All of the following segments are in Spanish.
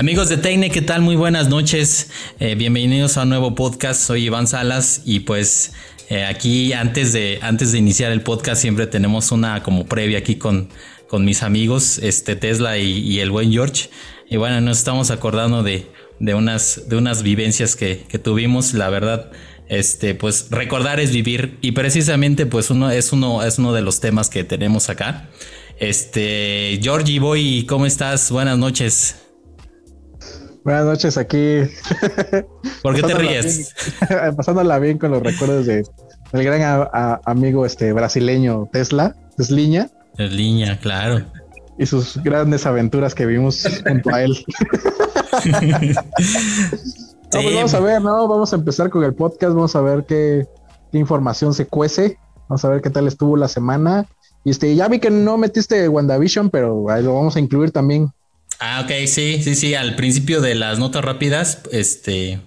Amigos de Tecne, ¿qué tal? Muy buenas noches. Eh, bienvenidos a un nuevo podcast. Soy Iván Salas y pues eh, aquí antes de, antes de iniciar el podcast siempre tenemos una como previa aquí con, con mis amigos, este Tesla y, el buen George. Y bueno, nos estamos acordando de, de unas, de unas vivencias que, que tuvimos. La verdad, este, pues recordar es vivir y precisamente pues uno es uno, es uno de los temas que tenemos acá. Este, Georgie Boy, ¿cómo estás? Buenas noches. Buenas noches aquí. ¿Por qué te ríes? pasándola bien con los recuerdos de el gran amigo este brasileño Tesla, Tesliña. Tesliña, claro. Y sus grandes aventuras que vimos junto a él. Pues vamos a ver, ¿no? Vamos a empezar con el podcast, vamos a ver qué, qué, información se cuece, vamos a ver qué tal estuvo la semana. Y este, ya vi que no metiste WandaVision, pero ahí lo vamos a incluir también. Ah, ok, sí, sí, sí. Al principio de las notas rápidas, este,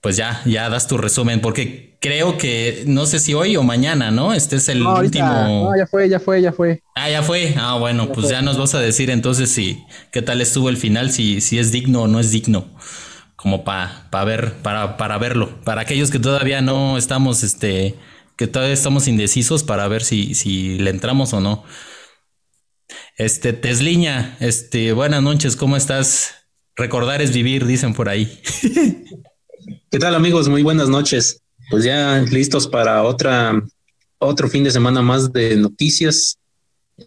pues ya, ya das tu resumen, porque creo que no sé si hoy o mañana, ¿no? Este es el último. No, ya fue, ya fue, ya fue. Ah, ya fue. Ah, bueno, pues ya nos vas a decir entonces si qué tal estuvo el final, si, si es digno o no es digno. Como para pa ver, para, para verlo. Para aquellos que todavía no estamos, este, que todavía estamos indecisos para ver si, si le entramos o no. Este, Tesliña, este, buenas noches, ¿cómo estás? Recordar es vivir, dicen por ahí. ¿Qué tal amigos? Muy buenas noches. Pues ya listos para otra, otro fin de semana más de noticias.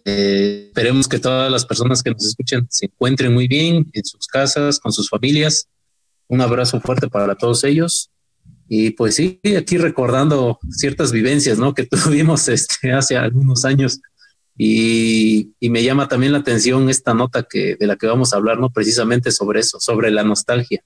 Eh, esperemos que todas las personas que nos escuchen se encuentren muy bien en sus casas, con sus familias. Un abrazo fuerte para todos ellos. Y pues sí, aquí recordando ciertas vivencias, ¿no? Que tuvimos este, hace algunos años y, me llama también la atención esta nota que, de la que vamos a hablar, ¿no? Precisamente sobre eso, sobre la nostalgia.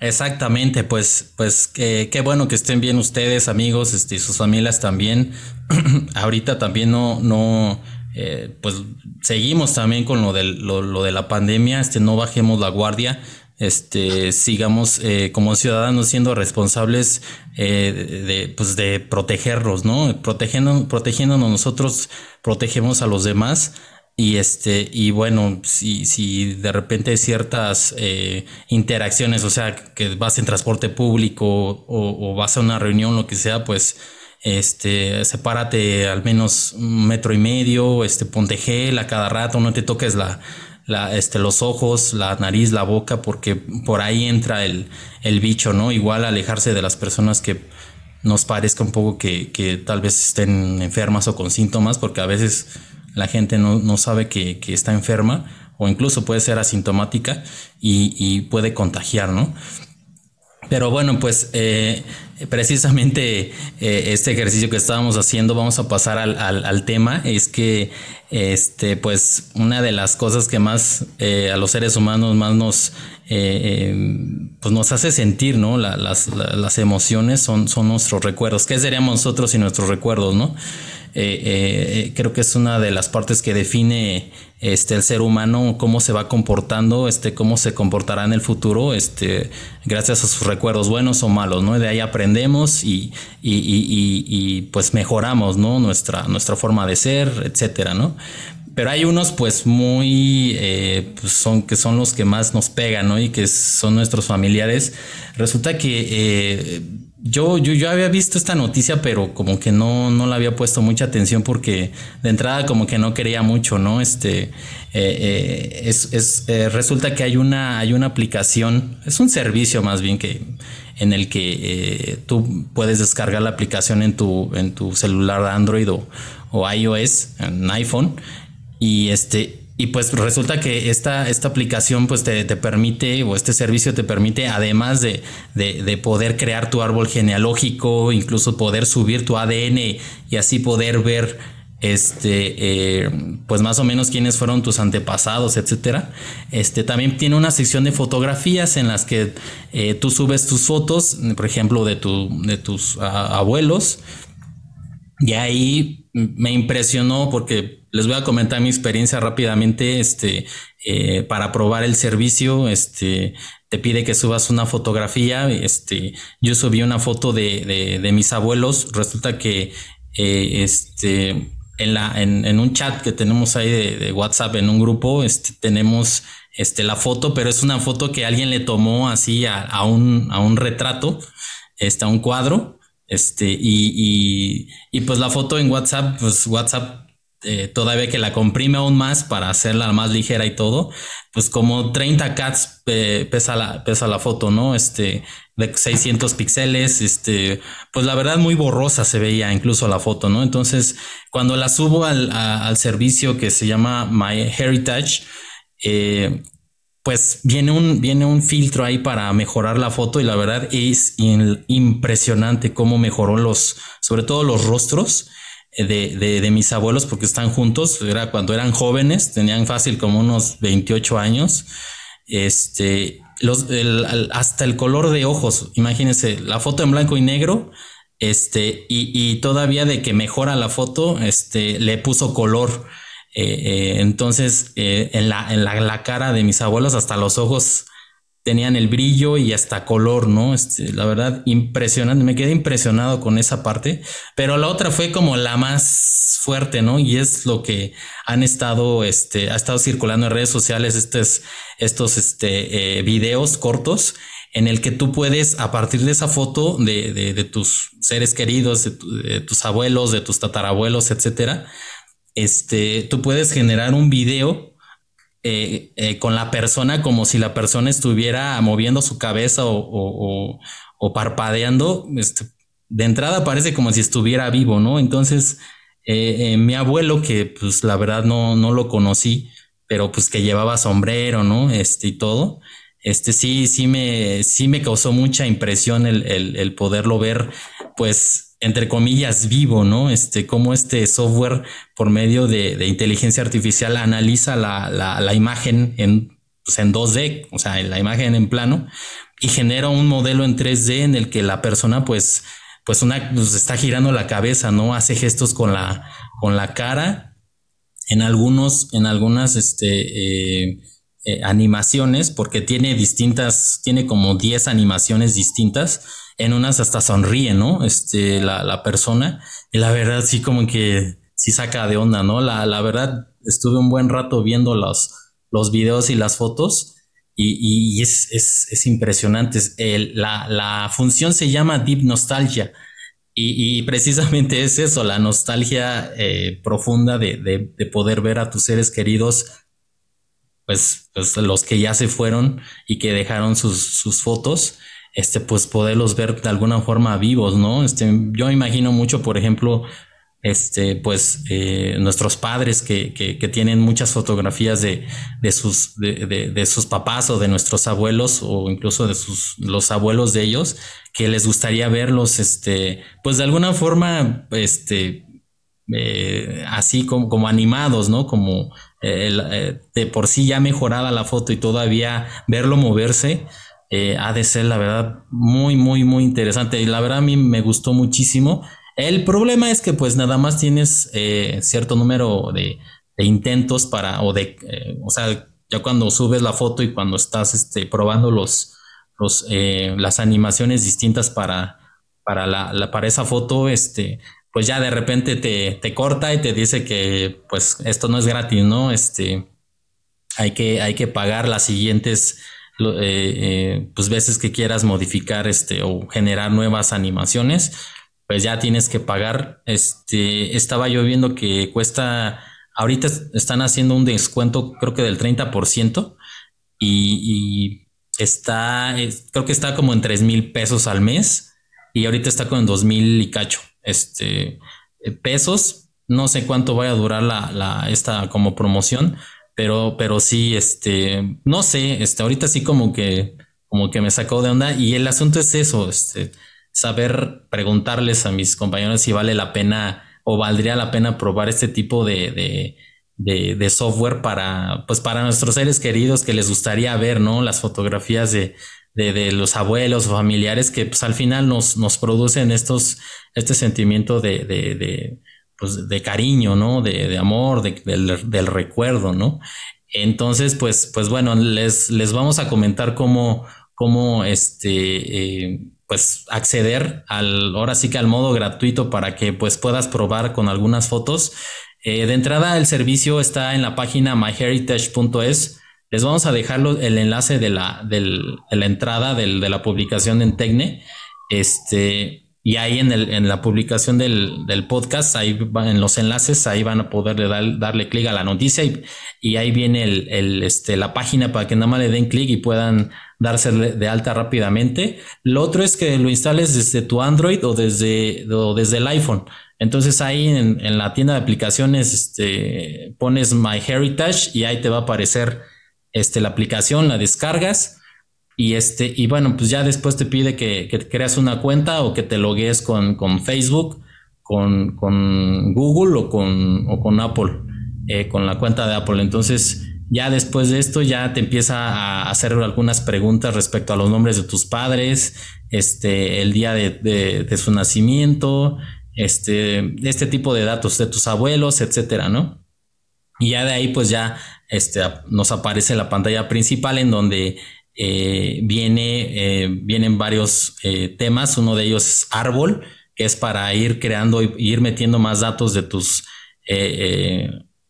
Exactamente, pues, pues qué bueno que estén bien ustedes, amigos, este, y sus familias también. Ahorita también no, no, eh, pues seguimos también con lo, lo, lo de la pandemia, este, no bajemos la guardia este, sigamos eh, como ciudadanos siendo responsables eh, de, pues de protegerlos, ¿no? Protegiendo, protegiéndonos nosotros, protegemos a los demás. Y este, y bueno, si, si de repente ciertas eh, interacciones, o sea, que vas en transporte público o, o, vas a una reunión, lo que sea, pues este, sepárate al menos un metro y medio, este, ponte gel a cada rato, no te toques la, la, este, los ojos, la nariz, la boca, porque por ahí entra el, el bicho, ¿no? Igual alejarse de las personas que nos parezca un poco que, que tal vez estén enfermas o con síntomas, porque a veces la gente no, no sabe que, que, está enferma o incluso puede ser asintomática y, y puede contagiar, ¿no? Pero bueno, pues eh, precisamente eh, este ejercicio que estábamos haciendo, vamos a pasar al, al, tema, es que este, pues una de las cosas que más eh, a los seres humanos más nos, pues nos hace sentir, ¿no? las, las, emociones son, son nuestros recuerdos. ¿Qué seríamos nosotros sin nuestros recuerdos, ¿no? Eh, eh, creo que es una de las partes que define este, el ser humano, cómo se va comportando, este, cómo se comportará en el futuro, este, gracias a sus recuerdos buenos o malos, ¿no? De ahí aprendemos y, y, pues mejoramos, ¿no? Nuestra, nuestra forma de ser, etcétera, ¿no? Pero hay unos, pues, muy, eh, pues son, que son los que más nos pegan, ¿no? Y que son nuestros familiares. Resulta que yo, yo, yo había visto esta noticia, pero como que no, no la había puesto mucha atención porque de entrada como que no quería mucho, ¿no? Este, eh, eh, es, es eh, resulta que hay una, hay una aplicación, es un servicio más bien que en el que tú puedes descargar la aplicación en tu, en tu celular Android o, o iOS, en iPhone, y este, y pues resulta que esta, esta aplicación pues te, permite, o este servicio te permite, además de, poder crear tu árbol genealógico, incluso poder subir tu ADN y así poder ver este eh, pues más o menos quiénes fueron tus antepasados etcétera. Este también tiene una sección de fotografías en las que eh, tú subes tus fotos por ejemplo de tu de tus abuelos. Y ahí me impresionó porque les voy a comentar mi experiencia rápidamente. Este, eh, para probar el servicio, este, te pide que subas una fotografía. Este, yo subí una foto de, de, mis abuelos. Resulta que, eh, este, en, la, en, un chat que tenemos ahí de, WhatsApp, en un grupo, este, tenemos este, la foto, pero es una foto que alguien le tomó así a, un, a un retrato, este, a un cuadro, este, y, y, pues la foto en WhatsApp, pues WhatsApp eh, todavía que la comprime aún más para hacerla más ligera y todo, pues como 30 cats pesa, la, pesa la foto, ¿no? Este, de 600 píxeles, este, pues la verdad muy borrosa se veía incluso la foto, ¿no? Entonces, cuando la subo al, al servicio que se llama My Heritage, eh, pues viene un, viene un filtro ahí para mejorar la foto y la verdad es impresionante cómo mejoró los, sobre todo los rostros de, de, de, mis abuelos porque están juntos, era cuando eran jóvenes, tenían fácil como unos 28 años, este, los, hasta el color de ojos, imagínense, la foto en blanco y negro, este, y, y todavía de que mejora la foto, este, le puso color. Eh, eh, entonces, eh, en, la, en la, la, cara de mis abuelos, hasta los ojos tenían el brillo y hasta color, ¿no? Este, la verdad, impresionante. Me quedé impresionado con esa parte, pero la otra fue como la más fuerte, ¿no? Y es lo que han estado, este, ha estado circulando en redes sociales estos, estos, este, eh, videos cortos en el que tú puedes, a partir de esa foto de, de, de tus seres queridos, de, de, tus abuelos, de tus tatarabuelos, etcétera, este, tú puedes generar un video eh, eh, con la persona como si la persona estuviera moviendo su cabeza o, parpadeando, este, de entrada parece como si estuviera vivo, ¿no? Entonces, eh, mi abuelo, que pues la verdad no, no lo conocí, pero pues que llevaba sombrero, ¿no? Este y todo, este sí, sí me, sí me causó mucha impresión el, el poderlo ver, pues entre comillas, vivo, ¿no? Este, cómo este software por medio de, inteligencia artificial analiza la, la, imagen en, pues en 2D, o sea, la imagen en plano, y genera un modelo en 3D en el que la persona, pues, pues una, pues está girando la cabeza, ¿no? Hace gestos con la, con la cara. En algunos, en algunas, este, eh, eh, animaciones, porque tiene distintas, tiene como 10 animaciones distintas en unas hasta sonríe, ¿no? Este, la, la persona. Y la verdad, sí, como que sí saca de onda, ¿no? La, la verdad, estuve un buen rato viendo los, los videos y las fotos. Y, y es, es, es, impresionante. El, la, la, función se llama Deep Nostalgia. Y, y precisamente es eso, la nostalgia eh, profunda de, de, de, poder ver a tus seres queridos, pues, pues los que ya se fueron y que dejaron sus, sus fotos este, pues poderlos ver de alguna forma vivos, ¿no? Este, yo imagino mucho, por ejemplo, este, pues eh, nuestros padres que, que, que, tienen muchas fotografías de, de sus, de, de, de, sus papás o de nuestros abuelos o incluso de sus, los abuelos de ellos, que les gustaría verlos, este, pues de alguna forma, este, eh, así como, como animados, ¿no? Como eh, eh de por sí ya mejorada la foto y todavía verlo moverse, eh, ha de ser, la verdad, muy, muy, muy interesante. Y la verdad a mí me gustó muchísimo. El problema es que pues nada más tienes eh, cierto número de, intentos para, o de, eh, o sea, ya cuando subes la foto y cuando estás este, probando los, los, las animaciones distintas para, para, la, para esa foto, este, pues ya de repente te, te corta y te dice que pues esto no es gratis, ¿no? Este, hay que, hay que pagar las siguientes eh, eh, pues veces que quieras modificar este o generar nuevas animaciones, pues ya tienes que pagar. Este, estaba yo viendo que cuesta, ahorita están haciendo un descuento creo que del 30% y, y está, creo que está como en 3 mil pesos al mes y ahorita está con 2 mil y cacho, este, eh, pesos. No sé cuánto vaya a durar la, la, esta como promoción, pero, pero sí, este, no sé, este, ahorita sí como que, como que me sacó de onda y el asunto es eso, este, saber preguntarles a mis compañeros si vale la pena o valdría la pena probar este tipo de, de, de, de software para, pues para nuestros seres queridos que les gustaría ver, ¿no? Las fotografías de, de, de, los abuelos o familiares que pues al final nos, nos producen estos, este sentimiento de, pues, de cariño, ¿no? De, de amor, de, del, del, recuerdo, ¿no? Entonces, pues, pues bueno, les, les vamos a comentar cómo, cómo este, eh, pues acceder al, ahora sí que al modo gratuito para que pues puedas probar con algunas fotos. Eh, de entrada, el servicio está en la página myheritage.es. Les vamos a dejar el enlace de la, del, de la entrada del, de la publicación en Tecne. Este, y ahí en, el, en la publicación del, del, podcast, ahí en los enlaces, ahí van a poder darle clic a la noticia y, y ahí viene el, el, este, la página para que nada más le den clic y puedan darse de alta rápidamente. Lo otro es que lo instales desde tu Android o desde, o desde el iPhone. Entonces ahí en, en, la tienda de aplicaciones este, pones My Heritage y ahí te va a aparecer este, la aplicación, la descargas y este, y bueno, pues ya después te pide que, que creas una cuenta o que te logues con, con Facebook, con, con, Google o con, o con Apple, eh, con la cuenta de Apple. Entonces, ya después de esto, ya te empieza a hacer algunas preguntas respecto a los nombres de tus padres, este, el día de, de, de su nacimiento, este, este tipo de datos de tus abuelos, etcétera, ¿no? Y ya de ahí, pues ya este, nos aparece la pantalla principal en donde eh, viene, eh, vienen varios eh, temas. Uno de ellos es árbol, que es para ir creando y ir metiendo más datos de tus,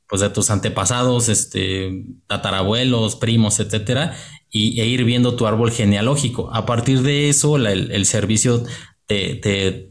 pues de tus antepasados, este, tatarabuelos, primos, etcétera, y, e ir viendo tu árbol genealógico. A partir de eso, el, servicio te,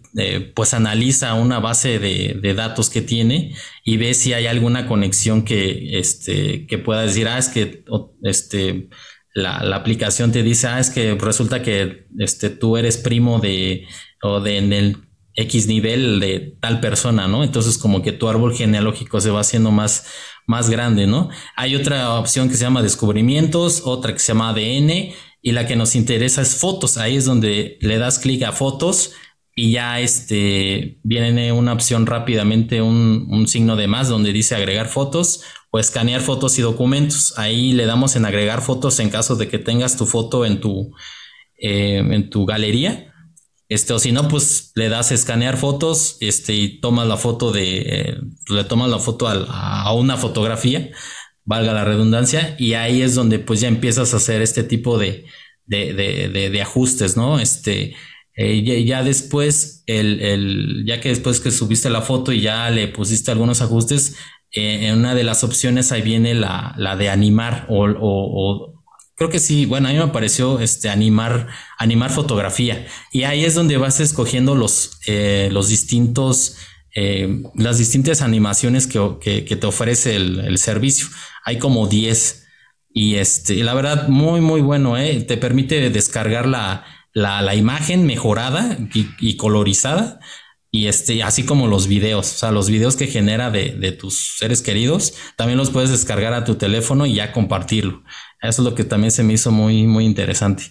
pues analiza una base de, datos que tiene y ve si hay alguna conexión que, este, que pueda decir, ah, es que este, la, la, aplicación te dice, ah, es que resulta que este, tú eres primo de, o de en el X nivel de tal persona, ¿no? Entonces como que tu árbol genealógico se va haciendo más, más grande, ¿no? Hay otra opción que se llama descubrimientos, otra que se llama ADN y la que nos interesa es fotos. Ahí es donde le das clic a fotos y ya este viene una opción rápidamente, un, un signo de más donde dice agregar fotos o escanear fotos y documentos. Ahí le damos en agregar fotos en caso de que tengas tu foto en tu, eh, en tu galería. Este, o si no, pues le das escanear fotos este, y tomas la foto de, eh, le tomas la foto a, una fotografía, valga la redundancia, y ahí es donde pues ya empiezas a hacer este tipo de, de, de, de ajustes, ¿no? Este, eh, ya, después, el, el, ya que después que subiste la foto y ya le pusiste algunos ajustes, eh, en una de las opciones ahí viene la, la de animar o, creo que sí, bueno, a mí me pareció este, animar, animar fotografía y ahí es donde vas escogiendo los, eh, los distintos, eh, las distintas animaciones que, que, te ofrece el, servicio. Hay como 10 y este, la verdad, muy, muy bueno, ¿eh? te permite descargar la, la, la imagen mejorada y colorizada y este, así como los videos, o sea, los videos que genera de, de, tus seres queridos, también los puedes descargar a tu teléfono y ya compartirlo. Eso es lo que también se me hizo muy, muy interesante.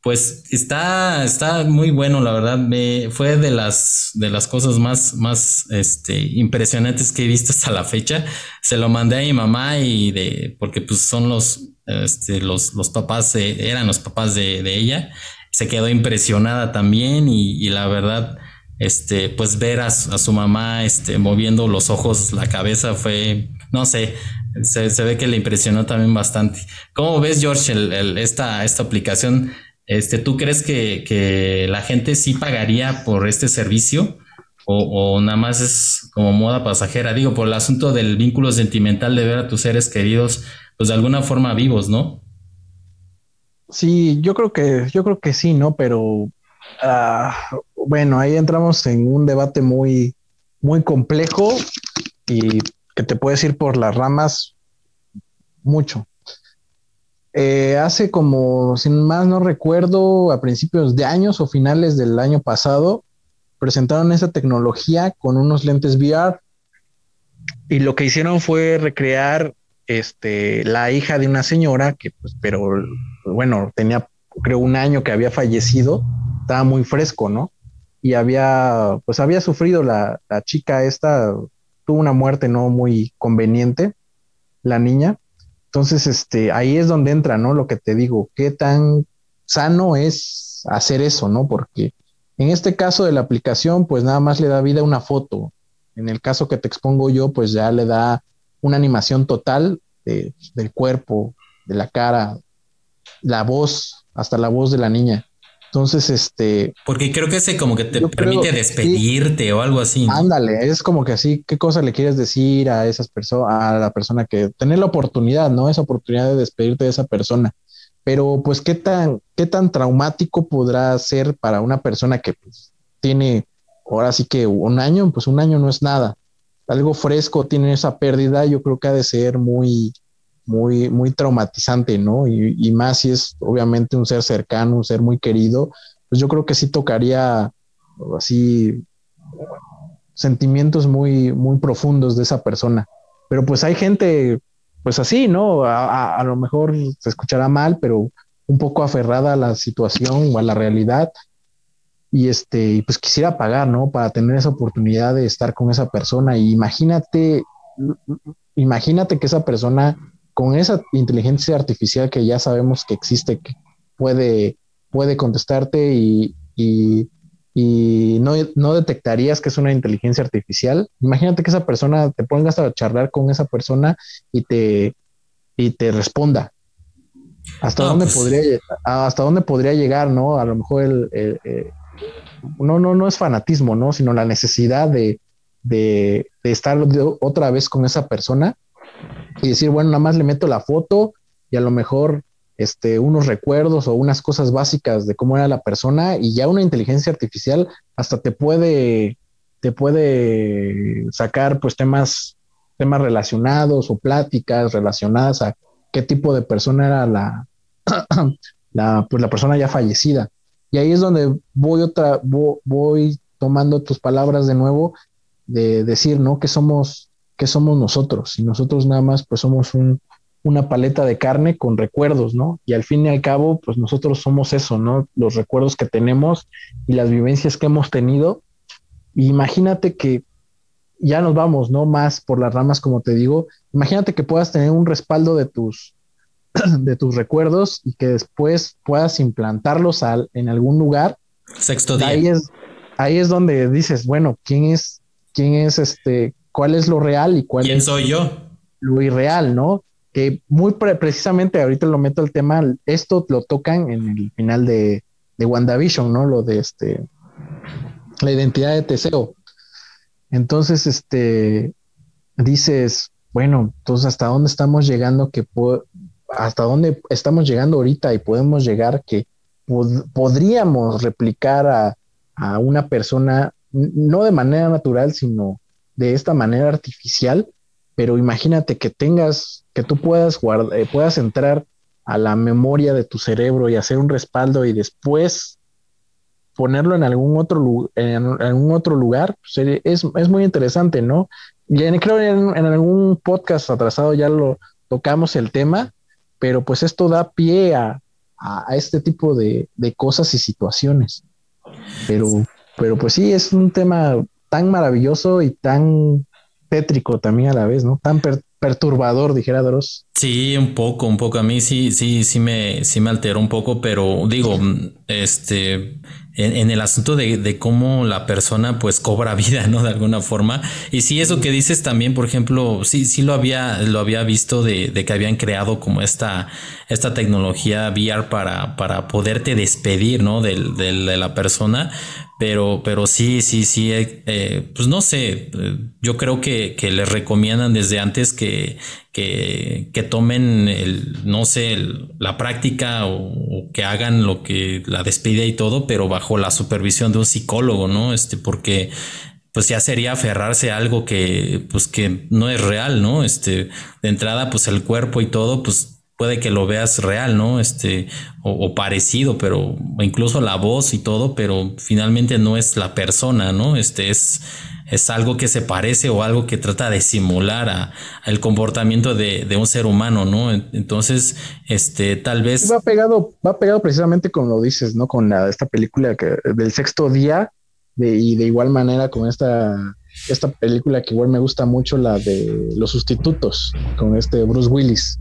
Pues está, está muy bueno, la verdad. Me, fue de las, de las cosas más, más este, impresionantes que he visto hasta la fecha. Se lo mandé a mi mamá y de, porque pues son los, este, los, los papás, eran los papás de, de, ella. Se quedó impresionada también y la verdad, este, pues ver a, su mamá este, moviendo los ojos, la cabeza fue, no sé, se, ve que le impresionó también bastante. ¿Cómo ves, George, esta, esta aplicación? Este, ¿Tú crees que, la gente sí pagaría por este servicio? O, o, nada más es como moda pasajera? Digo, por el asunto del vínculo sentimental de ver a tus seres queridos, pues de alguna forma vivos, ¿no? Sí, yo creo que, yo creo que sí, ¿no? Pero Ah, bueno, ahí entramos en un debate muy, muy complejo y que te puedes ir por las ramas mucho. Eh, hace como, sin más no recuerdo, a principios de años o finales del año pasado, presentaron esa tecnología con unos lentes VR y lo que hicieron fue recrear este, la hija de una señora que, pues, pero bueno, tenía creo un año que había fallecido estaba muy fresco, ¿no? Y había, pues había sufrido la, la chica esta, tuvo una muerte no muy conveniente, la niña. Entonces, este, ahí es donde entra, ¿no? Lo que te digo, qué tan sano es hacer eso, ¿no? Porque en este caso de la aplicación, pues nada más le da vida una foto. En el caso que te expongo yo, pues ya le da una animación total del cuerpo, de la cara, la voz, hasta la voz de la niña. Entonces, este. Porque creo que ese como que te permite despedirte o algo así. Ándale, es como que así, ¿qué cosa le quieres decir a esas personas, a la persona que tener la oportunidad, ¿no? Esa oportunidad de despedirte de esa persona. Pero, pues, ¿qué tan, qué tan traumático podrá ser para una persona que pues, tiene ahora sí que un año? Pues un año no es nada. Algo fresco tiene esa pérdida, yo creo que ha de ser muy, muy, muy traumatizante, ¿no? Y, más si es obviamente un ser cercano, un ser muy querido, pues yo creo que sí tocaría así sentimientos muy, muy profundos de esa persona. Pero pues hay gente, pues así, ¿no? A, lo mejor se escuchará mal, pero un poco aferrada a la situación o a la realidad. Y este, pues quisiera pagar, ¿no? Para tener esa oportunidad de estar con esa persona. Y imagínate, imagínate que esa persona con esa inteligencia artificial que ya sabemos que existe, que puede, puede contestarte y, no, no, detectarías que es una inteligencia artificial. Imagínate que esa persona te pongas a charlar con esa persona y te, y te responda. ¿Hasta dónde pues podría hasta dónde podría llegar, no? A lo mejor el, no, no, no es fanatismo, ¿no? Sino la necesidad de, de, de estar otra vez con esa persona y decir, bueno, nada más le meto la foto y a lo mejor este, unos recuerdos o unas cosas básicas de cómo era la persona y ya una inteligencia artificial hasta te puede, te puede sacar pues temas, temas relacionados o pláticas relacionadas a qué tipo de persona era la, la, pues la persona ya fallecida. Y ahí es donde voy otra, voy tomando tus palabras de nuevo de decir, ¿no? Que somos qué somos nosotros. Y nosotros nada más pues somos una paleta de carne con recuerdos, ¿no? Y al fin y al cabo, pues nosotros somos eso, ¿no? Los recuerdos que tenemos y las vivencias que hemos tenido. imagínate que ya nos vamos, ¿no? Más por las ramas, como te digo. Imagínate que puedas tener un respaldo de tus, de tus recuerdos y que después puedas implantarlos al, en algún lugar. Sexto día. Ahí es, ahí es donde dices, bueno, ¿quién es, quién es este, cuál es lo real y cuál ¿Quién es soy yo? lo irreal, ¿no? Que muy precisamente ahorita lo meto el tema, esto lo tocan en el final de, de WandaVision, ¿no? Lo de este, la identidad de Teseo. Entonces, este, dices, bueno, entonces hasta dónde estamos llegando que hasta dónde estamos llegando ahorita y podemos llegar que podríamos replicar a, a, una persona no de manera natural, sino de esta manera artificial, pero imagínate que tengas, que tú puedas guardar, eh, puedas entrar a la memoria de tu cerebro y hacer un respaldo y después ponerlo en algún otro, en, lugar, pues, es, muy interesante, ¿no? Y creo en, en algún podcast atrasado ya lo tocamos el tema, pero pues esto da pie a, a, este tipo de, de, cosas y situaciones. Pero, pero pues sí, es un tema tan maravilloso y tan pétrico también a la vez, ¿no? Tan perturbador, dijera Dross. Sí, un poco, un poco. A mí sí, sí, sí me, sí me alteró un poco, pero digo, este, en, el asunto de, cómo la persona pues cobra vida, ¿no? De alguna forma. Y sí, eso que dices también, por ejemplo, sí, sí lo había, lo había visto de, que habían creado como esta, esta tecnología VR para, para poderte despedir, ¿no? De, de la persona. Pero, pero sí, sí, sí, eh, eh, pues no sé, eh, yo creo que, que les recomiendan desde antes que, que, que tomen el, no sé, la práctica o, que hagan lo que la despide y todo, pero bajo la supervisión de un psicólogo, ¿no? Este, porque pues ya sería aferrarse a algo que, pues que no es real, ¿no? Este, de entrada, pues el cuerpo y todo, pues puede que lo veas real, ¿no? Este, o, parecido, pero incluso la voz y todo, pero finalmente no es la persona, ¿no? Este es, es algo que se parece o algo que trata de simular a, el comportamiento de, de, un ser humano, ¿no? Entonces, este, tal vez. Va pegado, va pegado precisamente como lo dices, ¿no? Con la, esta película que, del sexto día, de, y de igual manera con esta, esta película que igual me gusta mucho, la de los sustitutos, con este Bruce Willis.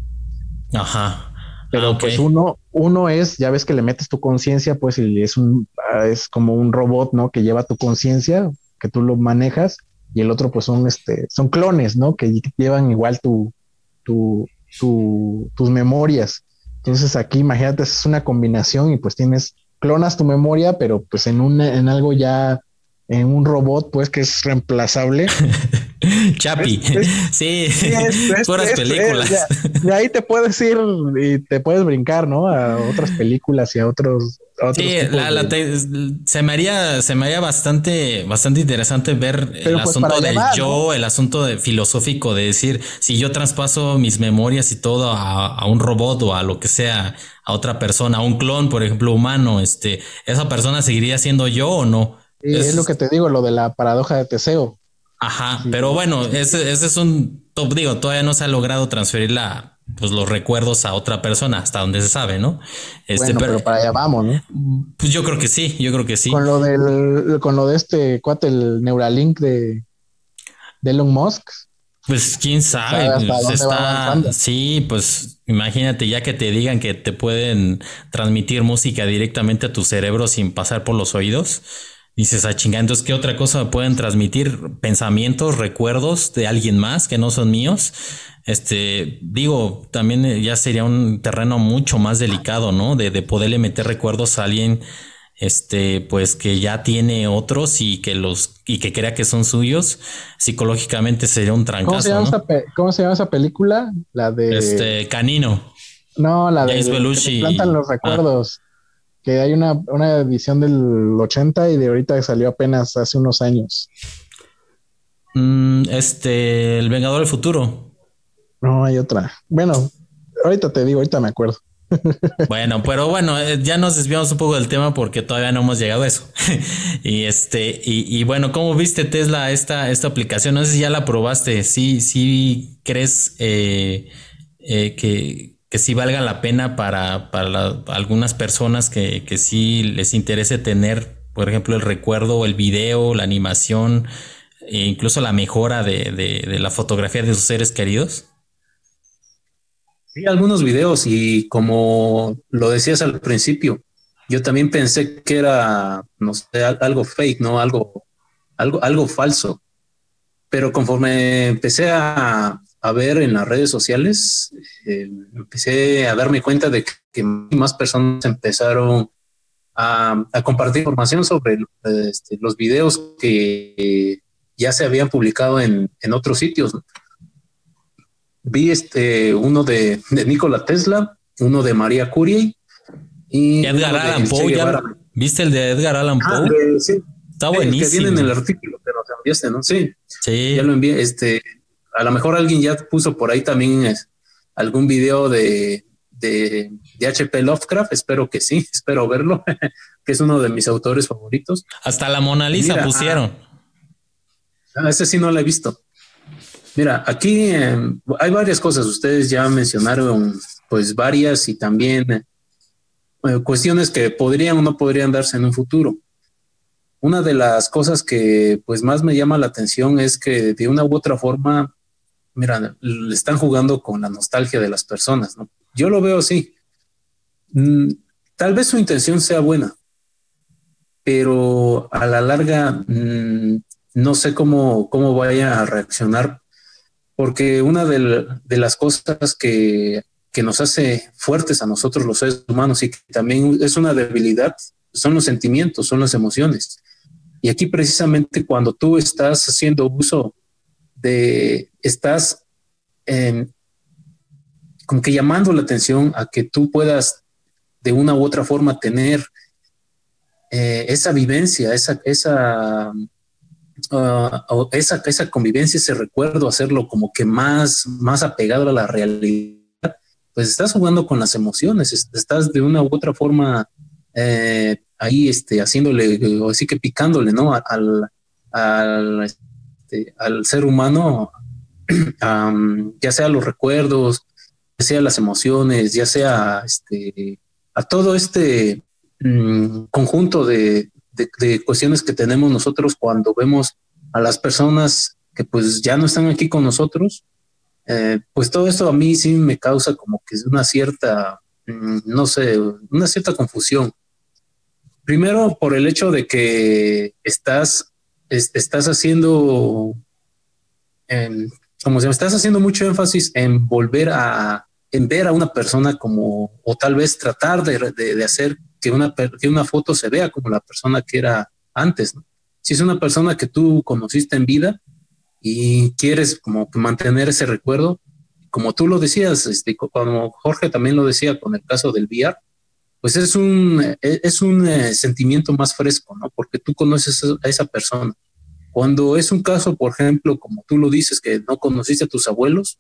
Ajá. Pero ah, pues uno, uno es, ya ves que le metes tu conciencia, pues y es un, es como un robot, ¿no? Que lleva tu conciencia, que tú lo manejas, y el otro, pues son este, son clones, ¿no? Que llevan igual tu, tu, tu, tus memorias. Entonces aquí, imagínate, es una combinación y pues tienes clonas tu memoria, pero pues en un, en algo ya, en un robot, pues que es reemplazable. Chapi. sí, puras películas. de ahí te puedes ir y te puedes brincar, ¿no? A otras películas y a otros. sí, se me haría, se me haría bastante, bastante interesante ver el pues, asunto del yo, el asunto de, filosófico de decir si yo traspaso mis memorias y todo a, un robot o a lo que sea, a otra persona, a un clon, por ejemplo, humano, este, esa persona seguiría siendo yo o no. es, lo que te digo, lo de la paradoja de Teseo. Ajá, pero bueno, ese, ese, es un top, digo, todavía no se ha logrado transferir la, pues los recuerdos a otra persona, hasta donde se sabe, ¿no? Este, pero, para allá vamos, ¿no? Pues yo creo que sí, yo creo que sí. Con lo del, con lo de este cuate, el Neuralink de, de Elon Musk. Pues quién sabe, pues, está, sí, pues imagínate ya que te digan que te pueden transmitir música directamente a tu cerebro sin pasar por los oídos Dices, a ah, chingar, entonces, ¿qué otra cosa pueden transmitir? Pensamientos, recuerdos de alguien más que no son míos. Este, digo, también eh, ya sería un terreno mucho más delicado, ¿no? De, de poderle meter recuerdos a alguien, este, pues que ya tiene otros y que los, y que crea que son suyos. Psicológicamente sería un trancazo. ¿Cómo se llama, esa, ¿cómo se llama esa película? La de. Este, Canino. No, la de. Belushi. plantan los recuerdos que hay una, edición del 80 y de ahorita salió apenas hace unos años. Mm, este, El Vengador del Futuro. No, hay otra. Bueno, ahorita te digo, ahorita me acuerdo. Bueno, pero bueno, eh, ya nos desviamos un poco del tema porque todavía no hemos llegado a eso. y este, y, bueno, ¿cómo viste Tesla esta, esta aplicación? No sé si ya la probaste. Sí, sí crees eh, eh, que, que sí valga la pena para, para algunas personas que, que, sí les interese tener, por ejemplo, el recuerdo, el video, la animación, e incluso la mejora de, de, la fotografía de sus seres queridos? Sí, algunos videos y como lo decías al principio, yo también pensé que era, no sé, algo fake, ¿no? Algo, algo, algo falso. Pero conforme empecé a, a ver en las redes sociales, eh, empecé a darme cuenta de que más personas empezaron a, compartir información sobre este, los videos que ya se habían publicado en, otros sitios. Vi este, uno de, de Nikola Tesla, uno de María Curie y Edgar Allan Poe. ¿Viste el de Edgar Allan ah, Poe? sí. Está buenísimo. que viene en el artículo que nos enviaste, ¿no? Sí. Sí. Ya lo envié. Este, a lo mejor alguien ya puso por ahí también algún video de, de, HP Lovecraft, espero que sí, espero verlo, que es uno de mis autores favoritos. Hasta la Mona Lisa pusieron. Ah, ese sí no lo he visto. Mira, aquí em, hay varias cosas, ustedes ya mencionaron pues varias y también eh, cuestiones que podrían o no podrían darse en un futuro. Una de las cosas que pues más me llama la atención es que de una u otra forma mira, le están jugando con la nostalgia de las personas, ¿no? Yo lo veo así. Mm, tal vez su intención sea buena, pero a la larga mm, no sé cómo, cómo vaya a reaccionar, porque una de, las cosas que, que, nos hace fuertes a nosotros los seres humanos y que también es una debilidad son los sentimientos, son las emociones. Y aquí precisamente cuando tú estás haciendo uso estás como que llamando la atención a que tú puedas de una u otra forma tener eh, esa vivencia, esa, esa, uh, esa, esa convivencia, ese recuerdo, hacerlo como que más, más apegado a la realidad, pues estás jugando con las emociones, estás de una u otra forma eh, ahí este, haciéndole, o así que picándole, ¿no? Al, al, este, al ser humano ya sea los recuerdos, ya sea las emociones, ya sea este, todo este mm, conjunto de, cuestiones que tenemos nosotros cuando vemos a las personas que pues ya no están aquí con nosotros, eh, pues todo esto a mí sí me causa como que una cierta, mm, no sé, una cierta confusión. Primero por el hecho de que estás, estás haciendo, como si me estás haciendo mucho énfasis en volver a en ver a una persona como, o tal vez tratar de, hacer que una, que una foto se vea como la persona que era antes. Si es una persona que tú conociste en vida y quieres como mantener ese recuerdo, como tú lo decías, este, como Jorge también lo decía con el caso del VR, pues es un, e, es un eh, sentimiento más fresco, ¿no? Porque tú conoces a esa persona. Cuando es un caso, por ejemplo, como tú lo dices, que no conociste a tus abuelos,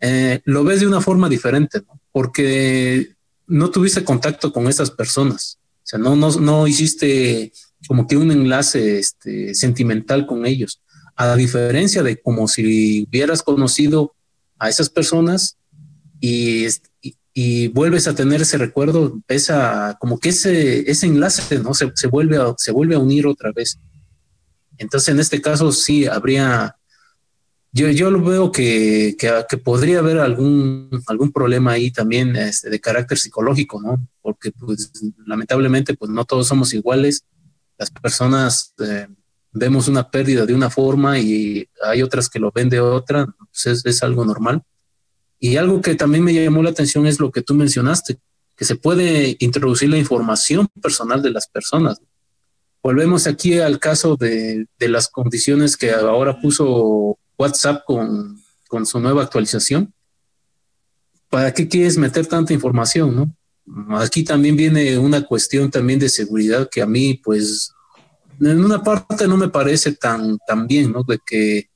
eh, lo ves de una forma diferente, ¿no? Porque no tuviste contacto con esas personas. O sea, no, no, no hiciste como que un enlace este, sentimental con ellos. A diferencia de como si hubieras conocido a esas personas y, y, vuelves a tener ese recuerdo, esa, como que ese, ese enlace, ¿no? Se, se, vuelve a, se vuelve a unir otra vez. Entonces, en este caso sí habría, yo, yo lo veo que, que, podría haber algún, algún problema ahí también este, de carácter psicológico, ¿no? Porque pues lamentablemente pues no todos somos iguales. Las personas eh, vemos una pérdida de una forma y hay otras que lo ven de otra, pues es, es algo normal. Y algo que también me llamó la atención es lo que tú mencionaste, que se puede introducir la información personal de las personas. Volvemos aquí al caso de, las condiciones que ahora puso WhatsApp con, su nueva actualización. ¿Para qué quieres meter tanta información? Aquí también viene una cuestión también de seguridad que a mí, pues, en una parte no me parece tan, tan bien, ¿no? De que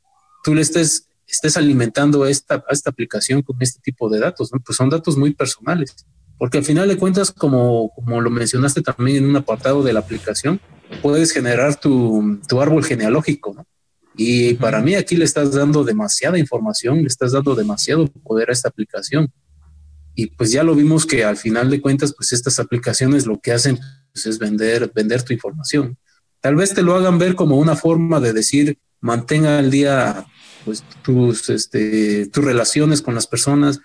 tú le estés, estés alimentando esta, esta aplicación con este tipo de datos, ¿no? Pues son datos muy personales, porque al final de cuentas, como, como lo mencionaste también en un apartado de la aplicación, puedes generar tu, tu árbol genealógico, ¿no? Y para mí aquí le estás dando demasiada información, le estás dando demasiado poder a esta aplicación. Y pues ya lo vimos que al final de cuentas, pues estas aplicaciones lo que hacen pues, es vender, vender tu información. Tal vez te lo hagan ver como una forma de decir, mantenga al día pues, tus, este, tus relaciones con las personas.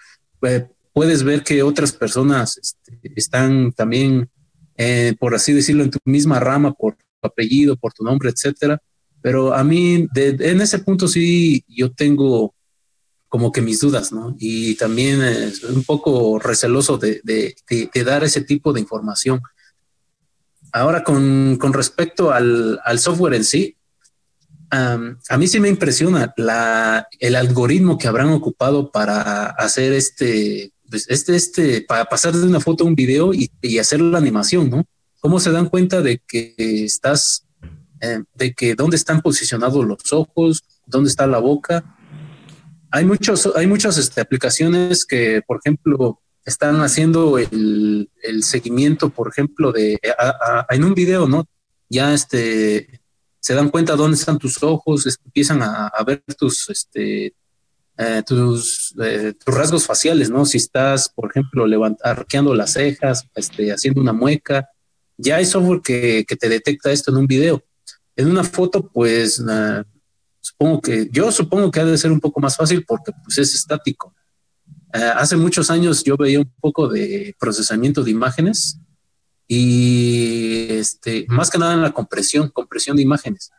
Puedes ver que otras personas este, están también, eh, por así decirlo, en tu misma rama, por tu apellido, por tu nombre, etcétera pero a mí, en ese punto sí, yo tengo como que mis dudas, ¿no? Y también es un poco receloso de, de, dar ese tipo de información. Ahora, con, con respecto al, al, software en sí, a mí sí me impresiona el algoritmo que habrán ocupado para hacer este, pues, este, este, para pasar de una foto a un video y, hacer la animación, ¿no? ¿Cómo se dan cuenta de que estás eh, de que dónde están posicionados los ojos, dónde está la boca. Hay muchos, hay muchas este, aplicaciones que, por ejemplo, están haciendo el, seguimiento, por ejemplo, de en un video, ¿no? Ya este se dan cuenta dónde están tus ojos, empiezan a, ver tus este eh, eh, tus rasgos faciales, ¿no? Si estás, por ejemplo, arqueando las cejas, este, haciendo una mueca, ya hay software que, te detecta esto en un video. En una foto, pues supongo que yo supongo que ha de ser un poco más fácil porque pues es estático. Eh, hace muchos años yo veía un poco de procesamiento de imágenes y este, más que nada en la compresión, compresión de imágenes.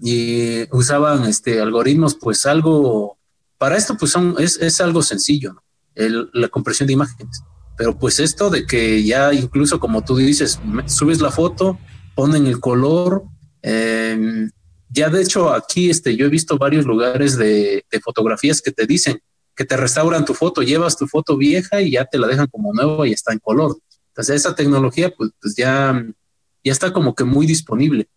Y usaban este, algoritmos, pues algo, para esto pues son, es, es algo sencillo, la compresión de imágenes. Pero pues esto de que ya incluso como tú dices, subes la foto, ponen el color, Em, ya de hecho aquí este, yo he visto varios lugares de, fotografías que te dicen que te restauran tu foto, llevas tu foto vieja y ya te la dejan como nueva y está en color. Esa tecnología pues, pues ya, ya está como que muy disponible.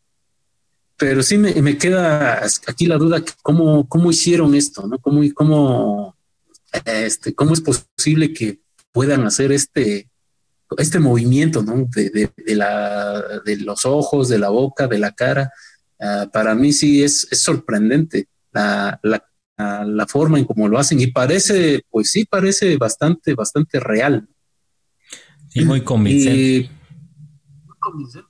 Pero sí me, queda aquí la duda, ¿cómo, cómo hicieron esto? ¿no? ¿Cómo, cómo, este, ¿Cómo es posible que puedan hacer este, este movimiento, ¿no? De, de, la, de los ojos, de la boca, de la cara, ah, para mí sí es, es sorprendente la, la, la, forma en cómo lo hacen y parece, pues sí, parece bastante, bastante real. Sí, muy convincente. Y, muy convincente.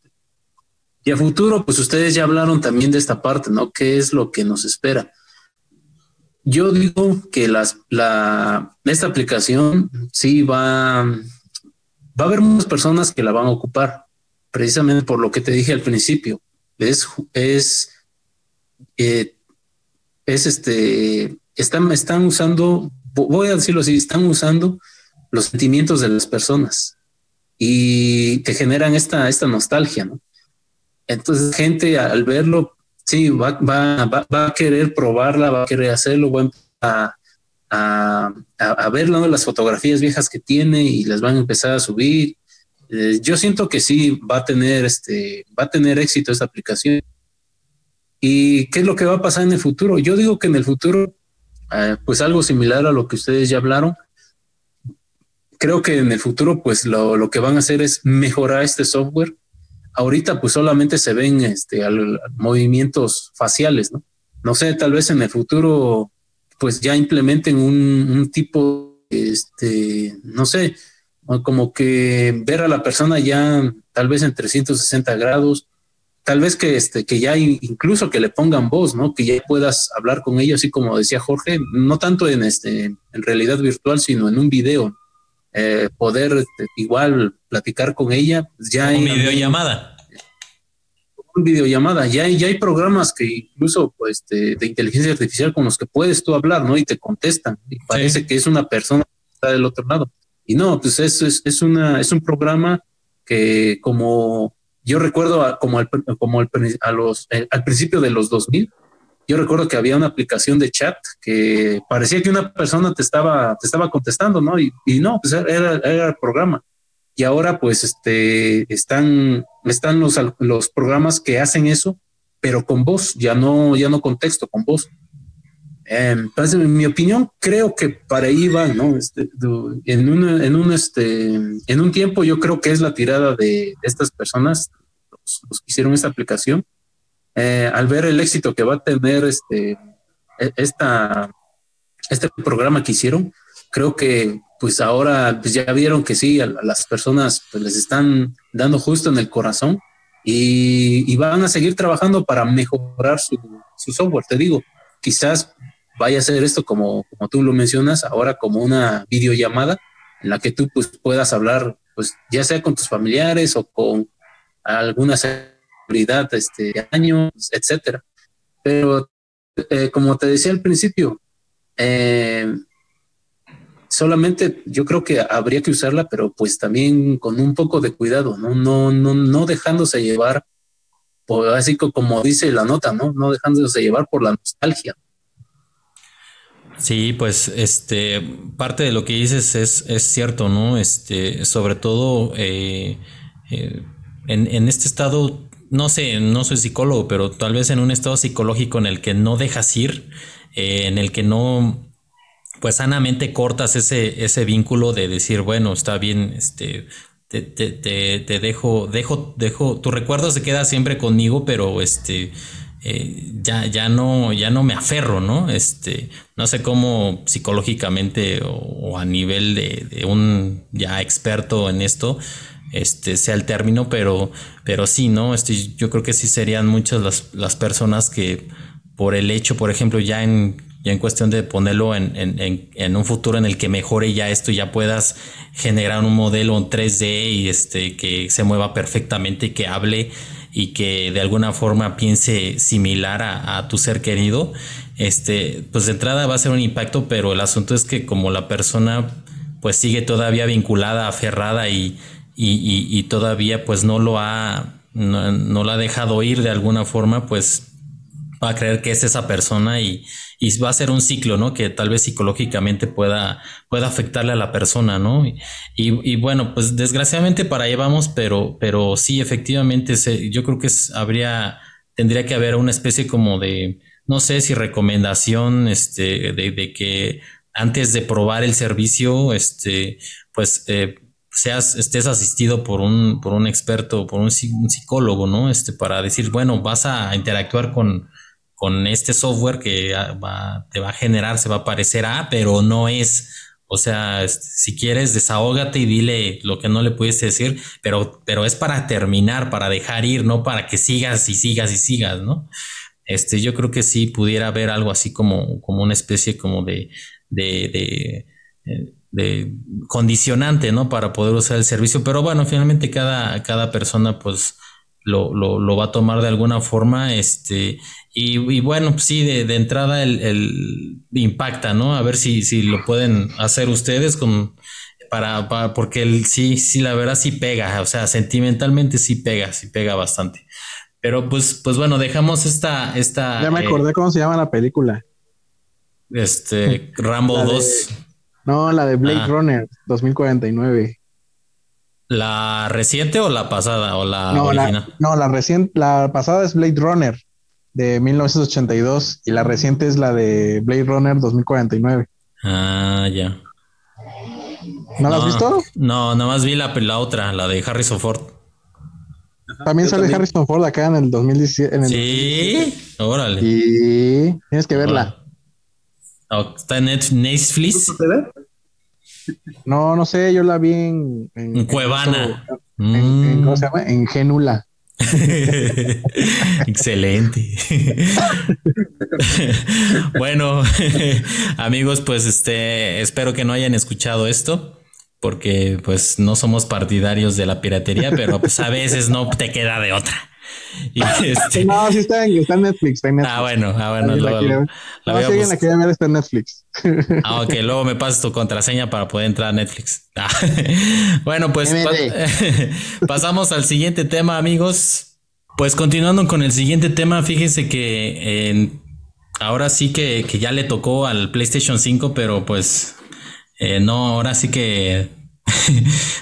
Y a futuro, pues ustedes ya hablaron también de esta parte, ¿no? ¿Qué es lo que nos espera? Yo digo que las, la, esta aplicación sí va, va a haber muchas personas que la van a ocupar, precisamente por lo que te dije al principio. Es, es, eh, es este, están, están usando, voy a decirlo así, están usando los sentimientos de las personas y te generan esta, esta nostalgia, ¿no? Entonces, gente al verlo, sí, va, va, va, a querer probarla, va a querer hacerlo, va a, a, a, ver las fotografías viejas que tiene y las van a empezar a subir. Eh, yo siento que sí va a tener este, va a tener éxito esta aplicación. ¿Y qué es lo que va a pasar en el futuro? Yo digo que en el futuro, eh, pues algo similar a lo que ustedes ya hablaron, creo que en el futuro, pues lo, lo, que van a hacer es mejorar este software. Ahorita, pues solamente se ven este, movimientos faciales, ¿no? No sé, tal vez en el futuro, pues ya implementen un, un tipo, este, no sé, como que ver a la persona ya tal vez en 360 grados, tal vez que este que ya incluso que le pongan voz, ¿no? Que ya puedas hablar con ellos, así como decía Jorge, no tanto en este en realidad virtual, sino en un video. Eh, poder este, igual platicar con ella, pues ya en videollamada. Un videollamada, ya hay, ya hay programas que incluso pues de, inteligencia artificial con los que puedes tú hablar, ¿no? Y te contestan. Y parece que es una persona que está del otro lado. Y no, pues es, es, es, una, es un programa que como yo recuerdo como, al, como al, a los, eh, al principio de los 2000, yo recuerdo que había una aplicación de chat que parecía que una persona te estaba, te estaba contestando, ¿no? Y, no, pues era, era, el programa. Y ahora pues este, están, están los, los programas que hacen eso, pero con voz, ya no, ya no con texto, con voz. entonces, en mi opinión, creo que para ahí va, ¿no? Este, en, un, en, un, este, en un tiempo yo creo que es la tirada de estas personas, los que hicieron esta aplicación, eh, al ver el éxito que va a tener este, e, este programa que hicieron, creo que pues ahora pues ya vieron que sí, las personas pues, les están dando justo en el corazón y, van a seguir trabajando para mejorar su, software. Te digo, quizás vaya a ser esto como, como tú lo mencionas, ahora como una videollamada en la que tú pues, puedas hablar, pues ya sea con tus familiares o con algunas este, de años, etcétera. Pero eh, como te decía al principio, eh, solamente yo creo que habría que usarla, pero pues también con un poco de cuidado, no, no, no, no dejándose llevar, así como dice la nota, ¿no? No dejándose llevar por la nostalgia. Sí, pues este parte de lo que dices es, es cierto, ¿no? Este, sobre todo eh, en, en, este estado no sé, no soy psicólogo, pero tal vez en un estado psicológico en el que no dejas ir, eh, en el que no, pues sanamente cortas ese, ese vínculo de decir, bueno, está bien, este, te, te, te, dejo, dejo, dejo, tu recuerdo se queda siempre conmigo, pero este, eh, ya, ya no, ya no me aferro, ¿no? Este, no sé cómo psicológicamente o, a nivel de, de, un ya experto en esto, este sea el término, pero, pero sí, ¿no? Yo creo que sí serían muchas las, las personas que por el hecho, por ejemplo, ya en, ya en cuestión de ponerlo en, en, en, un futuro en el que mejore ya esto, ya puedas generar un modelo en 3D y este, que se mueva perfectamente y que hable y que de alguna forma piense similar a, a, tu ser querido, este, pues de entrada va a ser un impacto, pero el asunto es que como la persona pues sigue todavía vinculada, aferrada y, y, todavía pues no lo ha, no, lo ha dejado ir de alguna forma, pues va a creer que es esa persona y, y, va a ser un ciclo, ¿no? Que tal vez psicológicamente pueda, pueda afectarle a la persona, ¿no? Y, y bueno, pues desgraciadamente para allá vamos, pero, pero sí, efectivamente, yo creo que habría, tendría que haber una especie como de, no sé si recomendación, este, de, de que antes de probar el servicio, este, pues eh, seas, estés asistido por un, por un experto, por un, psicólogo, ¿no? Este, para decir, bueno, vas a interactuar con, con este software que te va a generar, se va a parecer a, pero no es. O sea, este, si quieres, desahógate y dile lo que no le puedes decir, pero, pero es para terminar, para dejar ir, no para que sigas y sigas y sigas, ¿no? Este, yo creo que sí pudiera haber algo así como, como una especie como de, de, de eh, de condicionante, ¿no? Para poder usar el servicio. Pero bueno, finalmente cada, cada persona pues lo, lo, va a tomar de alguna forma. Este, y, bueno, pues sí, de, entrada el, impacta, ¿no? A ver si, si lo pueden hacer ustedes con para, para, porque el, sí, sí, la verdad sí pega, o sea, sentimentalmente sí pega, sí pega bastante. Pero pues, pues bueno, dejamos esta, esta. Ya me acordé cómo se llama la película. Este, Rambo 2. No, la de Blade ah. Runner 2049. ¿La reciente o la pasada o la no, original? no, la reciente, la pasada es Blade Runner de 1982 y la reciente es la de Blade Runner 2049. Ah, ya. ¿No, la has visto? No, nada más vi la, la otra, la de Harrison Ford. También sale Harrison Ford acá en el 2017. sí, órale. Y tienes que verla. Oh, ¿Está en Netflix? No, no sé, yo la vi en... En, Cuevana. En, ¿Cómo se llama? En Genula. Excelente. bueno, amigos, pues este espero que no hayan escuchado esto porque pues no somos partidarios de la piratería, pero pues a veces no te queda de otra. Este no, sí está en, está en, Netflix, Ah, bueno, ah, bueno. Luego, la, la, no, la quiere ver está en Netflix. Ah, ok, luego me pasas tu contraseña para poder entrar a Netflix. Ah. Bueno, pues pasamos al siguiente tema, amigos. Pues continuando con el siguiente tema, fíjense que ahora sí que, que ya le tocó al PlayStation 5, pero pues eh, no, ahora sí que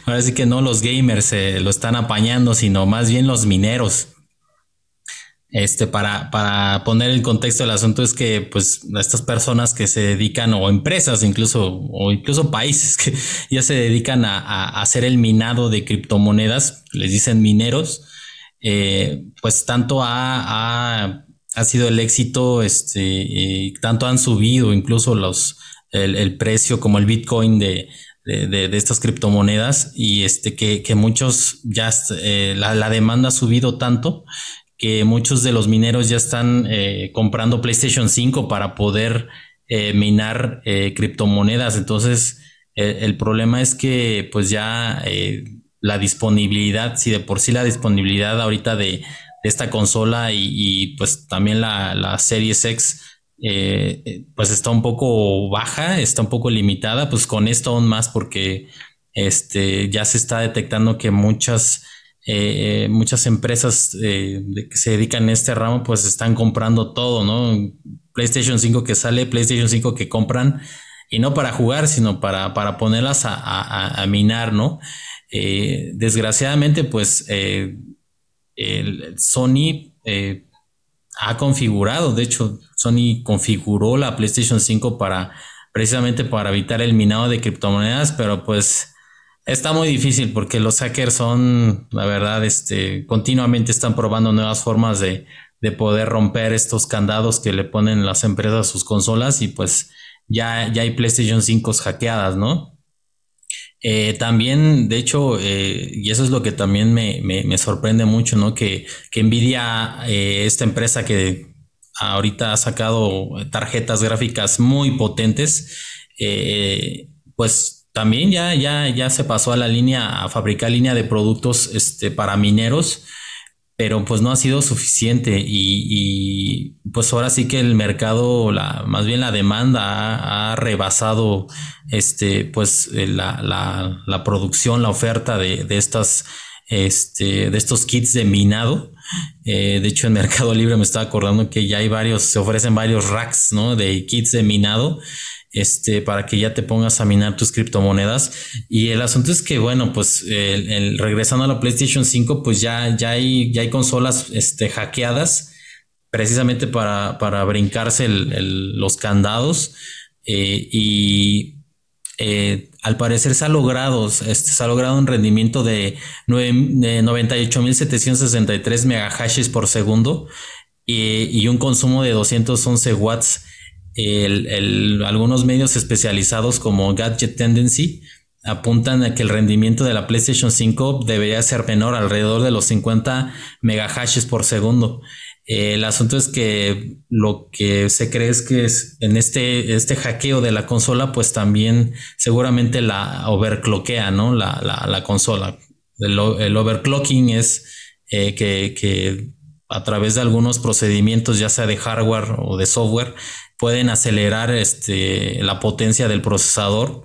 ahora sí que no los gamers lo están apañando, sino más bien los mineros. Este, para, para poner el contexto del asunto es que, pues, estas personas que se dedican, o empresas incluso, o incluso países que ya se dedican a, hacer el minado de criptomonedas, les dicen mineros, eh, pues tanto ha, ha, sido el éxito, este, tanto han subido incluso los, el, precio como el Bitcoin de, de, estas criptomonedas y este que, que muchos ya eh, la, la, demanda ha subido tanto que muchos de los mineros ya están eh, comprando PlayStation 5 para poder eh, minar criptomonedas. Entonces, el problema es que pues ya la disponibilidad, si de por sí la disponibilidad ahorita de, esta consola y, pues también la, la Series X eh, pues está un poco baja, está un poco limitada, pues con esto aún más porque este, ya se está detectando que muchas, eh, muchas empresas eh, que se dedican a este ramo pues están comprando todo, ¿no? PlayStation 5 que sale, PlayStation 5 que compran y no para jugar, sino para, para ponerlas a, minar, ¿no? desgraciadamente pues Sony ha configurado, de hecho, Sony configuró la PlayStation 5 para precisamente para evitar el minado de criptomonedas, pero pues está muy difícil porque los hackers son, la verdad, este, continuamente están probando nuevas formas de, de poder romper estos candados que le ponen las empresas a sus consolas y pues ya, ya hay PlayStation 5 hackeadas, ¿no? Eh, también, de hecho, eh, y eso es lo que también me, me, sorprende mucho, ¿no? Que, que Nvidia, eh, esta empresa que ahorita ha sacado tarjetas gráficas muy potentes, pues también ya, ya, ya se pasó a la línea, a fabricar línea de productos este, para mineros pero pues no ha sido suficiente y, pues ahora sí que el mercado, la, más bien la demanda ha, rebasado este, pues eh, la, la, producción, la oferta de, de estas, este, de estos kits de minado. Eh, de hecho, en Mercado Libre me estaba acordando que ya hay varios, se ofrecen varios racks, ¿no? De kits de minado este, para que ya te pongas a minar tus criptomonedas. Y el asunto es que, bueno, pues el, regresando a la PlayStation 5, pues ya, ya, hay, ya hay consolas este, hackeadas precisamente para, para brincarse los candados. Eh, y eh, al parecer se ha logrado, este, se ha logrado un rendimiento de, de 98.763 megahashes por segundo y un consumo de 211 watts el, algunos medios especializados como Gadget Tendency apuntan a que el rendimiento de la PlayStation 5 debería ser menor, alrededor de los 50 megahashes por segundo. el asunto es que lo que se cree es que en este, este hackeo de la consola, pues también seguramente la overcloquea, ¿no? La, la, consola. El, overclocking es eh, que, que a través de algunos procedimientos, ya sea de hardware o de software, pueden acelerar este, la potencia del procesador.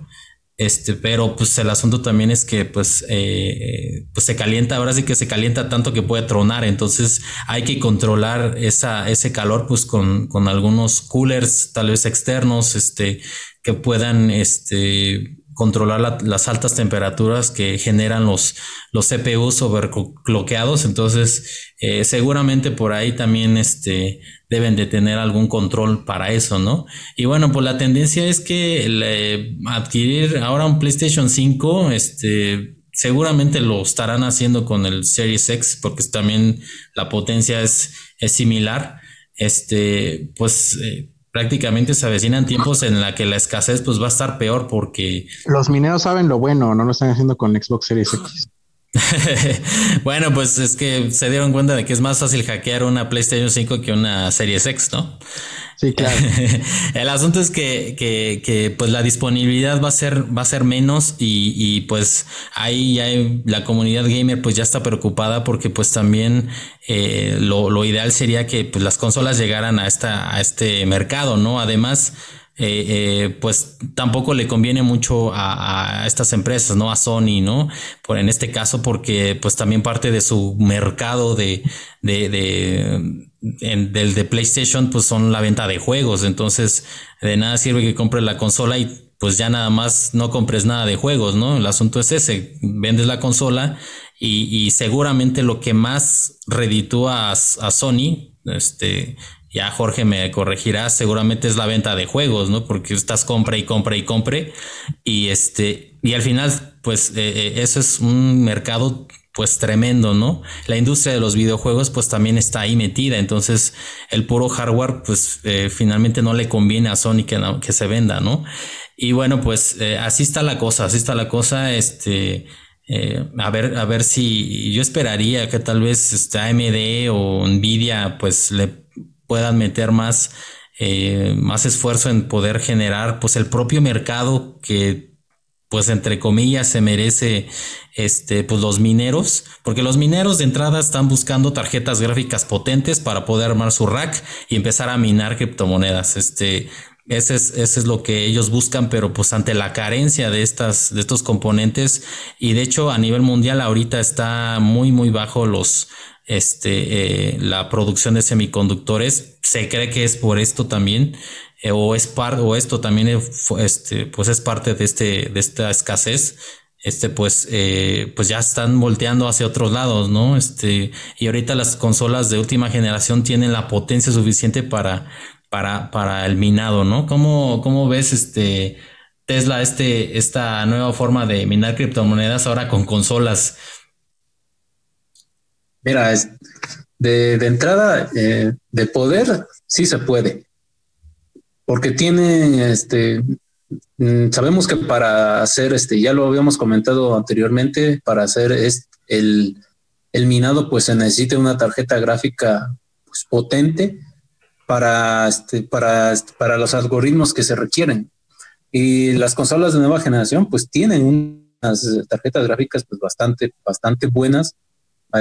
Este, pero pues el asunto también es que pues, eh, pues se calienta, ahora sí que se calienta tanto que puede tronar, entonces hay que controlar esa, ese calor pues con, con algunos coolers tal vez externos, este, que puedan, este, controlar las altas temperaturas que generan los, los CPUs overclockeados. Entonces, eh, seguramente por ahí también este, deben de tener algún control para eso, ¿no? Y bueno, pues la tendencia es que adquirir ahora un PlayStation 5, este, seguramente lo estarán haciendo con el Series X, porque también la potencia es, es similar. Este, pues eh, prácticamente se avecinan tiempos en la que la escasez pues va a estar peor porque... Los mineros saben lo bueno, no lo están haciendo con Xbox Series X. bueno, pues es que se dieron cuenta de que es más fácil hackear una PlayStation 5 que una Series X, ¿no? Sí, claro. el asunto es que, que, que, pues la disponibilidad va a ser, va a ser menos y, y pues ahí ya la comunidad gamer pues ya está preocupada porque pues también eh, lo, lo, ideal sería que pues las consolas llegaran a esta, a este mercado, ¿no? Además, eh, eh, pues tampoco le conviene mucho a, estas empresas, ¿no? A Sony, ¿no? Por, en este caso, porque pues también parte de su mercado de, de, de del de PlayStation, pues son la venta de juegos. Entonces, de nada sirve que compres la consola y pues ya nada más no compres nada de juegos, ¿no? El asunto es ese, vendes la consola y, y seguramente lo que más reditúa a, a Sony, este, ya Jorge me corregirá, seguramente es la venta de juegos, ¿no? Porque estás compra y compra y compre y este y al final pues eh, eh, eso es un mercado pues tremendo, ¿no? La industria de los videojuegos pues también está ahí metida, entonces el puro hardware pues eh, finalmente no le conviene a Sony que, que se venda, ¿no? Y bueno, pues así está la cosa, así está la cosa, este... a ver, a ver si yo esperaría que tal vez este AMD o Nvidia pues le puedan meter más, eh, más esfuerzo en poder generar pues el propio mercado que pues entre comillas se merece este pues los mineros porque los mineros de entrada están buscando tarjetas gráficas potentes para poder armar su rack y empezar a minar criptomonedas. Este ese es, ese es lo que ellos buscan, pero pues ante la carencia de estas, de estos componentes, y de hecho a nivel mundial ahorita está muy, muy bajo los, este, eh, la producción de semiconductores. Se cree que es por esto también, eh, o es parte, o esto también este, pues es parte de este, de esta escasez. Este, pues, eh, pues ya están volteando hacia otros lados, ¿no? Este, y ahorita las consolas de última generación tienen la potencia suficiente para, para, para el minado, ¿no? ¿Cómo, cómo ves este Tesla, este, esta nueva forma de minar criptomonedas ahora con consolas? Mira, de, entrada, eh, de poder, sí se puede. Porque tiene, este, mm, sabemos que para hacer, este, ya lo habíamos comentado anteriormente, para hacer el, minado, pues se necesita una tarjeta gráfica pues, potente para, este, para, este, para los algoritmos que se requieren. Y las consolas de nueva generación, pues tienen unas tarjetas gráficas pues bastante, bastante buenas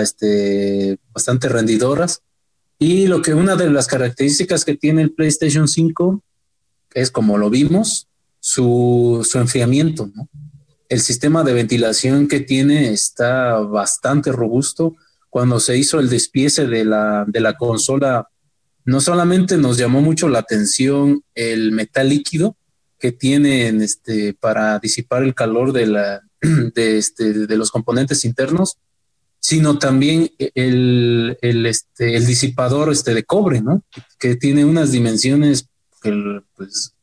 este, bastante rendidoras. Y lo que una de las características que tiene el PlayStation 5 es, como lo vimos, su, su enfriamiento. El sistema de ventilación que tiene está bastante robusto. Cuando se hizo el despiece de la, de la consola, no solamente nos llamó mucho la atención el metal líquido que tiene este, para disipar el calor de, la, de, este, de los componentes internos, sino también el, el, este, el disipador este, de cobre, ¿no? Que tiene unas dimensiones pues,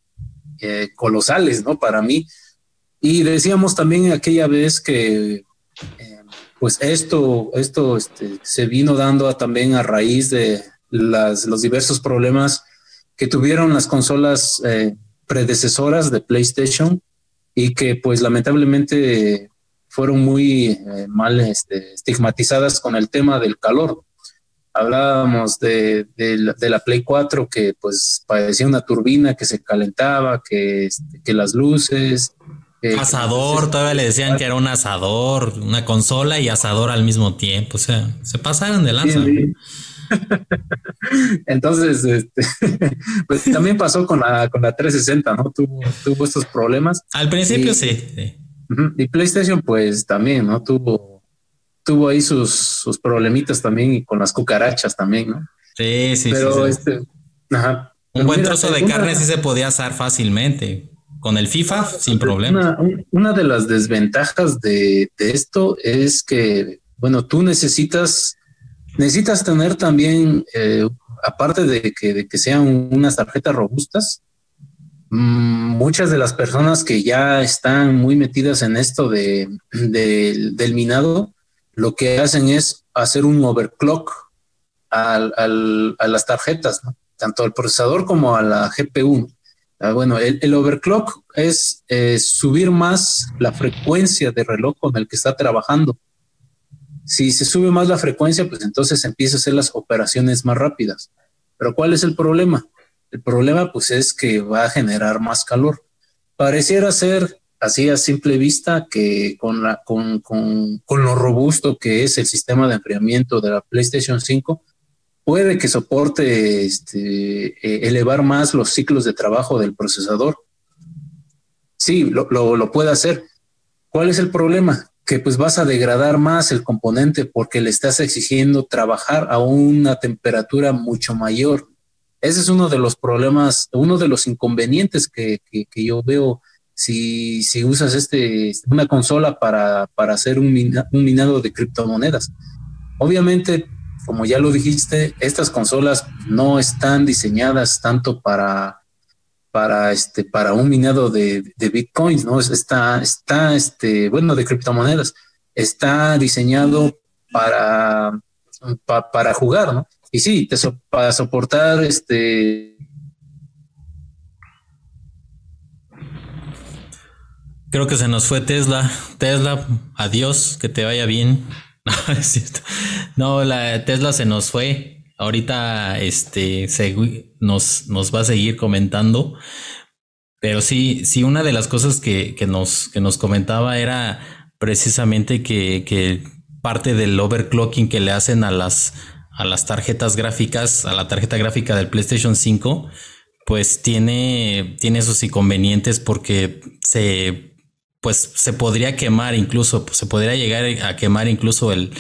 eh, colosales, ¿no? Para mí. Y decíamos también aquella vez que, eh, pues esto, esto este, se vino dando también a raíz de las, los diversos problemas que tuvieron las consolas eh, predecesoras de PlayStation y que pues lamentablemente fueron muy eh, mal este, estigmatizadas con el tema del calor. Hablábamos de, la, Play 4 que pues parecía una turbina que se calentaba, que, este, que las luces. asador, todavía le decían que era un asador, una consola y asador al mismo tiempo. O sea, se pasaron de lanza. Entonces, este, pues también pasó con la, con la 360, ¿no? Tuvo, tuvo estos problemas. Al principio sí. Y PlayStation, pues también, ¿no? Tuvo, tuvo ahí sus, sus problemitas también y con las cucarachas también, ¿no? Sí, sí, Pero sí. este, ajá. Un buen trozo de carne sí se podía asar fácilmente. Con el FIFA, sin problema. Una, una, de las desventajas de, de, esto es que, bueno, tú necesitas, necesitas tener también, eh, aparte de que, de que sean unas tarjetas robustas, muchas de las personas que ya están muy metidas en esto de, de, del minado, lo que hacen es hacer un overclock al, al, a las tarjetas, tanto al procesador como a la GPU. Ah, bueno, el, el, overclock es eh, subir más la frecuencia de reloj con el que está trabajando. Si se sube más la frecuencia, pues entonces empieza a hacer las operaciones más rápidas. Pero ¿cuál es el problema? El problema pues es que va a generar más calor. Pareciera ser así a simple vista que con, lo robusto que es el sistema de enfriamiento de la PlayStation 5, puede que soporte este, eh, elevar más los ciclos de trabajo del procesador. Sí, lo, lo, puede hacer. ¿Cuál es el problema? Que pues vas a degradar más el componente porque le estás exigiendo trabajar a una temperatura mucho mayor. Ese es uno de los problemas, uno de los inconvenientes que, que, yo veo si, si, usas este, una consola para, para hacer un, un minado de criptomonedas. Obviamente como ya lo dijiste, estas consolas no están diseñadas tanto para, para, este, para un minado de, de bitcoins, ¿no? Está, está, este, bueno, de criptomonedas. Está diseñado para, pa, para jugar, ¿no? Y sí, para soportar este. Creo que se nos fue Tesla. Tesla, adiós, que te vaya bien. No, es cierto. No, la Tesla se nos fue. Ahorita este nos, nos va a seguir comentando. Pero sí, sí, una de las cosas que, que nos, que nos comentaba era precisamente que, que, parte del overclocking que le hacen a las, a las tarjetas gráficas, a la tarjeta gráfica del PlayStation 5, pues tiene, tiene esos inconvenientes porque se pues se podría quemar incluso, se podría llegar a quemar incluso el,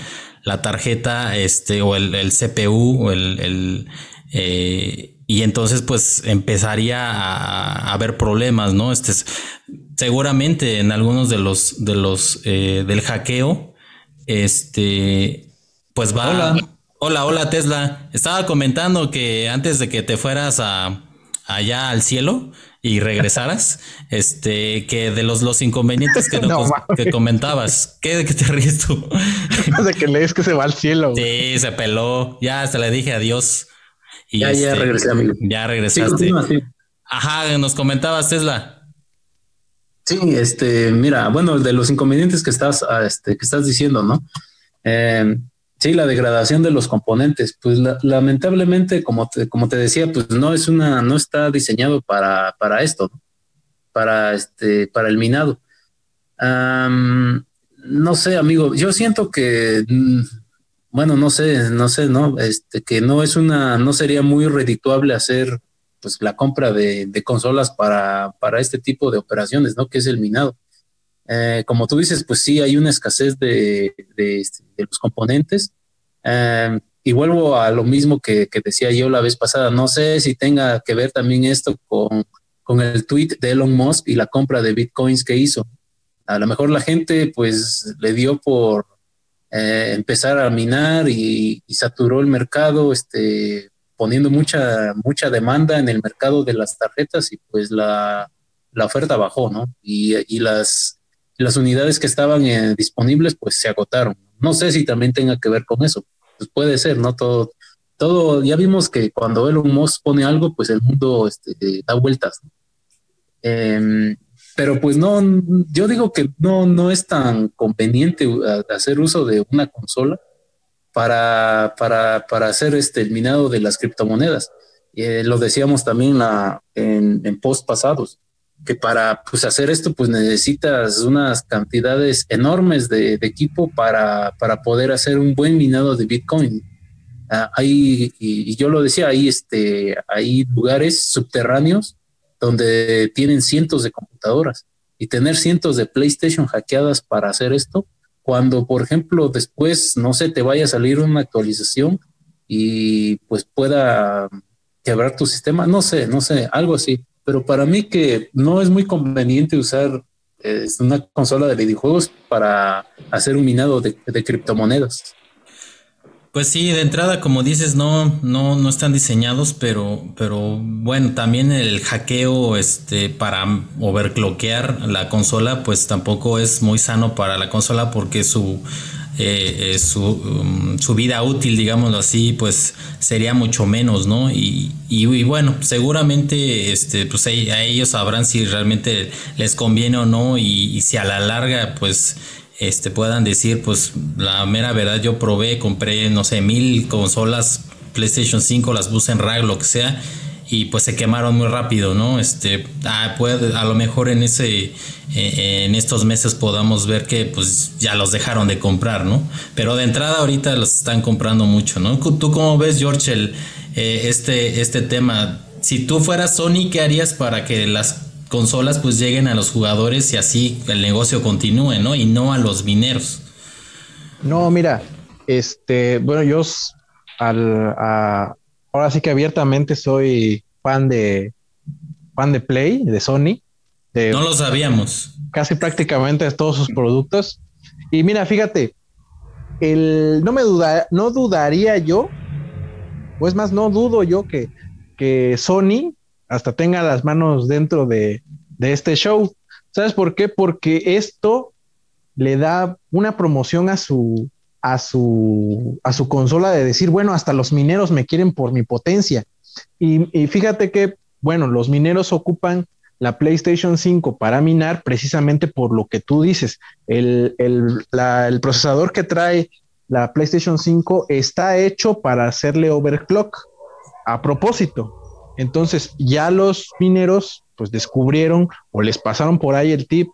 la tarjeta este, o el, el CPU o el, eh, y entonces pues empezaría a, haber problemas, ¿no? Este es, seguramente en algunos de los de los eh, del hackeo, este pues va. Hola. Hola, hola Tesla. Estaba comentando que antes de que te fueras a allá al cielo, y regresaras, este, que de los, los inconvenientes que, no, que comentabas, ¿qué de que te ríes tú? de que lees que se va al cielo. Sí, se peló, ya hasta le dije adiós. Y ya, este, ya regresé, amigo. Ya regresaste. Sí, sí. Ajá, nos comentabas, Tesla. Sí, este, mira, bueno, de los inconvenientes que estás, este, que estás diciendo, ¿no? Eh, Sí, la degradación de los componentes. Pues la, lamentablemente, como te, como te decía, pues no es una, no está diseñado para, para esto, para este, para el minado. Um, no sé, amigo, yo siento que, bueno, no sé, no sé, no, este, que no es una, no sería muy redituable hacer, pues, la compra de, de consolas para, para este tipo de operaciones, ¿no? Que es el minado. Eh, como tú dices, pues sí, hay una escasez de, de, de los componentes. Eh, y vuelvo a lo mismo que, que, decía yo la vez pasada. No sé si tenga que ver también esto con, con el tweet de Elon Musk y la compra de bitcoins que hizo. A lo mejor la gente pues le dio por eh, empezar a minar y, y, saturó el mercado, este, poniendo mucha, mucha demanda en el mercado de las tarjetas y pues la, la oferta bajó, ¿no? Y, y las, las unidades que estaban eh, disponibles pues se agotaron. No sé si también tenga que ver con eso. Pues puede ser, ¿no? Todo, todo, ya vimos que cuando Elon Musk pone algo, pues el mundo este, da vueltas. Eh, pero pues no, yo digo que no, no es tan conveniente hacer uso de una consola para, para, para hacer este, el minado de las criptomonedas. Eh, lo decíamos también en, en post pasados que para pues, hacer esto pues necesitas unas cantidades enormes de, equipo para, para, poder hacer un buen minado de Bitcoin. Ah, hay, y, yo lo decía, hay, este, hay lugares subterráneos donde tienen cientos de computadoras y tener cientos de PlayStation hackeadas para hacer esto, cuando, por ejemplo, después, no sé, te vaya a salir una actualización y pues pueda quebrar tu sistema, no sé, no sé, algo así. Pero para mí que no es muy conveniente usar eh, una consola de videojuegos para hacer un minado de criptomonedas. Pues sí, de entrada, como dices, no, no, no están diseñados, pero, pero bueno, también el hackeo, este, para overclockear la consola, pues tampoco es muy sano para la consola porque su, eh, eh, su, um, su, vida útil, digámoslo así, pues sería mucho menos, ¿no? Y, y, bueno, seguramente, este, pues a ellos sabrán si realmente les conviene o no y, y si a la larga, pues este, puedan decir, pues la mera verdad, yo probé, compré, no sé, mil consolas PlayStation 5, las puse en RAG, lo que sea, y pues se quemaron muy rápido, ¿no? Este, ah, puede, a lo mejor en ese, eh, en estos meses podamos ver que pues ya los dejaron de comprar, ¿no? Pero de entrada ahorita los están comprando mucho, ¿no? ¿Tú cómo ves, George, el, eh, este, este tema? Si tú fueras Sony, ¿qué harías para que las consolas pues lleguen a los jugadores y así el negocio continúe, ¿no? Y no a los mineros. No, mira, este, bueno, yo al, ahora sí que abiertamente soy fan de fan de Play, de Sony. no lo sabíamos. Casi prácticamente de todos sus productos. Y mira, fíjate, el, no me duda, no dudaría yo, o es más, no dudo yo que, que Sony hasta tenga las manos dentro de, este show. ¿Sabes por qué? Porque esto le da una promoción a su, a su, a su consola de decir, bueno, hasta los mineros me quieren por mi potencia. Y, fíjate que, bueno, los mineros ocupan la PlayStation 5 para minar precisamente por lo que tú dices. El, el procesador que trae la PlayStation 5 está hecho para hacerle overclock a propósito. Entonces ya los mineros pues descubrieron o les pasaron por ahí el tip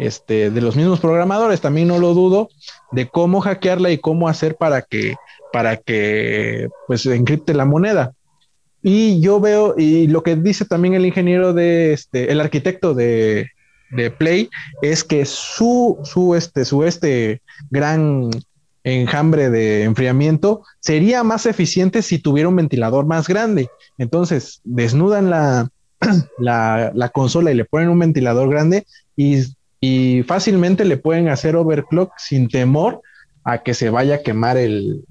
este, de los mismos programadores, también no lo dudo, de cómo hackearla y cómo hacer para que, para que pues encripte la moneda. Y yo veo, y lo que dice también el ingeniero de este, el arquitecto de, de Play, es que su, su, este, su este gran enjambre de enfriamiento sería más eficiente si tuviera un ventilador más grande. Entonces, desnudan la, la, consola y le ponen un ventilador grande y, fácilmente le pueden hacer overclock sin temor a que se vaya a quemar el,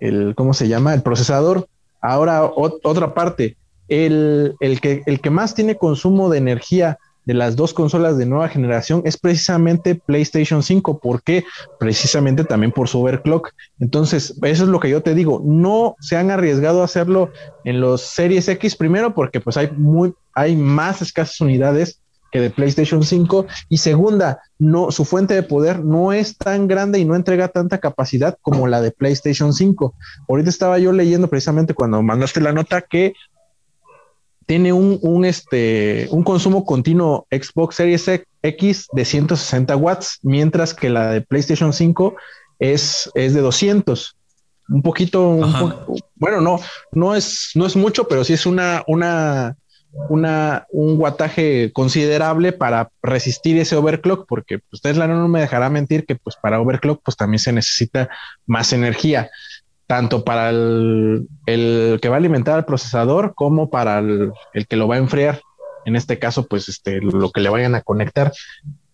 el ¿cómo se llama? El procesador. Ahora, otra parte, el, el, que, el que más tiene consumo de energía de las dos consolas de nueva generación es precisamente PlayStation 5. ¿Por qué? Precisamente también por su overclock. Entonces, eso es lo que yo te digo. No se han arriesgado a hacerlo en los Series X primero porque pues hay muy, hay más escasas unidades que de PlayStation 5 y segunda, no su fuente de poder no es tan grande y no entrega tanta capacidad como la de PlayStation 5. Ahorita estaba yo leyendo precisamente cuando mandaste la nota que tiene un, este, un consumo continuo Xbox Series X de 160 watts, mientras que la de PlayStation 5 es, es de 200. Un poquito, bueno, no, no es, no es mucho, pero sí es una, una, una, un guataje considerable para resistir ese overclock, porque pues, Tesla no me dejará mentir que pues para overclock pues también se necesita más energía tanto para el, que va a alimentar al procesador como para el, que lo va a enfriar. En este caso, pues este, lo que le vayan a conectar.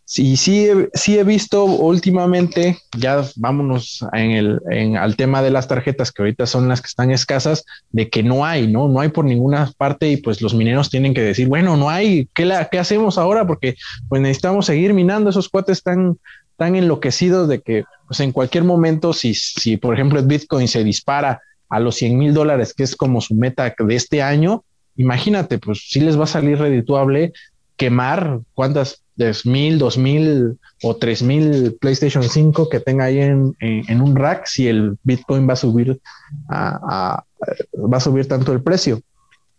Sí, sí, sí he visto últimamente, ya vámonos en el, en, al tema de las tarjetas que ahorita son las que están escasas, de que no hay, ¿no? No hay por ninguna parte y pues los mineros tienen que decir, bueno, no hay, ¿qué, la, qué hacemos ahora? Porque pues necesitamos seguir minando, esos cuates están tan enloquecidos de que pues en cualquier momento, si, si por ejemplo el Bitcoin se dispara a los 100 mil dólares, que es como su meta de este año, imagínate, pues si les va a salir redituable quemar cuántas, mil, dos mil o tres mil PlayStation 5 que tenga ahí en, en, un rack si el Bitcoin va a subir a, va a subir tanto el precio.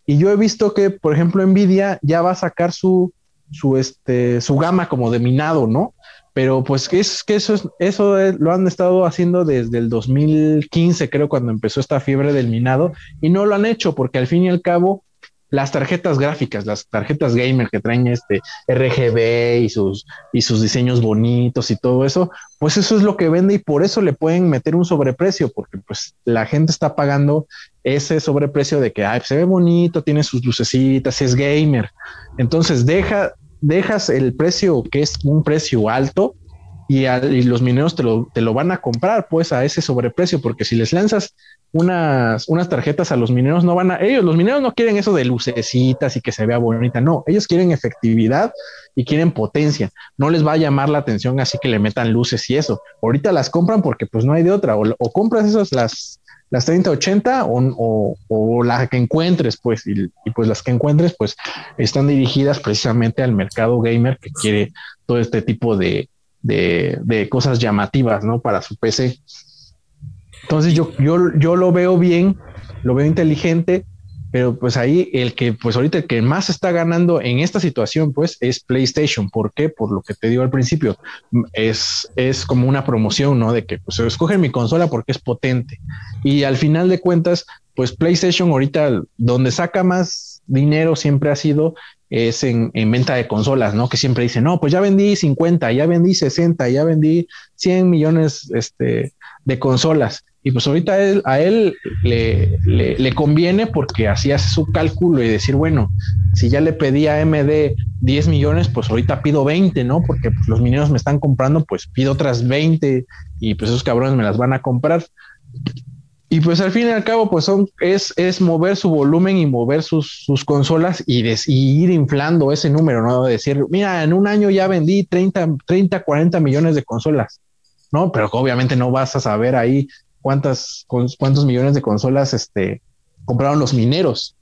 Y yo he visto que, por ejemplo, Nvidia ya va a sacar su, su, este, su gama como de minado, ¿no? Pero pues es que eso, es, eso lo han estado haciendo desde el 2015, creo, cuando empezó esta fiebre del minado, y no lo han hecho porque al fin y al cabo las tarjetas gráficas, las tarjetas gamer que traen este RGB y sus, y sus diseños bonitos y todo eso, pues eso es lo que vende y por eso le pueden meter un sobreprecio, porque pues la gente está pagando ese sobreprecio de que se ve bonito, tiene sus lucecitas, es gamer. Entonces deja, dejas el precio que es un precio alto y, los mineros te lo, te lo, van a comprar pues a ese sobreprecio, porque si les lanzas unas, unas tarjetas a los mineros, no van a, ellos, los mineros no quieren eso de lucecitas y que se vea bonita, no, ellos quieren efectividad y quieren potencia, no les va a llamar la atención así que le metan luces y eso, ahorita las compran porque pues no hay de otra, o, o compras esas las las 3080 o, o, la que encuentres, pues, y, pues las que encuentres, pues, están dirigidas precisamente al mercado gamer que quiere todo este tipo de, de, cosas llamativas, ¿no? Para su PC. Entonces yo, yo, yo lo veo bien, lo veo inteligente, pero pues ahí el que, pues ahorita el que más está ganando en esta situación, pues es PlayStation. ¿Por qué? Por lo que te digo al principio, es, es como una promoción, ¿no? De que pues escogen mi consola porque es potente. Y al final de cuentas, pues PlayStation ahorita donde saca más dinero siempre ha sido es en, en, venta de consolas, ¿no? Que siempre dicen, no, pues ya vendí 50, ya vendí 60, ya vendí 100 millones este, de consolas. Y pues ahorita a él, le, le, conviene porque así hace su cálculo y decir, bueno, si ya le pedí a AMD 10 millones, pues ahorita pido 20, ¿no? Porque pues, los mineros me están comprando, pues pido otras 20 y pues esos cabrones me las van a comprar. Y pues al fin y al cabo, pues son, es, es mover su volumen y mover sus, sus consolas y, y, ir inflando ese número, ¿no? Decir, mira, en un año ya vendí 30, 30, 40 millones de consolas, ¿no? Pero obviamente no vas a saber ahí cuántas, cuántos millones de consolas este, compraron los mineros.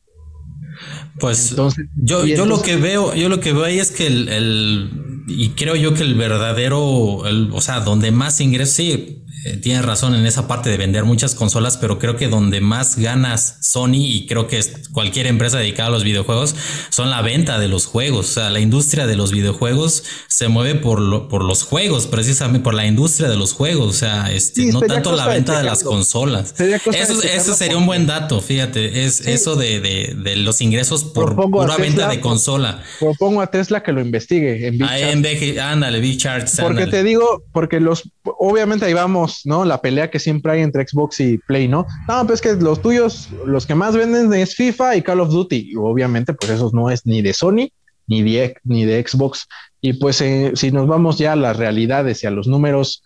Pues entonces, yo, yo lo que veo, yo lo que veo ahí es que el, y creo yo que el verdadero, o sea, donde más ingresos, sí, eh, tienes razón en esa parte de vender muchas consolas, pero creo que donde más ganas Sony y creo que cualquier empresa dedicada a los videojuegos son la venta de los juegos. O sea, la industria de los videojuegos se mueve por, por los juegos, precisamente por la industria de los juegos. O sea, este, no tanto la venta de, las consolas. Eso, eso sería un buen dato, fíjate. Es eso de, de, los ingresos por pura venta de consola. Propongo a Tesla que lo investigue. En Big ándale, Big Charts. Porque te digo, porque los, obviamente ahí vamos ¿no? La pelea que siempre hay entre Xbox y Play, ¿no? No, pues que los tuyos, los que más venden es FIFA y Call of Duty. Y obviamente, pues esos no es ni de Sony ni de, ni de Xbox. Y pues eh, si nos vamos ya a las realidades y a los números,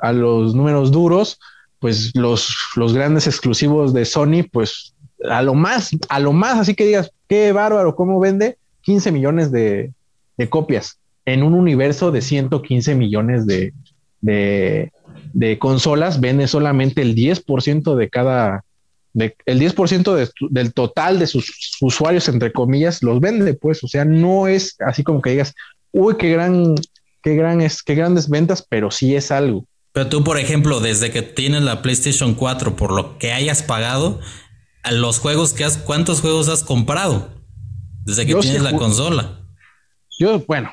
a los números duros, pues los, los grandes exclusivos de Sony, pues a lo más, a lo más, así que digas, qué bárbaro, cómo vende 15 millones de, copias en un universo de 115 millones de, de consolas vende solamente el 10% de cada, de, el 10% del total de sus usuarios, entre comillas, los vende, pues, o sea, no es así como que digas, uy, qué gran, qué gran es, qué grandes ventas, pero sí es algo. Pero tú, por ejemplo, desde que tienes la PlayStation 4, por lo que hayas pagado, a los juegos que has, ¿cuántos juegos has comprado? Desde que tienes la consola. Yo, bueno,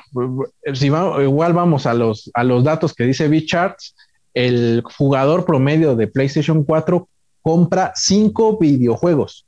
si igual vamos a los, a los datos que dice B-Charts, el jugador promedio de PlayStation 4 compra cinco videojuegos.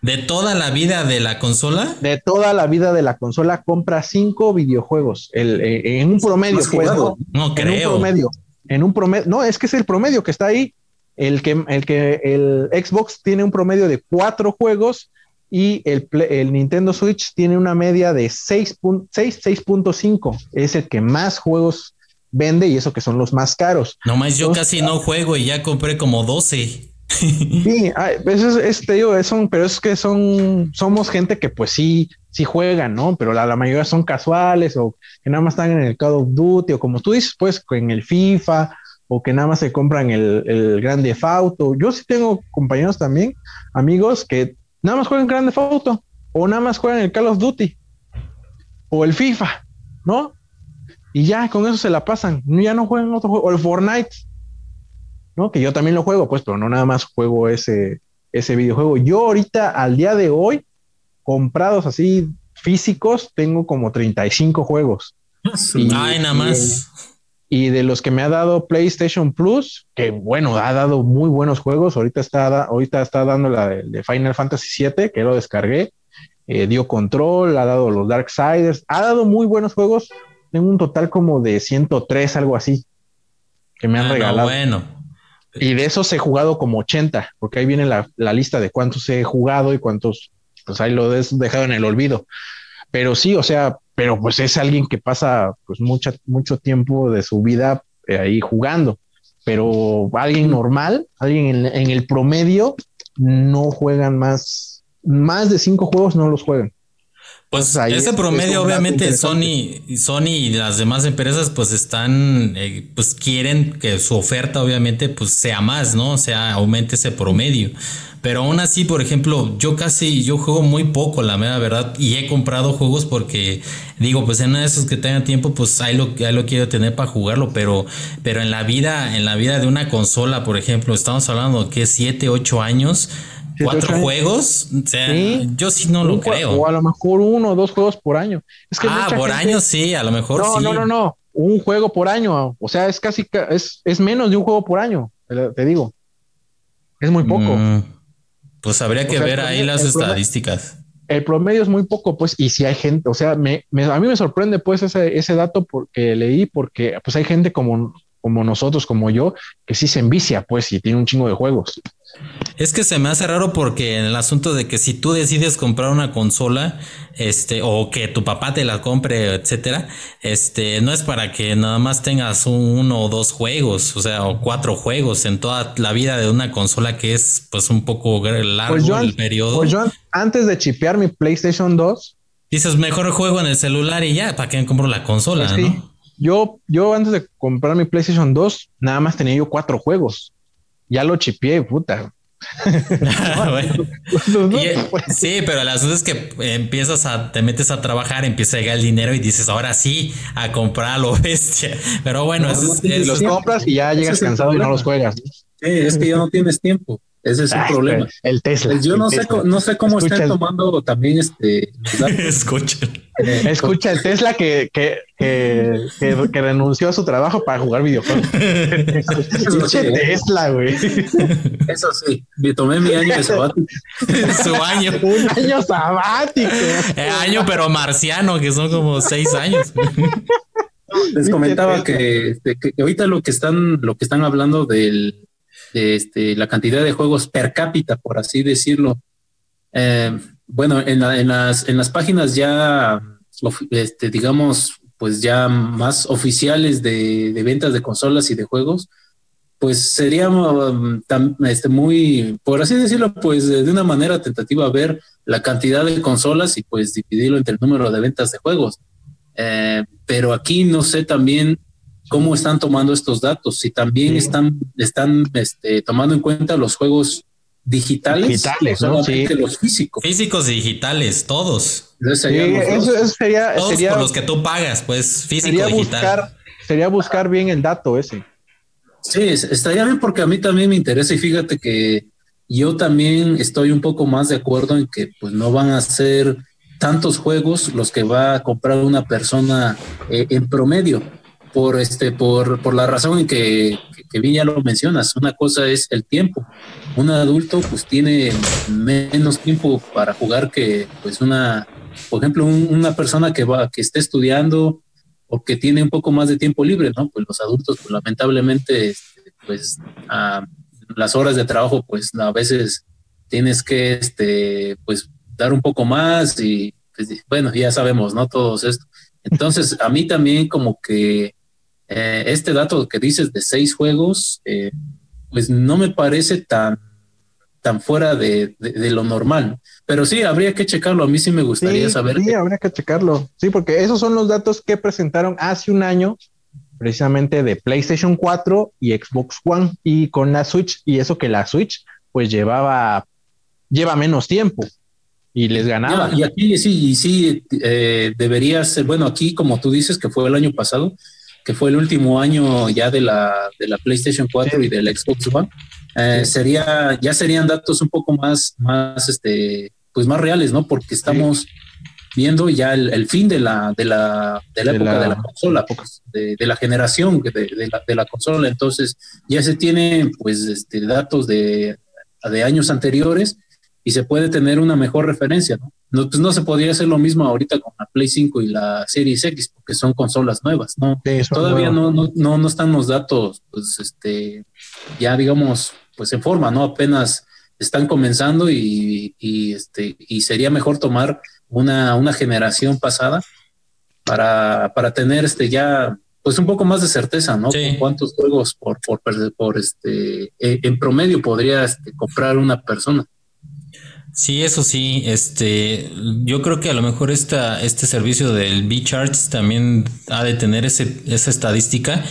¿De toda la vida de la consola? De toda la vida de la consola compra cinco videojuegos. El, eh, en un promedio, pues, no, creo. En un promedio. En un promedio. No, es que es el promedio que está ahí. El que, el que el Xbox tiene un promedio de cuatro juegos y el, el Nintendo Switch tiene una media de 6.5. Es el que más juegos vende y eso que son los más caros. Nomás yo casi no juego y ya compré como 12. Sí, eso es, te digo, pero es que son, somos gente que pues sí, sí juegan, ¿no? Pero la, mayoría son casuales o que nada más están en el Call of Duty o como tú dices, pues en el FIFA o que nada más se compran el, el Grande Auto. Yo sí tengo compañeros también, amigos, que nada más juegan Grande Auto o nada más juegan el Call of Duty o el FIFA, ¿no? Y ya con eso se la pasan. Ya no juegan otro juego. O el Fortnite, ¿no? Que yo también lo juego, pues, pero no nada más juego ese, ese videojuego. Yo ahorita, al día de hoy, comprados así físicos, tengo como 35 juegos. Ay, nada más. Y de los que me ha dado PlayStation Plus, que bueno, ha dado muy buenos juegos. Ahorita está, ahorita está dando la de, Final Fantasy VII, que lo descargué. Eh, dio control, ha dado los Darksiders, ha dado muy buenos juegos. Tengo un total como de 103, algo así, que me han ah, regalado. bueno. Y de esos he jugado como 80, porque ahí viene la, la, lista de cuántos he jugado y cuántos, pues ahí lo he dejado en el olvido. Pero sí, o sea, pero pues es alguien que pasa pues mucha, mucho tiempo de su vida eh, ahí jugando. Pero alguien normal, alguien en, el promedio, no juegan más, más de cinco juegos no los juegan. Pues ese promedio, obviamente, Sony, Sony y las demás empresas, pues están, eh, pues quieren que su oferta, obviamente, pues sea más, ¿no? O sea, aumente ese promedio. Pero aún así, por ejemplo, yo casi, yo juego muy poco, la mera verdad, y he comprado juegos porque digo, pues en una de esos que tenga tiempo, pues ahí lo, ahí lo quiero tener para jugarlo, pero, pero en la vida, en la vida de una consola, por ejemplo, estamos hablando que siete, ocho años, cuatro juegos, o sea, yo sí no lo creo. O a lo mejor uno o dos juegos por año. ah, por año sí, a lo mejor sí. No, no, no, un juego por año, o sea, es casi, es, es menos de un juego por año, te digo. Es muy poco. Mm. Pues habría que ver ahí las estadísticas. el promedio es muy poco, pues, y si hay gente, o sea, me, a mí me sorprende pues ese, ese dato porque leí, porque pues hay gente como, como nosotros, como yo, que sí se envicia, pues, y tiene un chingo de juegos. Es que se me hace raro porque en el asunto de que si tú decides comprar una consola, este, o que tu papá te la compre, etcétera, este, no es para que nada más tengas uno o dos juegos, o sea, o cuatro juegos en toda la vida de una consola que es, pues, un poco largo pues el periodo. Pues yo antes de chipear mi PlayStation 2, dices mejor juego en el celular y ya, ¿para qué compro la consola? Pues ¿no? Yo, yo antes de comprar mi PlayStation 2, nada más tenía yo cuatro juegos ya lo chipié, puta. sí, pero las veces que empiezas a, te metes a trabajar, empieza a llegar el dinero y dices, ahora sí, a comprar lo bestia. Pero bueno, los compras y ya llegas cansado y no los juegas. Sí, es que ya no tienes tiempo. Ese es el problema. El Tesla. Yo no, sé, no sé cómo están tomando también este. Escucha. Eh, Escucha el Tesla que, que, que, que, renunció a su trabajo para jugar videojuegos. Escucha ¿eh? Tesla, güey. Eso sí, me tomé mi año de sabático. Su año. Un año sabático. Eh, año, pero marciano, que son como seis años. Les comentaba que, que ahorita lo que están, lo que están hablando del este, la cantidad de juegos per cápita, por así decirlo. Eh, bueno, en, las, páginas ya, este, digamos, pues ya más oficiales de, ventas de consolas y de juegos, pues sería um, este, muy, por así decirlo, pues de una manera tentativa ver la cantidad de consolas y pues dividirlo entre el número de ventas de juegos. Eh, pero aquí no sé también cómo están tomando estos datos, si también están, están este, tomando en cuenta los juegos digitales, digitales los físicos. Físicos y digitales, todos. eso, sería, todos por los que tú pagas, pues físico digital. Buscar, sería buscar bien el dato ese. Sí, estaría bien porque a mí también me interesa y fíjate que yo también estoy un poco más de acuerdo en que pues no van a ser tantos juegos los que va a comprar una persona eh, en promedio por, este, por, por la razón en que, que, bien ya lo mencionas. Una cosa es el tiempo. Un adulto pues tiene menos tiempo para jugar que pues una, por ejemplo, una persona que va, que esté estudiando o que tiene un poco más de tiempo libre, ¿no? Pues los adultos pues, lamentablemente este, pues a las horas de trabajo pues a veces tienes que este pues dar un poco más y pues, bueno, ya sabemos, ¿no? Todos esto. Entonces, a mí también como que eh, este dato que dices de seis juegos, eh, pues no me parece tan, tan fuera de, lo normal. Pero sí, habría que checarlo. A mí sí me gustaría saber. Sí, habría que checarlo. Sí, porque esos son los datos que presentaron hace un año, precisamente de PlayStation 4 y Xbox One, y con la Switch. Y eso que la Switch, pues llevaba, lleva menos tiempo y les ganaba. y aquí sí, sí, eh, debería ser, bueno, aquí como tú dices que fue el año pasado, que fue el último año ya de la, de la PlayStation 4 y del Xbox One, eh, sería, ya serían datos un poco más, más, este, pues más reales, ¿no? Porque estamos, viendo ya el, fin de la, de la, de la época de la consola, de, de la generación de, la, de la consola. Entonces ya se tienen pues este, datos de, de años anteriores y se puede tener una mejor referencia, ¿no? No, pues no se podría hacer lo mismo ahorita con la Play 5 y la Series X, porque son consolas nuevas, ¿no? Todavía no, no, no, no, están los datos, pues, este, ya digamos, pues en forma, ¿no? Apenas están comenzando y, y este, y sería mejor tomar una, una generación pasada para, para tener este ya pues un poco más de certeza, ¿no? ¿Cuántos juegos por, por, por este, e, en promedio podría este, comprar una persona? Sí, eso sí, este, yo creo que a lo mejor esta, este servicio del B-Charts también ha de tener ese, esa estadística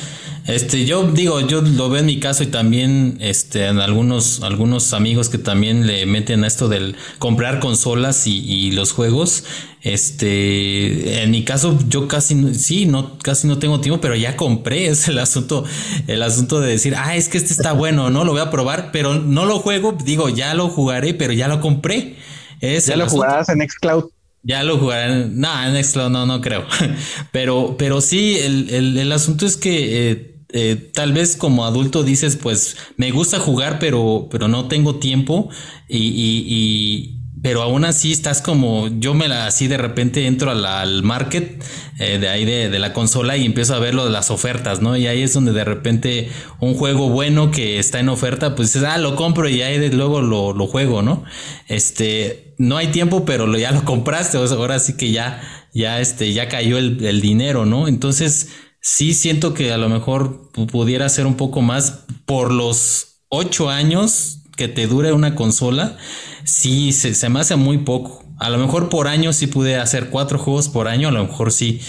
este, yo digo, yo lo veo en mi caso y también este, en algunos, algunos amigos que también le meten a esto del comprar consolas y, los juegos. Este, en mi caso, yo casi, sí, no, casi no tengo tiempo, pero ya compré. Es el asunto, el asunto de decir, ah, es que este está bueno, no lo voy a probar, pero no lo juego. Digo, ya lo jugaré, pero ya lo compré. Es ya lo jugarás en Xcloud. Ya lo jugaré. No, en Xcloud no, no creo. pero, pero sí, el, el, asunto es que eh, eh, tal vez como adulto dices, pues me gusta jugar, pero, pero no tengo tiempo y, y, pero aún así estás como, yo me la así de repente entro al market eh, de ahí de, la consola y empiezo a ver lo de las ofertas, ¿no? Y ahí es donde de repente un juego bueno que está en oferta, pues dices, ah, lo compro y ahí luego lo, lo juego, ¿no? Este, no hay tiempo, pero ya lo compraste, ahora sí que ya, ya, este, ya cayó el, el dinero, ¿no? Entonces, sí siento que a lo mejor pudiera ser un poco más por los ocho años que te dure una consola, sí se, me hace muy poco. A lo mejor por año sí pude hacer cuatro juegos por año, a lo mejor sí,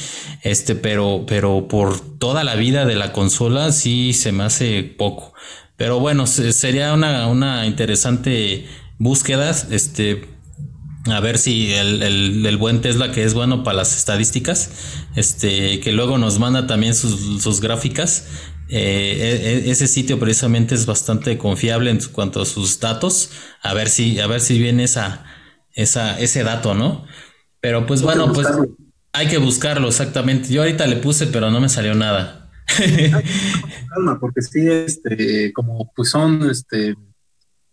este, pero, pero por toda la vida de la consola sí se me hace poco. Pero bueno, sería una, una interesante búsqueda, este, a ver si el, el, buen Tesla, que es bueno para las estadísticas, este, que luego nos manda también sus, gráficas. Eh, e, e, ese sitio precisamente es bastante confiable en cuanto a sus datos. A ver si, a ver si viene esa, esa, ese dato, ¿no? Pero pues bueno, pues hay que buscarlo exactamente. Yo ahorita le puse, pero no me salió nada. Calma, porque sí, este, como pues son, este,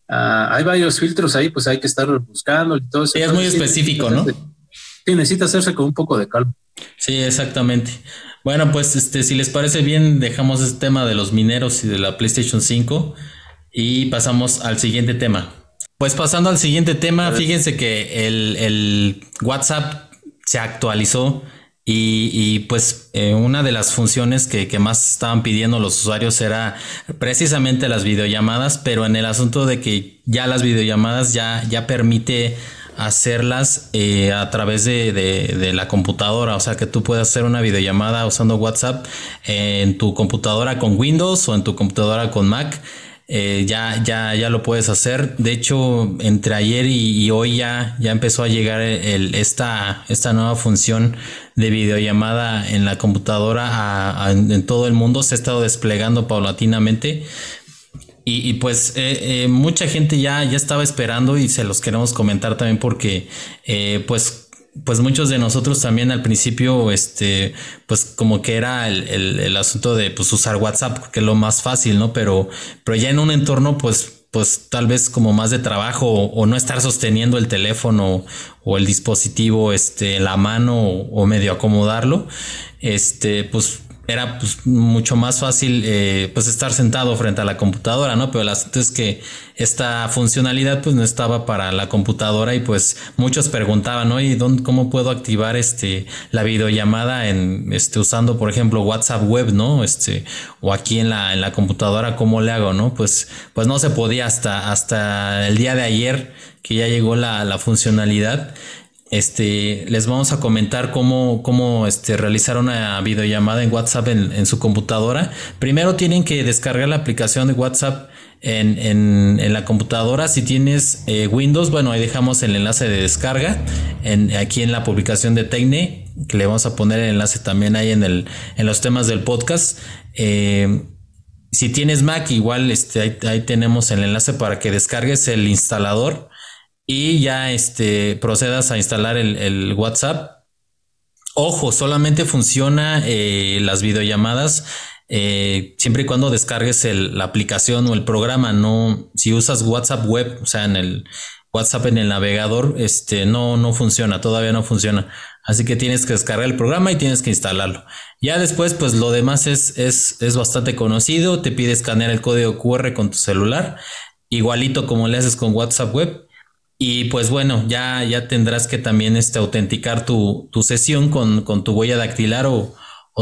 Ah, hay varios filtros ahí, pues hay que estar buscando y todo eso. Sí, es muy específico, ¿no? Sí, necesita hacerse con un poco de calma. Sí, exactamente. Bueno, pues este, si les parece bien, dejamos este tema de los mineros y de la PlayStation 5 y pasamos al siguiente tema. Pues pasando al siguiente tema, fíjense que el, el WhatsApp se actualizó y, pues eh, una de las funciones que, más estaban pidiendo los usuarios era precisamente las videollamadas, pero en el asunto de que ya las videollamadas ya, ya permite hacerlas eh, a través de, la computadora, o sea que tú puedes hacer una videollamada usando WhatsApp en tu computadora con Windows o en tu computadora con Mac eh, ya, ya, ya lo puedes hacer. De hecho, entre ayer y, hoy ya, ya empezó a llegar esta, esta nueva función de videollamada en la computadora en todo el mundo. Se ha estado desplegando paulatinamente. Y, pues eh, eh, mucha gente ya, ya estaba esperando y se los queremos comentar también porque pues pues muchos de nosotros también al principio, este, pues como que era el, asunto de pues usar WhatsApp, porque es lo más fácil, ¿no? Pero, pero ya en un entorno, pues, pues tal vez como más de trabajo o, no estar sosteniendo el teléfono o el dispositivo, este, en la mano o, o medio acomodarlo, este, pues era pues, mucho más fácil eh, pues estar sentado frente a la computadora, ¿no? Pero el asunto es que esta funcionalidad pues no estaba para la computadora y pues muchos preguntaban. ¿Y dónde, cómo puedo activar este la videollamada en este usando por ejemplo WhatsApp web, ¿no? Este o aquí en la en la computadora cómo le hago, ¿no? Pues pues no se podía hasta hasta el día de ayer que ya llegó la, la funcionalidad este, les vamos a comentar cómo, cómo este, realizar una videollamada en WhatsApp en, su computadora. Primero tienen que descargar la aplicación de WhatsApp en, en, la computadora. Si tienes eh, Windows, bueno, ahí dejamos el enlace de descarga en, aquí en la publicación de Tecne, que le vamos a poner el enlace también ahí en, el, en los temas del podcast. Eh, si tienes Mac, igual este, ahí tenemos el enlace para que descargues el instalador y ya este, procedas a instalar el, WhatsApp. Ojo, solamente funciona eh, las videollamadas eh, siempre y cuando descargues la aplicación o el programa. No, si usas WhatsApp web, o sea, en el WhatsApp en el navegador, este, no, no funciona, todavía no funciona. Así que tienes que descargar el programa y tienes que instalarlo. Ya después, pues lo demás es, es, es bastante conocido. Te pide escanear el código QR con tu celular, igualito como le haces con WhatsApp web. Y pues bueno, ya, ya tendrás que también este, autenticar tu, sesión con, tu huella dactilar o,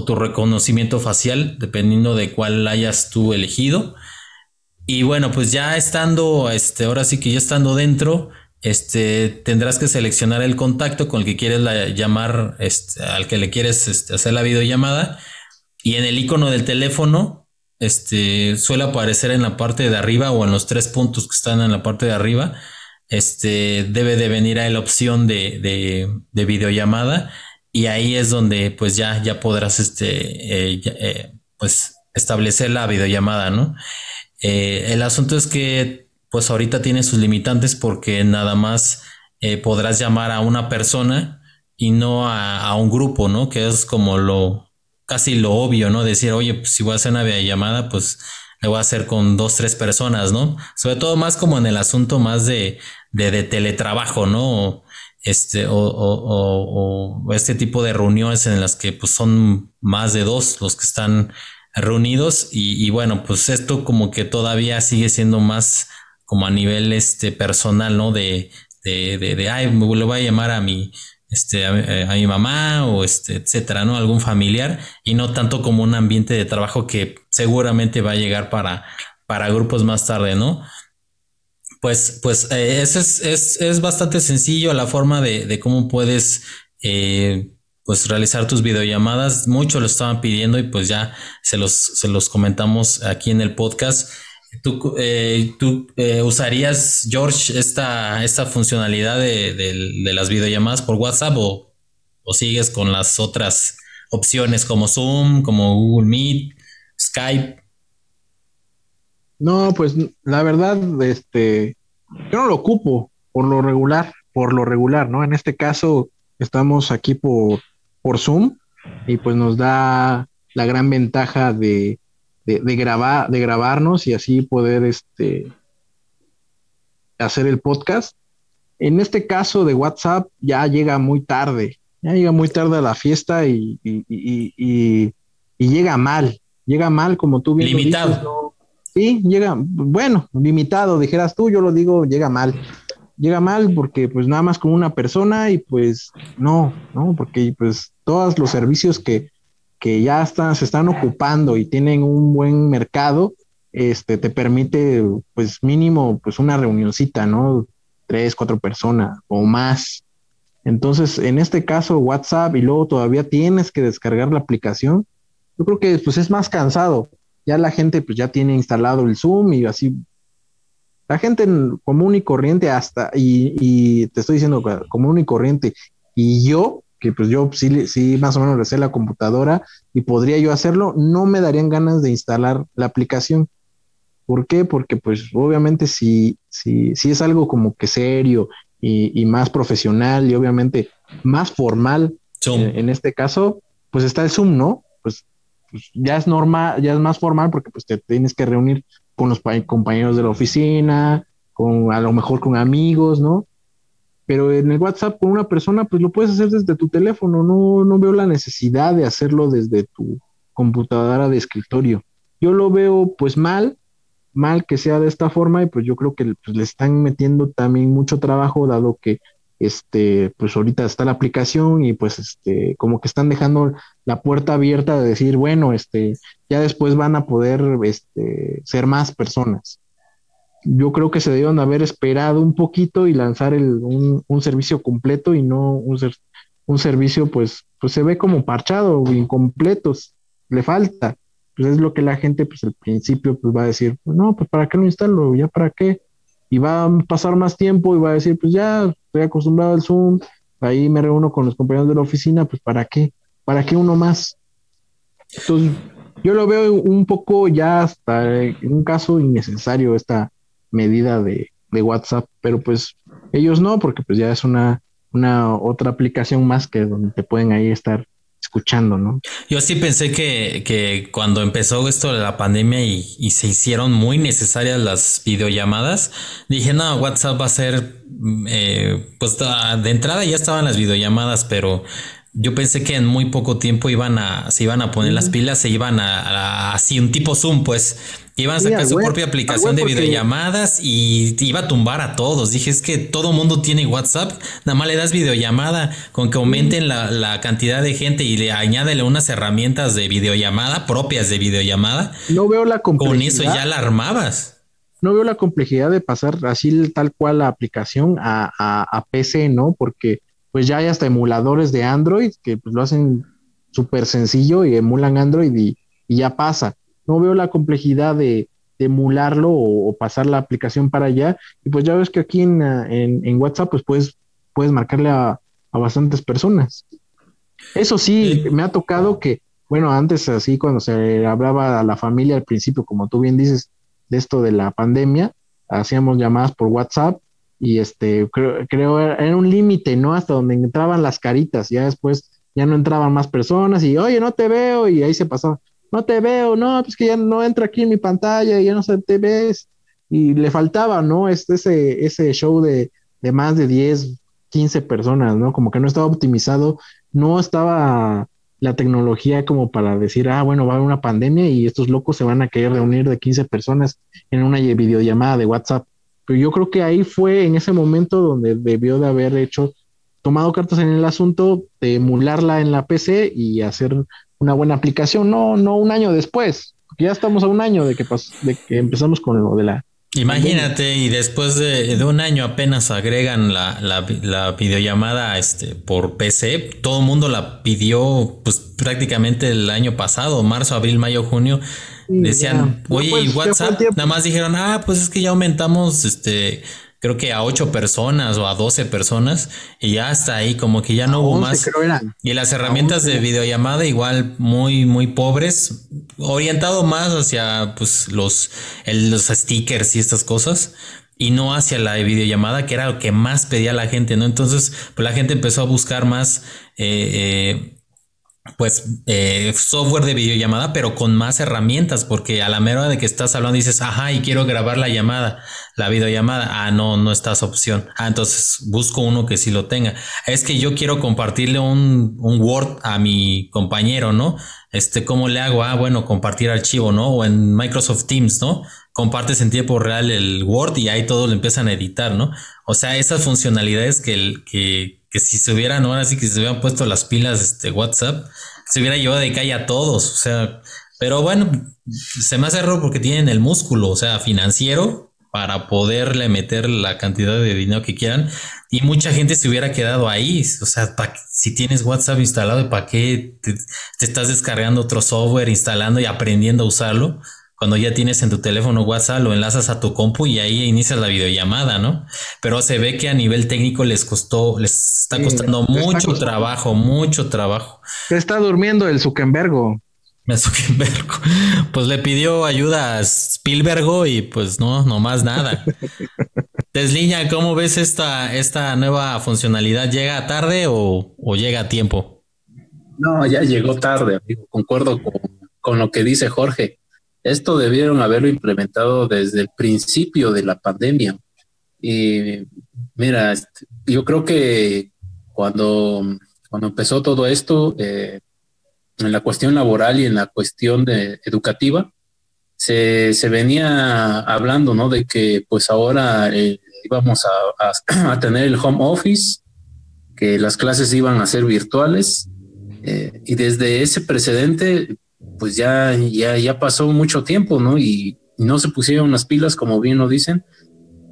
tu reconocimiento facial, dependiendo de cuál hayas tú elegido. Y bueno, pues ya estando, este, ahora sí que ya estando dentro, este, tendrás que seleccionar el contacto con el que quieres llamar, este, al que le quieres este, hacer la videollamada. Y en el icono del teléfono, este, suele aparecer en la parte de arriba o en los tres puntos que están en la parte de arriba este, debe de venir a la opción de, de, videollamada y ahí es donde pues ya, ya podrás este, eh, eh, pues establecer la videollamada, ¿no? Eh, el asunto es que pues ahorita tiene sus limitantes porque nada más podrás llamar a una persona y no a, a, un grupo, ¿no? Que es como lo casi lo obvio, ¿no? Decir, oye, pues si voy a hacer una videollamada, pues le voy a hacer con dos, tres personas, ¿no? Sobre todo más como en el asunto más de, de, teletrabajo, ¿no? Este, o, o, o, este tipo de reuniones en las que pues son más de dos los que están reunidos y, bueno, pues esto como que todavía sigue siendo más como a nivel este personal, ¿no? De, de, de, de ay, me lo voy a llamar a mi, este, a, mi mamá o este, etcétera, ¿no? Algún familiar y no tanto como un ambiente de trabajo que seguramente va a llegar para, para grupos más tarde, ¿no? Pues, pues eh, es, es, es, bastante sencillo la forma de, de cómo puedes eh, pues realizar tus videollamadas. Muchos lo estaban pidiendo y pues ya se los, se los comentamos aquí en el podcast. ¿Tú, eh, tú eh, usarías, George, esta, esta funcionalidad de, de, las videollamadas por WhatsApp o, o, sigues con las otras opciones como Zoom, como Google Meet, Skype? No, pues la verdad, este, yo no lo ocupo por lo regular, por lo regular, ¿no? En este caso estamos aquí por, por Zoom y pues nos da la gran ventaja de, de, grabar, de grabarnos y así poder este, hacer el podcast. En este caso de WhatsApp ya llega muy tarde, ya llega muy tarde a la fiesta y, y, llega mal, llega mal como tú bien Limitado. Sí, llega, bueno, limitado, dijeras tú, yo lo digo, llega mal. Llega mal porque pues nada más con una persona y pues no, ¿no? Porque pues todos los servicios que, que ya están, se están ocupando y tienen un buen mercado, este, te permite pues mínimo pues una reunioncita, ¿no? Tres, cuatro personas o más. Entonces, en este caso, WhatsApp y luego todavía tienes que descargar la aplicación. Yo creo que pues es más cansado ya la gente pues ya tiene instalado el Zoom y así. La gente común y corriente hasta, y, te estoy diciendo común y corriente, y yo, que pues yo sí, sí más o menos le sé la computadora y podría yo hacerlo, no me darían ganas de instalar la aplicación. ¿Por qué? Porque pues obviamente si, si, si es algo como que serio y, más profesional y obviamente más formal, en, este caso, pues está el Zoom, ¿no? Pues ya es normal, ya es más formal porque pues te tienes que reunir con los compañeros de la oficina, con a lo mejor con amigos, ¿no? Pero en el WhatsApp con una persona, pues lo puedes hacer desde tu teléfono, no, no veo la necesidad de hacerlo desde tu computadora de escritorio. Yo lo veo pues mal, mal que sea de esta forma y pues yo creo que pues, le están metiendo también mucho trabajo dado que este, pues ahorita está la aplicación y pues este, como que están dejando la puerta abierta de decir, bueno, este, ya después van a poder este, ser más personas. Yo creo que se debieron haber esperado un poquito y lanzar un, un, servicio completo y no un, un servicio pues, pues se ve como parchado, incompleto, le falta. Pues es lo que la gente pues al principio pues va a decir, no, pues para qué lo instalo, ya para qué. Y va a pasar más tiempo y va a decir, pues ya estoy acostumbrado al Zoom, ahí me reúno con los compañeros de la oficina, pues ¿para qué? ¿Para qué uno más? Entonces, yo lo veo un poco ya hasta en un caso innecesario esta medida de, WhatsApp, pero pues ellos no, porque pues ya es una, una otra aplicación más que donde te pueden ahí estar escuchando, ¿no? Yo sí pensé que, que cuando empezó esto de la pandemia y, se hicieron muy necesarias las videollamadas, dije, no, WhatsApp va a ser, eh, pues de entrada ya estaban las videollamadas, pero yo pensé que en muy poco tiempo iban a, se iban a poner las pilas, se iban a, así un tipo Zoom, pues iban a sacar su propia aplicación de videollamadas y iba a tumbar a todos. Dije, es que todo mundo tiene WhatsApp, nada más le das videollamada, con que aumenten la, cantidad de gente y le añádele unas herramientas de videollamada propias de videollamada. No veo la complejidad. Con eso ya la armabas. No veo la complejidad de pasar así tal cual la aplicación a, a PC, ¿no? Porque pues ya hay hasta emuladores de Android que pues, lo hacen súper sencillo y emulan Android y, ya pasa. No veo la complejidad de, emularlo o, pasar la aplicación para allá. Y pues ya ves que aquí en, en, WhatsApp pues puedes, puedes marcarle a, bastantes personas. Eso sí, me ha tocado que, bueno, antes así cuando se hablaba a la familia al principio, como tú bien dices, de esto de la pandemia, hacíamos llamadas por WhatsApp y este, creo, creo era un límite, ¿no? Hasta donde entraban las caritas, ya después ya no entraban más personas y, oye, no te veo, y ahí se pasaba, no te veo, no, pues que ya no entra aquí en mi pantalla, ya no se te ves, y le faltaba, ¿no? Este, ese, ese show de, de más de 10, 15 personas, ¿no? Como que no estaba optimizado, no estaba la tecnología como para decir, ah, bueno, va a haber una pandemia y estos locos se van a querer reunir de 15 personas en una videollamada de WhatsApp. Pero yo creo que ahí fue en ese momento donde debió de haber hecho, tomado cartas en el asunto, de emularla en la PC y hacer una buena aplicación, no, no un año después, ya estamos a un año de que, de que empezamos con lo de la Imagínate, y después de, un año apenas agregan la, la, videollamada este, por PC. Todo el mundo la pidió pues prácticamente el año pasado, marzo, abril, mayo, junio. Decían, oye, y WhatsApp, nada más dijeron, ah, pues es que ya aumentamos este creo que a ocho personas o a doce personas y ya hasta ahí como que ya no hubo más. Y las herramientas de videollamada igual muy, muy pobres, orientado más hacia pues los, los stickers y estas cosas y no hacia la videollamada que era lo que más pedía la gente, ¿no? Entonces pues la gente empezó a buscar más eh, eh, pues eh, software de videollamada, pero con más herramientas, porque a la mera de que estás hablando dices, ajá, y quiero grabar la llamada, la videollamada, ah, no, no está esa opción. Ah, entonces busco uno que sí lo tenga. Es que yo quiero compartirle un, un Word a mi compañero, ¿no? Este, ¿cómo le hago? Ah, bueno, compartir archivo, ¿no? O en Microsoft Teams, ¿no? Compartes en tiempo real el Word y ahí todos lo empiezan a editar, ¿no? O sea, esas funcionalidades que, que, que si se hubieran, ahora sí que se hubieran puesto las pilas, este WhatsApp, se hubiera llevado de calle a todos. O sea, pero bueno, se me hace error porque tienen el músculo, o sea, financiero para poderle meter la cantidad de dinero que quieran y mucha gente se hubiera quedado ahí. O sea, si tienes WhatsApp instalado, ¿para qué te, estás descargando otro software, instalando y aprendiendo a usarlo? Cuando ya tienes en tu teléfono WhatsApp, lo enlazas a tu compu y ahí inicias la videollamada, ¿no? Pero se ve que a nivel técnico les costó, les está costando mucho trabajo, mucho trabajo. Se está durmiendo el Zuckerberg. El Zuckerberg. Pues le pidió ayuda a Spielberg y pues no, no más nada. Desliña, ¿cómo ves esta, esta nueva funcionalidad? ¿Llega tarde o, llega a tiempo? No, ya llegó tarde, amigo. Concuerdo con, con lo que dice Jorge esto debieron haberlo implementado desde el principio de la pandemia. Y mira, este, yo creo que cuando, cuando empezó todo esto, eh, en la cuestión laboral y en la cuestión educativa, se, venía hablando, ¿no? De que pues ahora eh, íbamos a, tener el home office, que las clases iban a ser virtuales. Eh, y desde ese precedente, pues ya, ya, ya pasó mucho tiempo, ¿no? Y, no se pusieron las pilas, como bien lo dicen.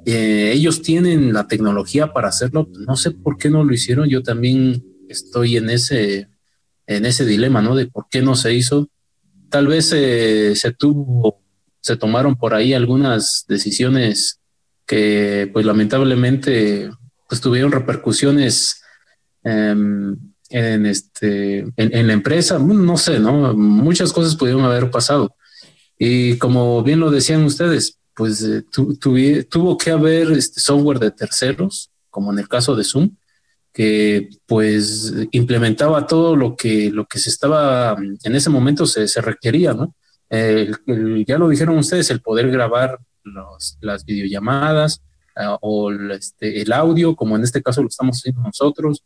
Eh, ellos tienen la tecnología para hacerlo. No sé por qué no lo hicieron. Yo también estoy en ese, en ese dilema, ¿no? De por qué no se hizo. Tal vez eh, se tuvo, se tomaron por ahí algunas decisiones que, pues lamentablemente, pues tuvieron repercusiones em, en, este, en, la empresa, no sé, ¿no? Muchas cosas pudieron haber pasado. Y como bien lo decían ustedes, pues eh, tuvo que haber este software de terceros como en el caso de Zoom, que pues implementaba todo lo que, lo que se estaba, en ese momento se, se requería, ¿no? ya lo dijeron ustedes, el poder grabar las videollamadas ah, o el, este, el audio, como en este caso lo estamos haciendo nosotros,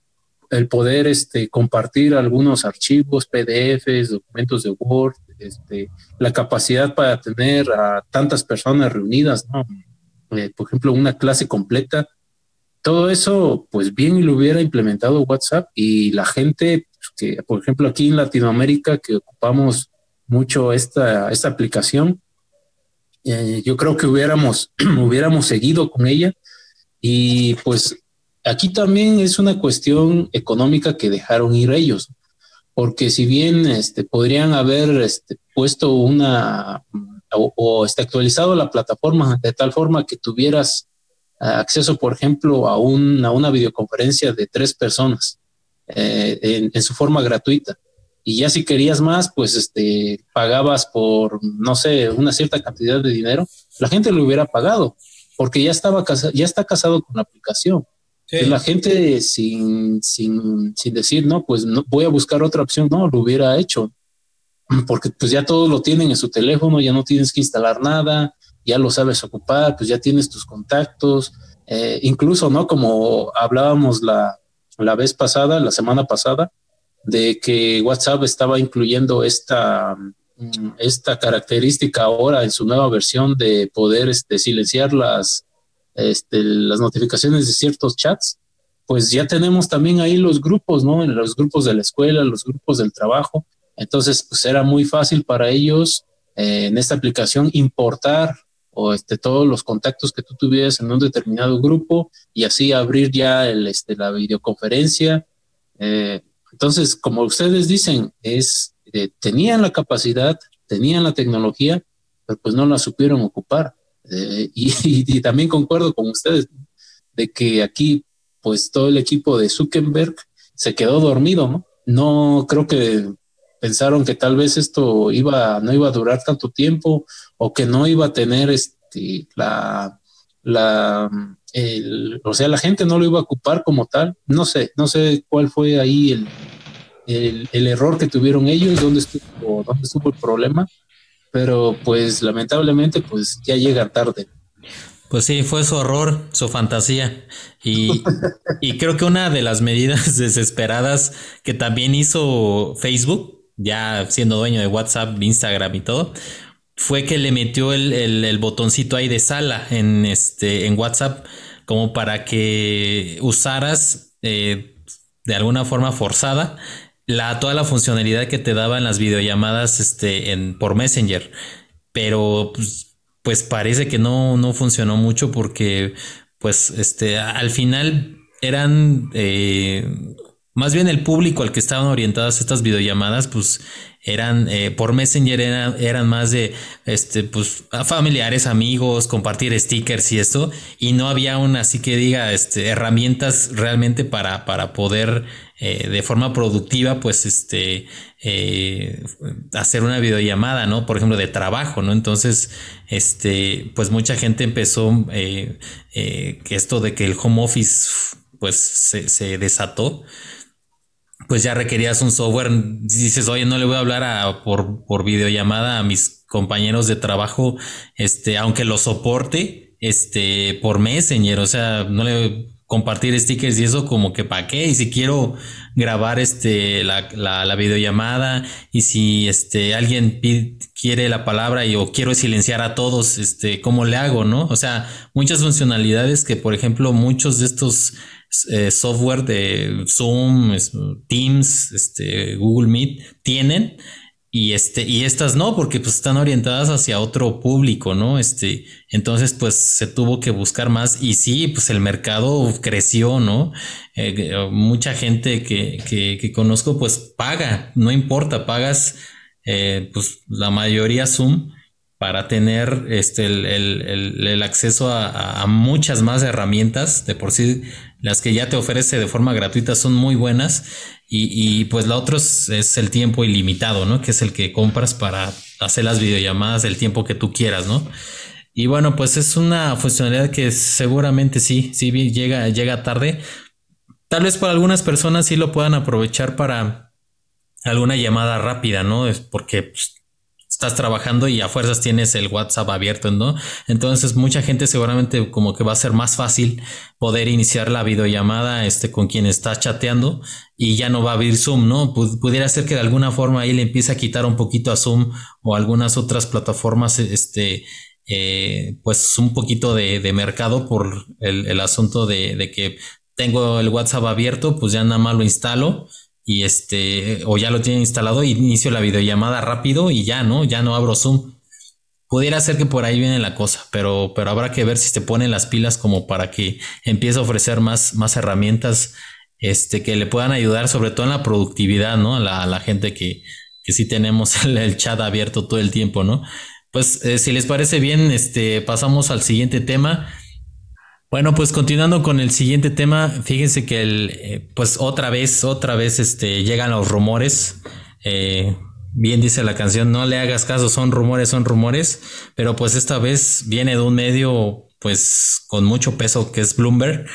el poder este, compartir algunos archivos, PDFs, documentos de Word, este, la capacidad para tener a tantas personas reunidas, ¿no? Eh, por ejemplo, una clase completa todo eso, pues bien lo hubiera implementado WhatsApp y la gente pues, que, por ejemplo, aquí en Latinoamérica, que ocupamos mucho esta, esta aplicación, eh, yo creo que hubiéramos, hubiéramos seguido con ella. Y pues aquí también es una cuestión económica que dejaron ir ellos, porque si bien este, podrían haber este, puesto una o, este, actualizado la plataforma de tal forma que tuvieras acceso, por ejemplo, a, una videoconferencia de tres personas eh, en, su forma gratuita. Y ya si querías más, pues este, pagabas por, no sé, una cierta cantidad de dinero, la gente lo hubiera pagado, porque ya, estaba ya está casado con la aplicación. La gente sin, sin, sin decir, no, pues no, voy a buscar otra opción, no, lo hubiera hecho, porque pues ya todos lo tienen en su teléfono, ya no tienes que instalar nada, ya lo sabes ocupar, pues ya tienes tus contactos, eh, incluso, ¿no? Como hablábamos la, la vez pasada, la semana pasada, de que WhatsApp estaba incluyendo esta, mm, esta característica ahora en su nueva versión de poder este, silenciar las, este, las notificaciones de ciertos chats, pues ya tenemos también ahí los grupos, ¿no? En los grupos de la escuela, los grupos del trabajo. Entonces, pues era muy fácil para ellos eh, en esta aplicación importar o este, todos los contactos que tú tuvieras en un determinado grupo y así abrir ya el, este, la videoconferencia. Eh, entonces, como ustedes dicen, es, eh, tenían la capacidad, tenían la tecnología, pero pues no la supieron ocupar. Eh, y, también concuerdo con ustedes de que aquí, pues todo el equipo de Zuckerberg se quedó dormido, ¿no? No creo que pensaron que tal vez esto iba, no iba a durar tanto tiempo o que no iba a tener este, la, la, o sea, la gente no lo iba a ocupar como tal. No sé, no sé cuál fue ahí el, el, el error que tuvieron ellos, dónde estuvo, dónde estuvo el problema, pero pues lamentablemente pues ya llega tarde. Pues sí, fue su horror, su fantasía. Y, y creo que una de las medidas desesperadas que también hizo Facebook ya siendo dueño de WhatsApp, Instagram y todo, fue que le metió el, botoncito ahí de sala en, este, en WhatsApp como para que usaras eh, de alguna forma forzada la, toda la funcionalidad que te daban las videollamadas este, en, por Messenger. Pero pues, pues parece que no, no funcionó mucho porque pues este, al final eran eh, más bien el público al que estaban orientadas estas videollamadas, pues eran eh, por Messenger eran, más de este pues familiares, amigos, compartir stickers y esto, y no había una así que diga este, herramientas realmente para, para poder eh, de forma productiva, pues este eh, hacer una videollamada, ¿no? Por ejemplo, de trabajo, ¿no? Entonces, este, pues mucha gente empezó esto de que el home office pues se desató pues ya requerías un software. Dices, oye, no le voy a hablar a, por, por videollamada a mis compañeros de trabajo, este, aunque lo soporte, este, por Messenger, o sea, no le compartir stickers y eso como que para qué y si quiero grabar este la, la, la videollamada y si este alguien quiere la palabra y o quiero silenciar a todos este cómo le hago no o sea muchas funcionalidades que por ejemplo muchos de estos eh, software de Zoom, Teams, este, Google Meet tienen y este y estas no porque pues están orientadas hacia otro público no este entonces pues se tuvo que buscar más y sí pues el mercado creció no eh, mucha gente que, que, conozco pues paga no importa pagas eh, pues la mayoría Zoom para tener este el, el, acceso a, muchas más herramientas. De por sí las que ya te ofrece de forma gratuita son muy buenas y, pues la otra es, el tiempo ilimitado, ¿no? Que es el que compras para hacer las videollamadas el tiempo que tú quieras, ¿no? Y bueno, pues es una funcionalidad que seguramente sí, sí llega, llega tarde. Tal vez para algunas personas sí lo puedan aprovechar para alguna llamada rápida, ¿no? Es porque pues, estás trabajando y a fuerzas tienes el WhatsApp abierto, ¿no? Entonces mucha gente seguramente como que va a ser más fácil poder iniciar la videollamada este, con quien está chateando y ya no va a abrir Zoom, ¿no? pudiera ser que de alguna forma ahí le empiece a quitar un poquito a Zoom o algunas otras plataformas, este, eh, pues un poquito de, mercado por el, asunto de, de que tengo el WhatsApp abierto, pues ya nada más lo instalo y este, o ya lo tienen instalado y inicio la videollamada rápido y ya, ¿no? Ya no abro Zoom. Pudiera ser que por ahí viene la cosa, pero, pero habrá que ver si se ponen las pilas como para que empiece a ofrecer más, más herramientas este, que le puedan ayudar, sobre todo en la productividad, ¿no? A la, gente que, que sí tenemos el, chat abierto todo el tiempo, ¿no? Pues eh, si les parece bien, este, pasamos al siguiente tema. Bueno, pues continuando con el siguiente tema, fíjense que el, eh, pues otra vez, otra vez, este, llegan los rumores. Eh, bien dice la canción, no le hagas caso, son rumores, son rumores, pero pues esta vez viene de un medio, pues, con mucho peso que es Bloomberg.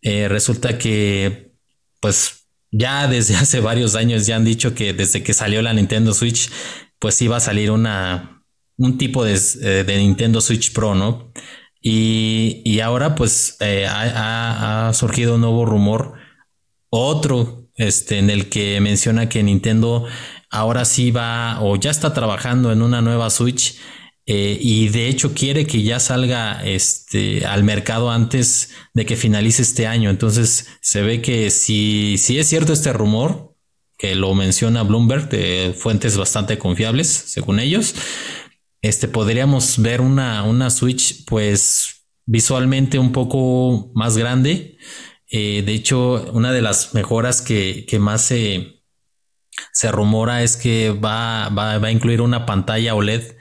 Eh, resulta que, pues, ya desde hace varios años ya han dicho que desde que salió la Nintendo Switch, pues iba a salir una, un tipo de, de Nintendo Switch Pro, ¿no? Y, ahora pues eh, ha, surgido un nuevo rumor, otro, este, en el que menciona que Nintendo ahora sí va o ya está trabajando en una nueva Switch eh, y de hecho quiere que ya salga este, al mercado antes de que finalice este año. Entonces se ve que si, si es cierto este rumor, que lo menciona Bloomberg de fuentes bastante confiables, según ellos, este, podríamos ver una, una Switch pues visualmente un poco más grande. Eh, de hecho, una de las mejoras que, más se, se, rumora es que va, va, a incluir una pantalla OLED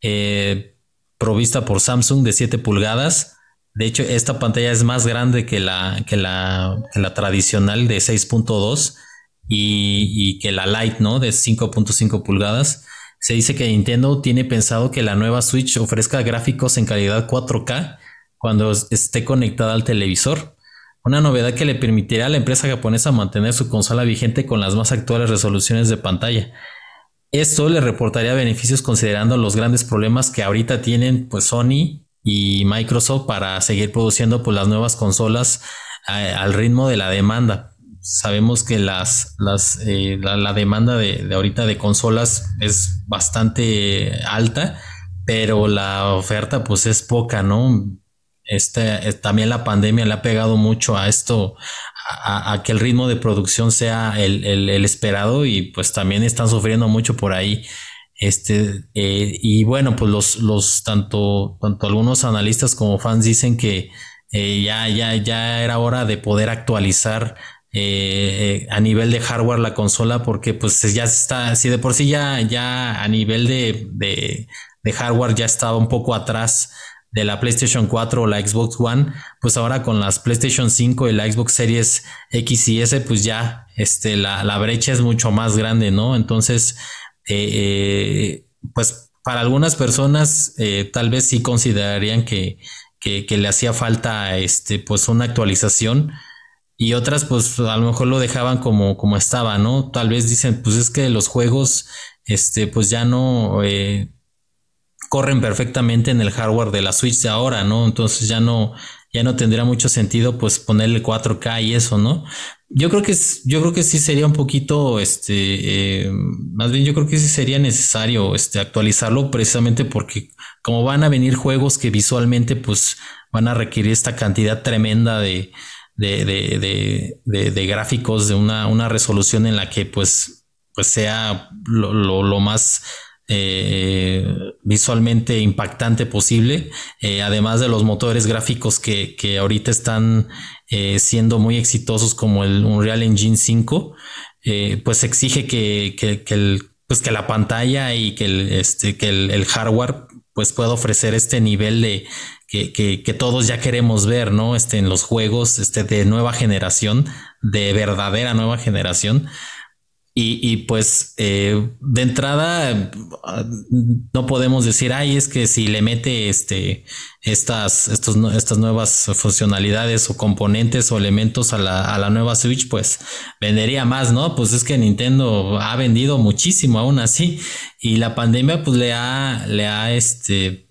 eh, provista por Samsung de 7 pulgadas. De hecho, esta pantalla es más grande que la, que la tradicional de 6.2 y, y, que la Lite, ¿no? De 5.5 pulgadas. Se dice que Nintendo tiene pensado que la nueva Switch ofrezca gráficos en calidad 4K cuando esté conectada al televisor. Una novedad que le permitirá a la empresa japonesa mantener su consola vigente con las más actuales resoluciones de pantalla. Esto le reportaría beneficios considerando los grandes problemas que ahorita tienen pues Sony y Microsoft para seguir produciendo pues, las nuevas consolas eh, al ritmo de la demanda sabemos que las, las, eh, la, demanda de, ahorita de consolas es bastante alta, pero la oferta pues es poca, ¿no? Este, eh, también la pandemia le ha pegado mucho a esto, a, que el ritmo de producción sea el, el, esperado y pues también están sufriendo mucho por ahí. Este, eh, y bueno, pues los, los tanto, tanto algunos analistas como fans dicen que ya, ya, ya era hora de poder actualizar eh, a nivel de hardware la consola porque pues ya está, si de por sí ya, ya a nivel de, de, hardware ya estaba un poco atrás de la PlayStation 4 o la Xbox One, pues ahora con las PlayStation 5 y la Xbox Series X y S, pues ya este, la, la brecha es mucho más grande, ¿no? Entonces, eh, eh, pues para algunas personas tal vez sí considerarían que, que, que, le hacía falta este, pues una actualización y otras pues a lo mejor lo dejaban como, como estaba, ¿no? Tal vez dicen, pues es que los juegos, este, pues ya no eh, corren perfectamente en el hardware de la Switch de ahora, ¿no? Entonces ya no, ya no tendría mucho sentido pues ponerle 4K y eso, ¿no? Yo creo que yo creo que sí sería un poquito, este, eh, más bien yo creo que sí sería necesario, este, actualizarlo precisamente porque como van a venir juegos que visualmente pues van a requerir esta cantidad tremenda de, de, de, de, de, gráficos, de una, una, resolución en la que pues, pues sea lo, lo, más eh, visualmente impactante posible, eh, además de los motores gráficos que, que ahorita están eh, siendo muy exitosos como el Unreal Engine 5, pues exige que, que, que, pues que la pantalla y que el, este, que el hardware pues pueda ofrecer este nivel de, que, todos ya queremos ver, ¿no? Este, en los juegos este, de nueva generación, de verdadera nueva generación. Y, pues eh, de entrada no podemos decir, ay, es que si le mete este, estas, estos, estas nuevas funcionalidades o componentes o elementos a la, a la nueva Switch, pues vendería más, ¿no? Pues es que Nintendo ha vendido muchísimo aún así y la pandemia pues le ha, le ha, este,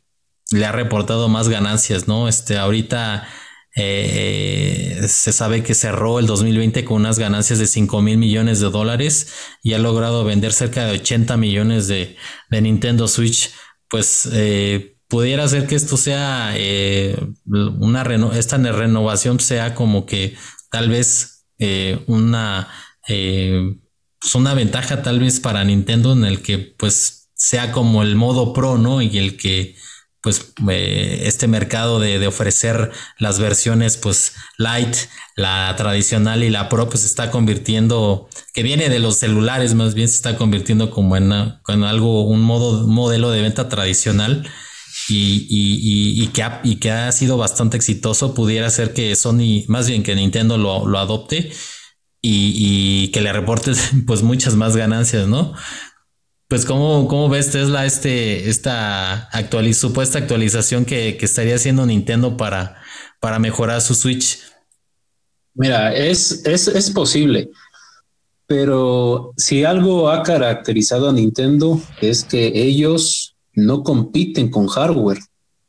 le ha reportado más ganancias, ¿no? Este, ahorita eh, se sabe que cerró el 2020 con unas ganancias de 5 mil millones de dólares y ha logrado vender cerca de 80 millones de, Nintendo Switch. Pues eh, pudiera ser que esto sea eh, una esta renovación sea como que tal vez una, pues una ventaja tal vez para Nintendo en el que pues sea como el modo pro, ¿no? Y el que pues eh, este mercado de, ofrecer las versiones pues light, la tradicional y la pro pues se está convirtiendo, que viene de los celulares más bien se está convirtiendo como en, algo, un modo, modelo de venta tradicional y, que ha, y que ha sido bastante exitoso, pudiera ser que Sony, más bien que Nintendo lo, lo adopte y, que le reporte pues muchas más ganancias, ¿no? Pues, ¿cómo, cómo ves Tesla este, esta supuesta actualización que, estaría haciendo Nintendo para, para mejorar su Switch? Mira, es, es, posible, pero si algo ha caracterizado a Nintendo es que ellos no compiten con hardware,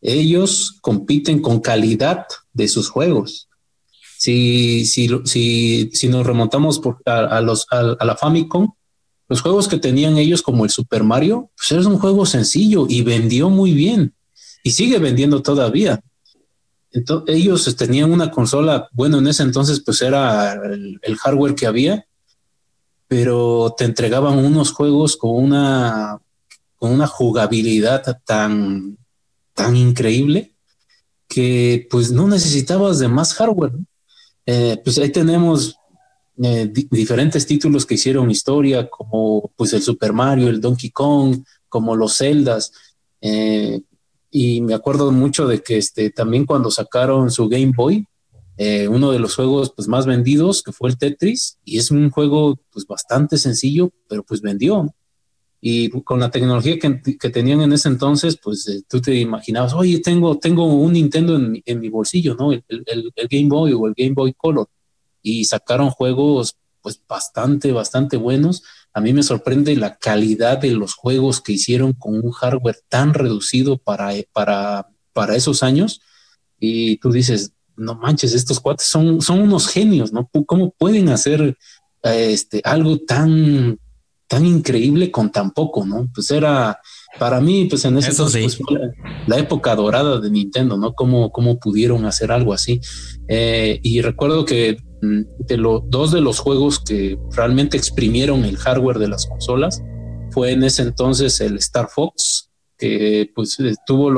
ellos compiten con calidad de sus juegos. Si, si, si, si nos remontamos por, a, los, a la Famicom, los juegos que tenían ellos como el Super Mario, pues era un juego sencillo y vendió muy bien y sigue vendiendo todavía. Entonces, ellos tenían una consola, bueno, en ese entonces pues era el, hardware que había, pero te entregaban unos juegos con una, con una jugabilidad tan, tan increíble que pues no necesitabas de más hardware. Eh, pues ahí tenemos eh, diferentes títulos que hicieron historia, como pues el Super Mario, el Donkey Kong, como los Zeldas. Eh, y me acuerdo mucho de que este, también cuando sacaron su Game Boy, eh, uno de los juegos pues, más vendidos, que fue el Tetris, y es un juego pues bastante sencillo, pero pues vendió. Y con la tecnología que, tenían en ese entonces, pues tú te imaginabas, oye, tengo, tengo un Nintendo en, en mi bolsillo, ¿no? el, el, Game Boy o el Game Boy Color y sacaron juegos pues bastante, bastante buenos. A mí me sorprende la calidad de los juegos que hicieron con un hardware tan reducido para, para, para esos años. Y tú dices, no manches, estos cuates son, son unos genios, ¿no? ¿Cómo pueden hacer este, algo tan, tan increíble con tan poco, ¿no? Pues era, para mí, pues en ese Eso pues, la, época dorada de Nintendo, ¿no? Cómo, cómo pudieron hacer algo así. Eh, y recuerdo que de los dos de los juegos que realmente exprimieron el hardware de las consolas fue en ese entonces el Star Fox, que pues tuvo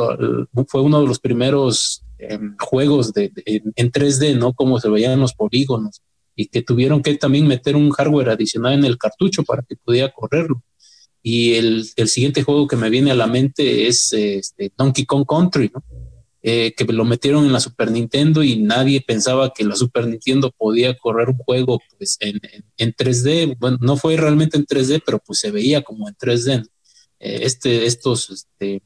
fue uno de los primeros em, juegos de, en 3D, ¿no? Como se veían los polígonos y que tuvieron que también meter un hardware adicional en el cartucho para que pudiera correrlo. Y el, el siguiente juego que me viene a la mente es este, Donkey Kong Country, ¿no? Eh, que lo metieron en la Super Nintendo y nadie pensaba que la Super Nintendo podía correr un juego pues, en, en, 3D. Bueno, no fue realmente en 3D, pero pues se veía como en 3D. Eh, este, estos, este,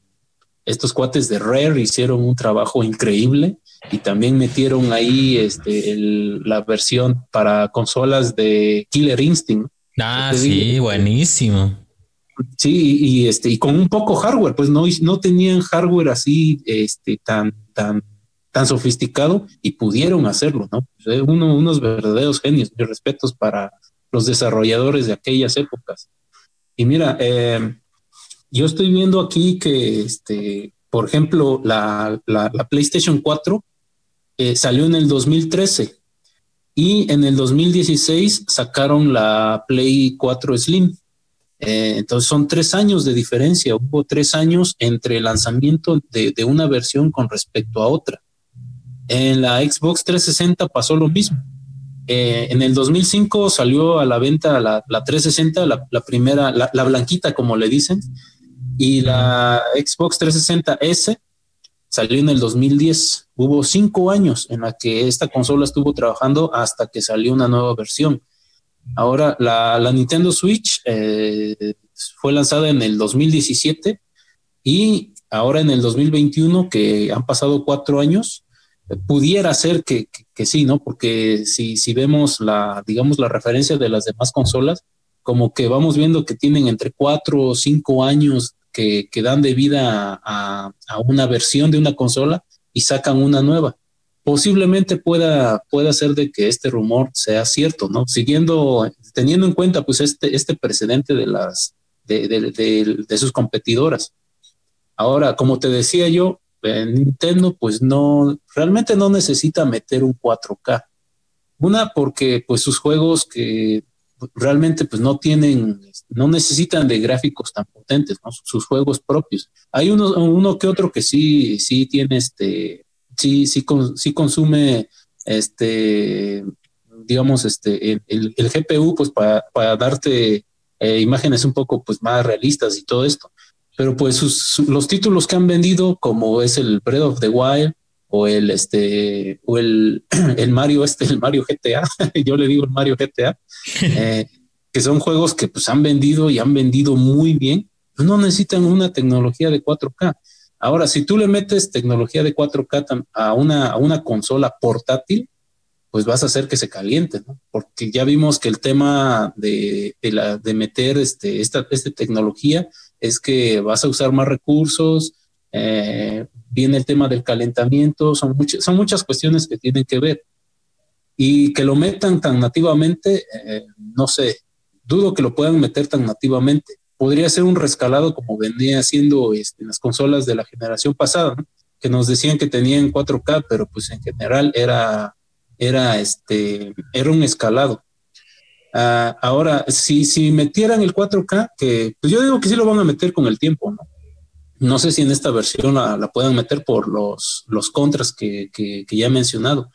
estos cuates de Rare hicieron un trabajo increíble y también metieron ahí este, la versión para consolas de Killer Instinct. Ah, sí, buenísimo. Sí, y este, y con un poco hardware, pues no, no tenían hardware así, este, tan, tan, tan sofisticado y pudieron hacerlo, ¿no? Pues, uno, unos verdaderos genios, mis respetos para los desarrolladores de aquellas épocas. Y mira, eh, yo estoy viendo aquí que, este, por ejemplo, la, la, PlayStation 4 eh, salió en el 2013 y en el 2016 sacaron la Play 4 Slim. Eh, entonces son tres años de diferencia. Hubo tres años entre el lanzamiento de, una versión con respecto a otra. En la Xbox 360 pasó lo mismo. Eh, en el 2005 salió a la venta la, 360, la, primera, la, la, blanquita como le dicen, y la Xbox 360 S salió en el 2010. Hubo cinco años en la que esta consola estuvo trabajando hasta que salió una nueva versión. Ahora, la, Nintendo Switch eh, fue lanzada en el 2017 y ahora en el 2021, que han pasado cuatro años, pudiera ser que, sí, ¿no? Porque si, si vemos la, digamos, la referencia de las demás consolas, como que vamos viendo que tienen entre cuatro o cinco años que, que dan de vida a, una versión de una consola y sacan una nueva. Posiblemente pueda, pueda ser de que este rumor sea cierto, ¿no? Siguiendo, teniendo en cuenta pues este, este precedente de las, de, de, de, de sus competidoras. Ahora, como te decía yo, Nintendo pues no, realmente no necesita meter un 4K. Una porque pues sus juegos que realmente pues no tienen, no necesitan de gráficos tan potentes, ¿no? sus juegos propios. Hay uno, uno que otro que sí, sí tiene este, sí, sí, sí consume este, digamos, este, el, el GPU pues para, para darte eh, imágenes un poco pues más realistas y todo esto pero pues sus, los títulos que han vendido, como es el Breath of the Wild o el este o el, el Mario este, el Mario GTA, yo le digo el Mario GTA, eh, que son juegos que pues han vendido y han vendido muy bien, pues no necesitan una tecnología de 4K. Ahora, si tú le metes tecnología de 4K a una, consola portátil, pues vas a hacer que se caliente, ¿no? Porque ya vimos que el tema de, la, de meter este, esta, esta tecnología es que vas a usar más recursos, eh, viene el tema del calentamiento, son, muchas son muchas cuestiones que tienen que ver. Y que lo metan tan nativamente, eh, no sé, dudo que lo puedan meter tan nativamente. Podría ser un rescalado como venía haciendo este, las consolas de la generación pasada, que nos decían que tenían 4K, pero pues en general era, era, este, era un escalado. Uh, ahora, si, si metieran el 4K, que pues yo digo que sí lo van a meter con el tiempo, ¿no? No sé si en esta versión la, la puedan meter por los, los contras que, que, que ya he mencionado,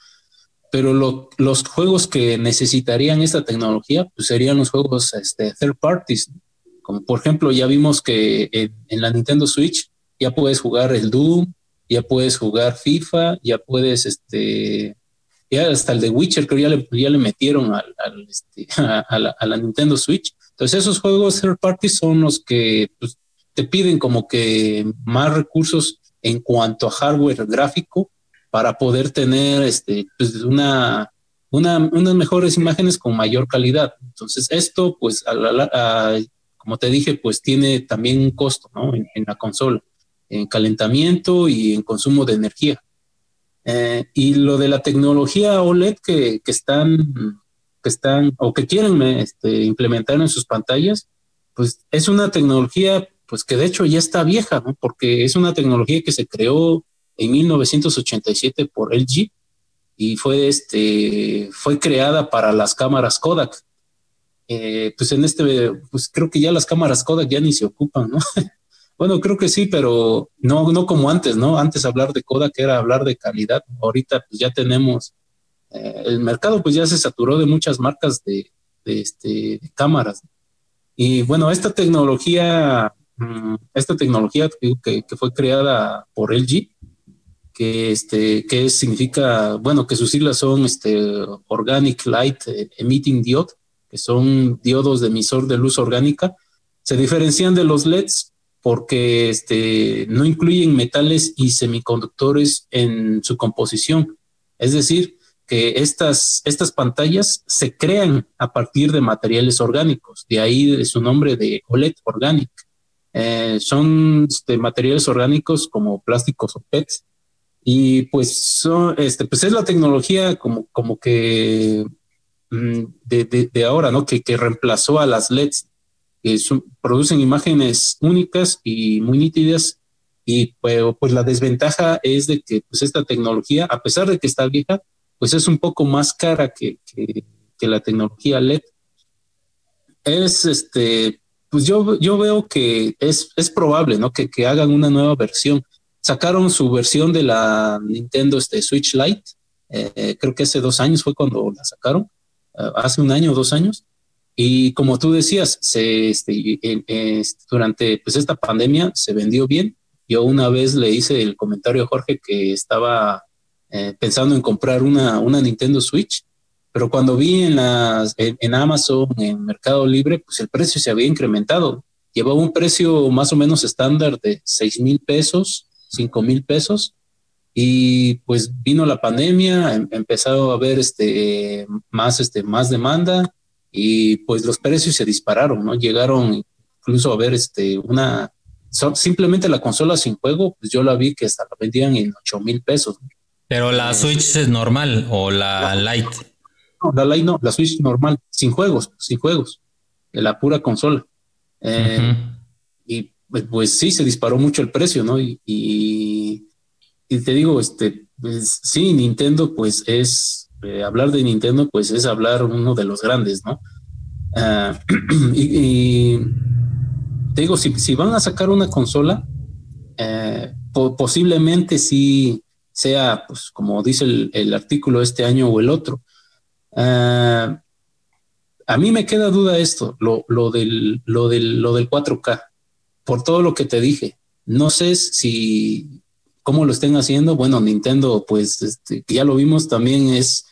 pero lo, los juegos que necesitarían esta tecnología pues serían los juegos este, third parties, como por ejemplo ya vimos que en, la Nintendo Switch ya puedes jugar el Doom, ya puedes jugar FIFA, ya puedes este, ya hasta el de Witcher creo ya le, ya le metieron al, este, a, la, la, Nintendo Switch. Entonces esos juegos third party son los que pues, te piden como que más recursos en cuanto a hardware gráfico para poder tener este, pues, una, una, unas mejores imágenes con mayor calidad. Entonces esto pues a como te dije pues tiene también un costo ¿no? en, la consola, en calentamiento y en consumo de energía. Eh, y lo de la tecnología OLED que, que, están, que están o que quieren este, implementar en sus pantallas, pues es una tecnología pues que de hecho ya está vieja, ¿no? porque es una tecnología que se creó en 1987 por LG y fue, este, fue creada para las cámaras Kodak. Eh, pues en este, pues creo que ya las cámaras Kodak ya ni se ocupan, ¿no? Bueno, creo que sí, pero no, no como antes, ¿no? Antes hablar de Kodak era hablar de calidad. Ahorita pues ya tenemos, eh, el mercado pues ya se saturó de muchas marcas de, de, este, de cámaras. Y bueno, esta tecnología, mm, esta tecnología que, que, fue creada por LG, que este, que significa, bueno, que sus siglas son este Organic Light Emitting Diode, que son diodos de emisor de luz orgánica, se diferencian de los LEDs porque este, no incluyen metales y semiconductores en su composición. Es decir, que estas, estas pantallas se crean a partir de materiales orgánicos, de ahí su nombre de OLED Organic. Eh, son este, materiales orgánicos como plásticos o PETs. Y pues, son, este, pues es la tecnología como, como que de, de, de ahora, ¿no? Que, que reemplazó a las LEDs que producen imágenes únicas y muy nítidas. Y pues, pues, la desventaja es de que pues esta tecnología, a pesar de que está vieja, pues es un poco más cara que, que, la tecnología LED. Es este, pues yo, yo veo que es, es probable, ¿no? Que, que hagan una nueva versión. Sacaron su versión de la Nintendo este, Switch Lite, eh, creo que hace dos años fue cuando la sacaron, hace un año o dos años, y como tú decías, se, este, durante pues, esta pandemia se vendió bien. Yo una vez le hice el comentario a Jorge que estaba eh, pensando en comprar una, una Nintendo Switch, pero cuando vi en, las, en, Amazon, en Mercado Libre, pues el precio se había incrementado. Llevaba un precio más o menos estándar de 6 mil pesos, 5 mil pesos, y pues vino la pandemia, em, empezó a haber este, más, este, más demanda y pues los precios se dispararon, ¿no? Llegaron incluso a ver este, una, simplemente la consola sin juego, pues yo la vi que hasta la vendían en 8 mil pesos. Pero la Switch es normal o la Lite. No, la Lite no, la Switch normal, sin juegos, sin juegos, de la pura consola. Eh, y pues, pues, sí, se disparó mucho el precio, ¿no? y y te digo, este, pues, sí, Nintendo, pues es, eh, hablar de Nintendo, pues es hablar uno de los grandes, ¿no? Ah, y, te digo, si, si, van a sacar una consola, eh, posiblemente sí sea, pues como dice el, artículo este año o el otro. Ah, a mí me queda duda esto, lo, lo, del, lo, del, lo del 4K, por todo lo que te dije. No sé si cómo lo estén haciendo. Bueno, Nintendo, pues este, ya lo vimos, también es,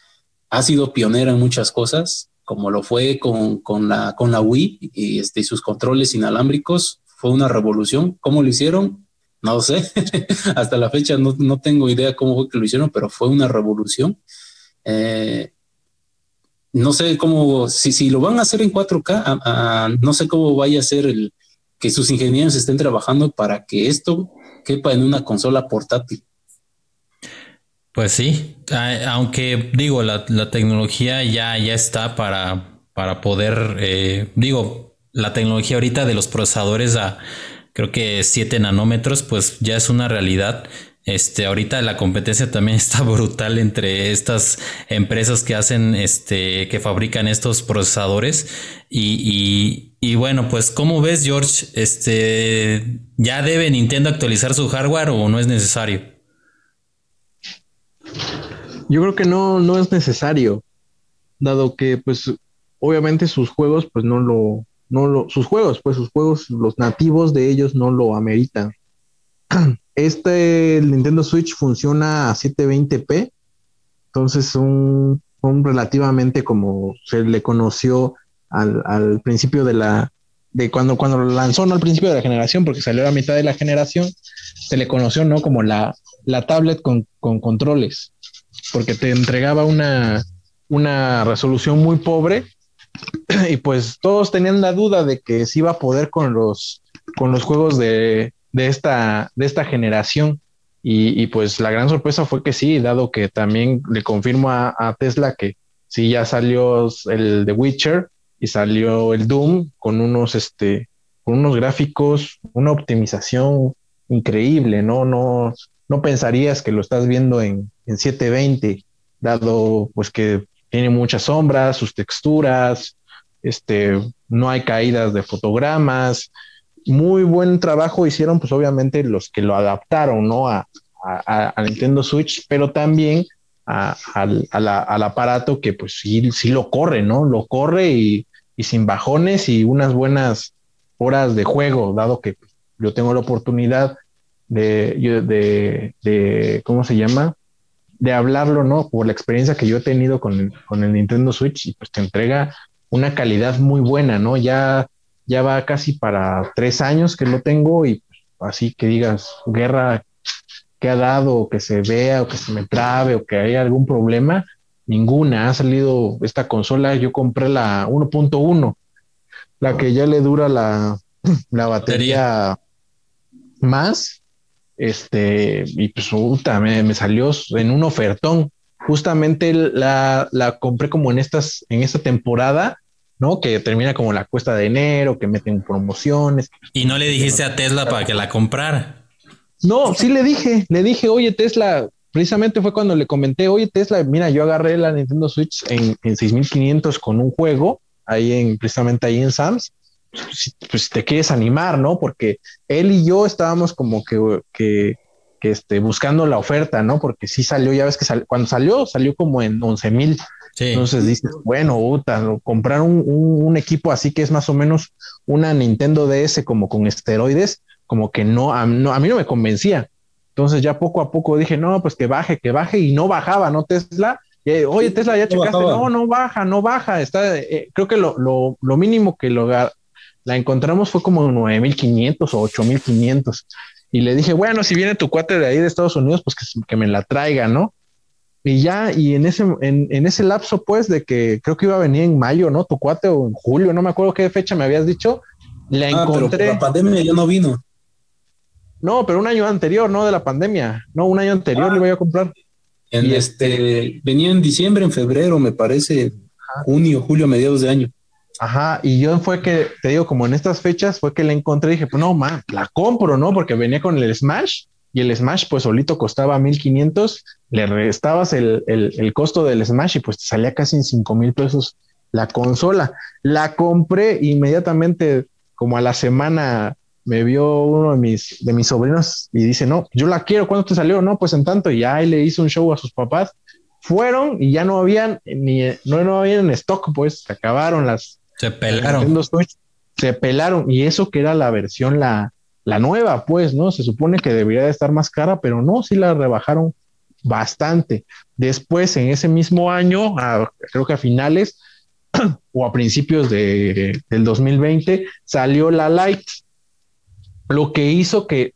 ha sido pionera en muchas cosas, como lo fue con, con, la, con la Wii y, este, sus controles inalámbricos. Fue una revolución. ¿Cómo lo hicieron? No sé. Hasta la fecha no, no, tengo idea cómo fue que lo hicieron, pero fue una revolución. Eh, no sé cómo, si, si lo van a hacer en 4K, no sé cómo vaya a ser el que sus ingenieros estén trabajando para que esto quepa en una consola portátil. Pues sí, aunque digo, la, tecnología ya, ya está para, para poder, eh, digo, la tecnología ahorita de los procesadores a creo que 7 nanómetros, pues ya es una realidad. Este, ahorita la competencia también está brutal entre estas empresas que hacen, este, que fabrican estos procesadores. Y, bueno, pues, ¿cómo ves, George? Este, ¿ya debe Nintendo actualizar su hardware o no es necesario? Yo creo que no, no es necesario, dado que, pues, obviamente sus juegos, pues no lo, no lo, sus juegos, pues sus juegos, los nativos de ellos no lo ameritan. Este Nintendo Switch funciona a 720p, entonces son, relativamente como se le conoció al, principio de la, de cuando, cuando lo lanzó, no al principio de la generación, porque salió a mitad de la generación, se le conoció, ¿no? Como la, la tablet con, controles, porque te entregaba una, una resolución muy pobre y pues todos tenían la duda de que si iba a poder con los, con los juegos de, de esta, de esta generación. Y, pues la gran sorpresa fue que sí, dado que también le confirmo a, Tesla que sí ya salió el The Witcher y salió el Doom con unos, este, con unos gráficos, una optimización increíble, ¿no? No, no pensarías que lo estás viendo en, en 720, dado pues que tiene muchas sombras, sus texturas, este, no hay caídas de fotogramas, muy buen trabajo hicieron, pues obviamente los que lo adaptaron, ¿no? A, Nintendo Switch, pero también al, aparato que pues sí, sí lo corre, ¿no? Lo corre y, sin bajones y unas buenas horas de juego, dado que yo tengo la oportunidad de, de, de, ¿cómo se llama? De hablarlo, ¿no? Por la experiencia que yo he tenido con con el Nintendo Switch y pues te entrega una calidad muy buena, ¿no? Ya ya va casi para tres años que lo tengo y así que digas, guerra que ha dado, o que se vea, o que se me trabe, o que haya algún problema, ninguna. Ha salido esta consola, yo compré la 1.1, la que ya le dura la, la batería más. Este, y pues puta, me, salió en un ofertón. Justamente la, la compré como en estas, en esta temporada ¿no? Que termina como la cuesta de enero, que meten promociones. Y no le dijiste a Tesla para que la comprara. No, sí le dije, le dije, oye Tesla, precisamente fue cuando le comenté, oye Tesla, mira, yo agarré la Nintendo Switch en, en 6500 con un juego, ahí en, precisamente ahí en Sams, pues, pues te quieres animar, ¿no? Porque él y yo estábamos como que, que, que este, buscando la oferta, ¿no? Porque sí salió, ya ves que cuando salió, salió como en 11 mil entonces dices, bueno, comprar un, equipo así que es más o menos una Nintendo DS como con esteroides, como que no a, mí no me convencía. Entonces ya poco a poco dije, no, pues que baje, que baje y no bajaba, ¿no? Tesla. oye, Tesla, ya checaste. No, no baja, no baja. Está, eh, creo que lo, lo, lo, mínimo que lo, la encontramos fue como 9500 o 8500. Y le dije, bueno, si viene tu cuate de ahí de Estados Unidos, pues que, que me la traiga, ¿no? Y ya, y en ese, en, en, ese lapso, pues, de que creo que iba a venir en mayo, ¿no? Tu cuate o en julio, no me acuerdo qué fecha me habías dicho. La ah, encontré. la pandemia ya no vino. No, pero un año anterior, no de la pandemia. No, un año anterior le voy a comprar. En y este, venía en diciembre, en febrero, me parece, junio, julio, mediados de año. Ajá, y yo fue que, te digo, como en estas fechas, fue que la encontré y dije, pues no, man, la compro, ¿no? Porque venía con el Smash y el Smash pues solito costaba 1500, le restabas el, el, costo del Smash y pues te salía casi en 5 mil pesos la consola. La compré inmediatamente, como a la semana me vio uno de mis, de mis sobrinos y dice, no, yo la quiero, ¿cuándo te salió? No, pues en tanto, y ahí le hizo un show a sus papás. Fueron y ya no habían ni no, no habían en stock, pues se acabaron las. Se pelaron. se pelaron y eso que era la versión la, la nueva, pues, ¿no? Se supone que debería de estar más cara, pero no, sí la rebajaron bastante. Después, en ese mismo año, creo que a finales o a principios de, del 2020, salió la Lite, lo que hizo que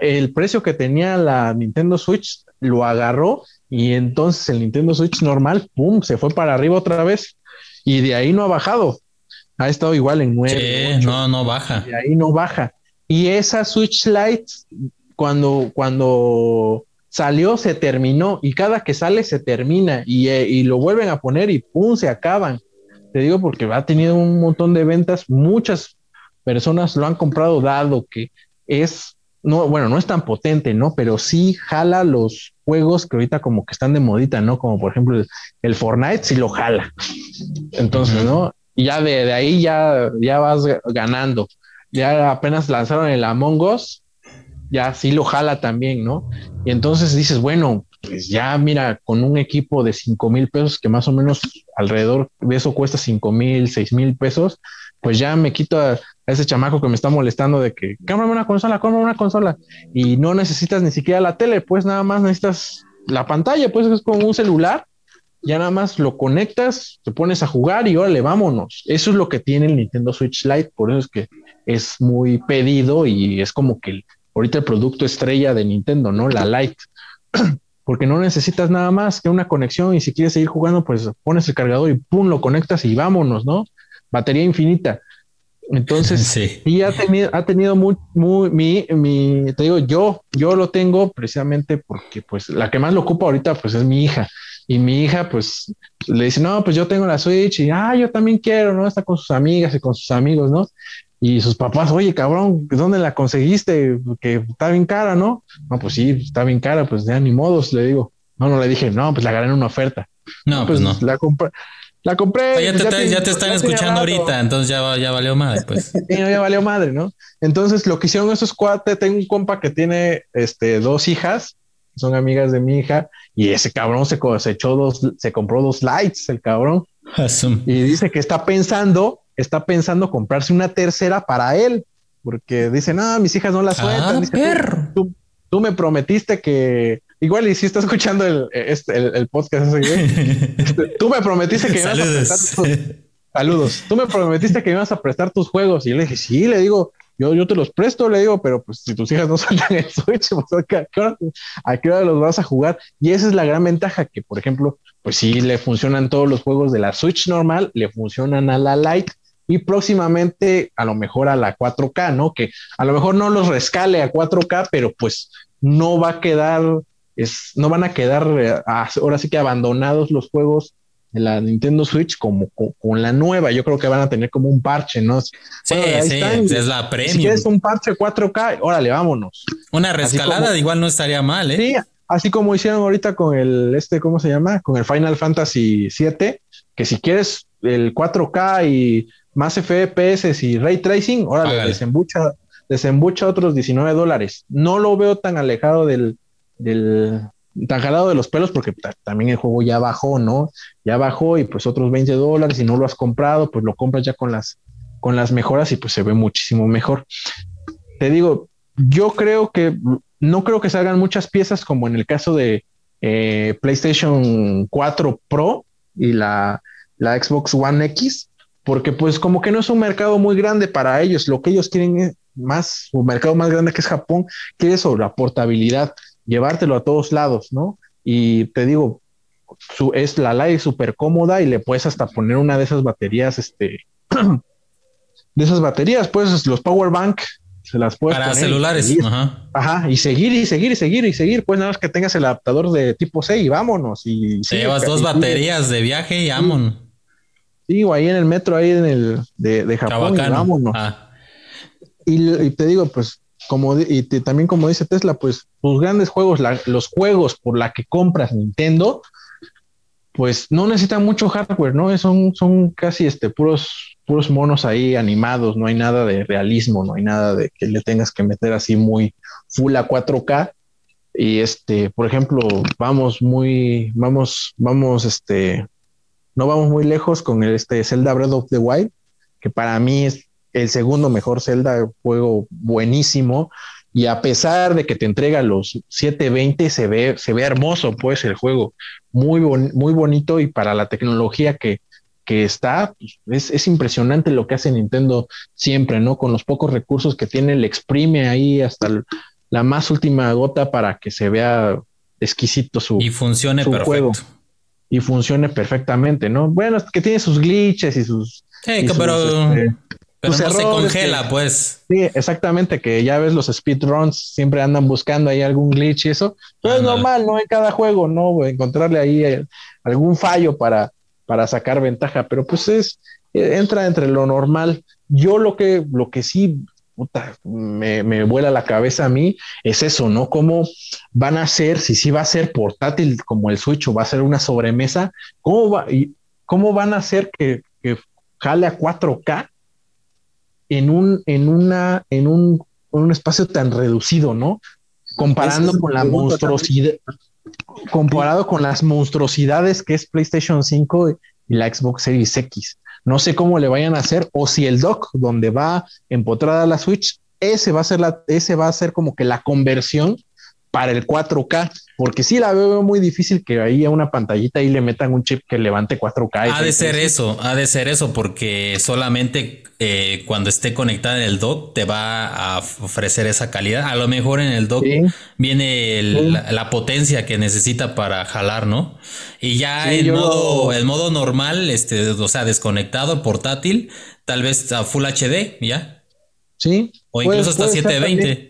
el precio que tenía la Nintendo Switch lo agarró y entonces el Nintendo Switch normal, ¡pum!, se fue para arriba otra vez y de ahí no ha bajado. Ha estado igual en 9. Sí, no, no baja. De ahí no baja. Y esa Switch Lite, cuando, cuando salió, se terminó. Y cada que sale, se termina. Y, eh, y, lo vuelven a poner y ¡pum! se acaban. Te digo porque ha tenido un montón de ventas. Muchas personas lo han comprado, dado que es, no, bueno, no es tan potente, ¿no? Pero sí jala los juegos que ahorita como que están de modita, ¿no? Como por ejemplo el, Fortnite, sí lo jala. Entonces, ¿no? Y ya de, de ahí ya, ya vas ganando ya apenas lanzaron el Among Us, ya sí lo jala también, ¿no? Y entonces dices, bueno, pues ya mira, con un equipo de 5 mil pesos, que más o menos alrededor de eso cuesta 5 mil, 6 mil pesos, pues ya me quito a, ese chamaco que me está molestando de que, cómprame una consola, cómprame una consola. Y no necesitas ni siquiera la tele, pues nada más necesitas la pantalla, pues es como un celular. Ya nada más lo conectas, te pones a jugar y órale, vámonos. Eso es lo que tiene el Nintendo Switch Lite, por eso es que es muy pedido y es como que ahorita el producto estrella de Nintendo, ¿no? La Lite. Porque no necesitas nada más que una conexión y si quieres seguir jugando, pues pones el cargador y pum, lo conectas y vámonos, ¿no? Batería infinita. Entonces, sí. y ha tenido, ha tenido muy, muy, mi, mi, te digo, yo, yo lo tengo precisamente porque, pues, la que más lo ocupa ahorita, pues, es mi hija. Y mi hija, pues, le dice, no, pues yo tengo la Switch y, ah, yo también quiero, ¿no? Está con sus amigas y con sus amigos, ¿no? Y sus papás, oye, cabrón, ¿dónde la conseguiste? Que está bien cara, ¿no? No, pues sí, está bien cara, pues ya ni modos, le digo. No, no le dije, no, pues la gané en una oferta. No, pues, no. La compré. La compré. ya, te, ya, te, están escuchando ahorita, entonces ya, ya valió madre, pues. sí, ya valió madre, ¿no? Entonces, lo que hicieron esos cuates, tengo un compa que tiene este, dos hijas, son amigas de mi hija, y ese cabrón se, se echó dos, se compró dos lights, el cabrón. Y dice que está pensando está pensando comprarse una tercera para él, porque dice, no, mis hijas no la ah, sueltan. tú, me prometiste que, igual y si está escuchando el, este, el, podcast, este, tú me prometiste que ibas a prestar tus, saludos, tú me prometiste que ibas a prestar tus juegos y yo le dije, sí, le digo, yo, yo te los presto, le digo, pero pues si tus hijas no sueltan el Switch, pues, ¿a, qué hora, ¿a qué hora los vas a jugar? Y esa es la gran ventaja que, por ejemplo, pues sí le funcionan todos los juegos de la Switch normal, le funcionan a la Lite y próximamente a lo mejor a la 4K, ¿no? Que a lo mejor no los rescale a 4K, pero pues no va a quedar, es, no van a quedar eh, ahora sí que abandonados los juegos de la Nintendo Switch como con, la nueva. Yo creo que van a tener como un parche, ¿no? Sí, sí, es la premium. Si quieres un parche 4K, órale, vámonos. Una rescalada igual no estaría mal, ¿eh? Sí, así como hicieron ahorita con el, este, ¿cómo se llama? Con el Final Fantasy 7, que si quieres el 4K y más FPS y ray tracing, órale, desembucha, desembucha otros 19 dólares. No lo veo tan alejado del, del tan jalado de los pelos porque también el juego ya bajó, ¿no? Ya bajó y pues otros 20 dólares y no lo has comprado, pues lo compras ya con las, con las mejoras y pues se ve muchísimo mejor. Te digo, yo creo que no creo que salgan muchas piezas como en el caso de, eh, PlayStation 4 Pro y la, la Xbox One X, porque pues como que no es un mercado muy grande para ellos, lo que ellos quieren es más, un mercado más grande que es Japón, quiere sobre la portabilidad, llevártelo a todos lados, ¿no? Y te digo, su, es la Lite súper cómoda y le puedes hasta poner una de esas baterías, este, de esas baterías, pues los power bank se las puedes para celulares, ajá. ajá. y seguir y seguir y seguir y seguir, pues nada más que tengas el adaptador de tipo C y vámonos y te llevas dos baterías de viaje y vámonos. Sí, o ahí en el metro ahí en el de, de Japón y vámonos. Ah. Y, te digo, pues y también como dice Tesla, pues tus grandes juegos, los juegos por la que compras Nintendo, pues no necesitan mucho hardware, ¿no? Son, son casi este puros puros monos ahí animados, no hay nada de realismo, no hay nada de que le tengas que meter así muy full a 4K. Y este, por ejemplo, vamos muy, vamos, vamos, este, no vamos muy lejos con el este Zelda Breath of the Wild, que para mí es el segundo mejor Zelda, juego buenísimo. Y a pesar de que te entrega los 720, se ve, se ve hermoso, pues, el juego. Muy, muy bonito y para la tecnología que, que está, pues, es, impresionante lo que hace Nintendo siempre, ¿no? Con los pocos recursos que tiene, le exprime ahí hasta la más última gota para que se vea exquisito su, y funcione perfecto. Juego. Y funcione perfectamente, ¿no? Bueno, es que tiene sus glitches y sus. Sí, pero, este, pero no se congela, pues. Sí, exactamente, que ya ves los speedruns, siempre andan buscando ahí algún glitch y eso. Pero es normal, ¿no? En cada juego, ¿no? Encontrarle ahí eh, algún fallo para, para sacar ventaja, pero pues es, eh, entra entre lo normal. Yo lo que, lo que sí me, me, vuela la cabeza a mí es eso, ¿no? ¿Cómo van a ser, si sí va a ser portátil como el Switch o va a ser una sobremesa, cómo, va, y cómo van a hacer que, que jale a 4K en un, en una, en un, un espacio tan reducido, ¿no? Comparando con la monstruosidad, comparado con las monstruosidades que es PlayStation 5 y la Xbox Series X. No sé cómo le vayan a hacer o si el dock donde va empotrada la Switch, ese va a ser la, ese va a ser como que la conversión para el 4K, porque sí la veo muy difícil que ahí a una pantallita y le metan un chip que levante 4K. Ha de ser eso, ha de ser eso, porque solamente eh, cuando esté conectada en el dock te va a ofrecer esa calidad. A lo mejor en el dock viene la, potencia que necesita para jalar, ¿no? Y ya el, modo, el modo normal, este, o sea, desconectado, portátil, tal vez a Full HD, ¿ya? Sí. O incluso hasta 720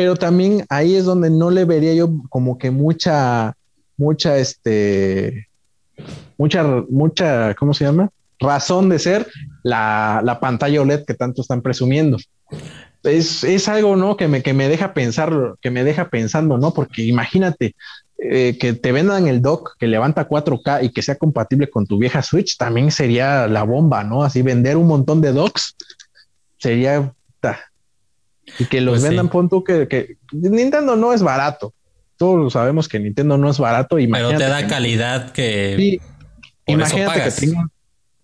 pero también ahí es donde no le vería yo como que mucha, mucha, este, mucha, mucha, ¿cómo se llama? Razón de ser la, la pantalla OLED que tanto están presumiendo. Es, es, algo, ¿no? Que me, que me deja pensar, que me deja pensando, ¿no? Porque imagínate eh, que te vendan el dock que levanta 4K y que sea compatible con tu vieja Switch, también sería la bomba, ¿no? Así vender un montón de docks sería y que los pues vendan, punto que, Nintendo no es barato. Todos sabemos que Nintendo no es barato. y Pero te da calidad que. Sí, imagínate que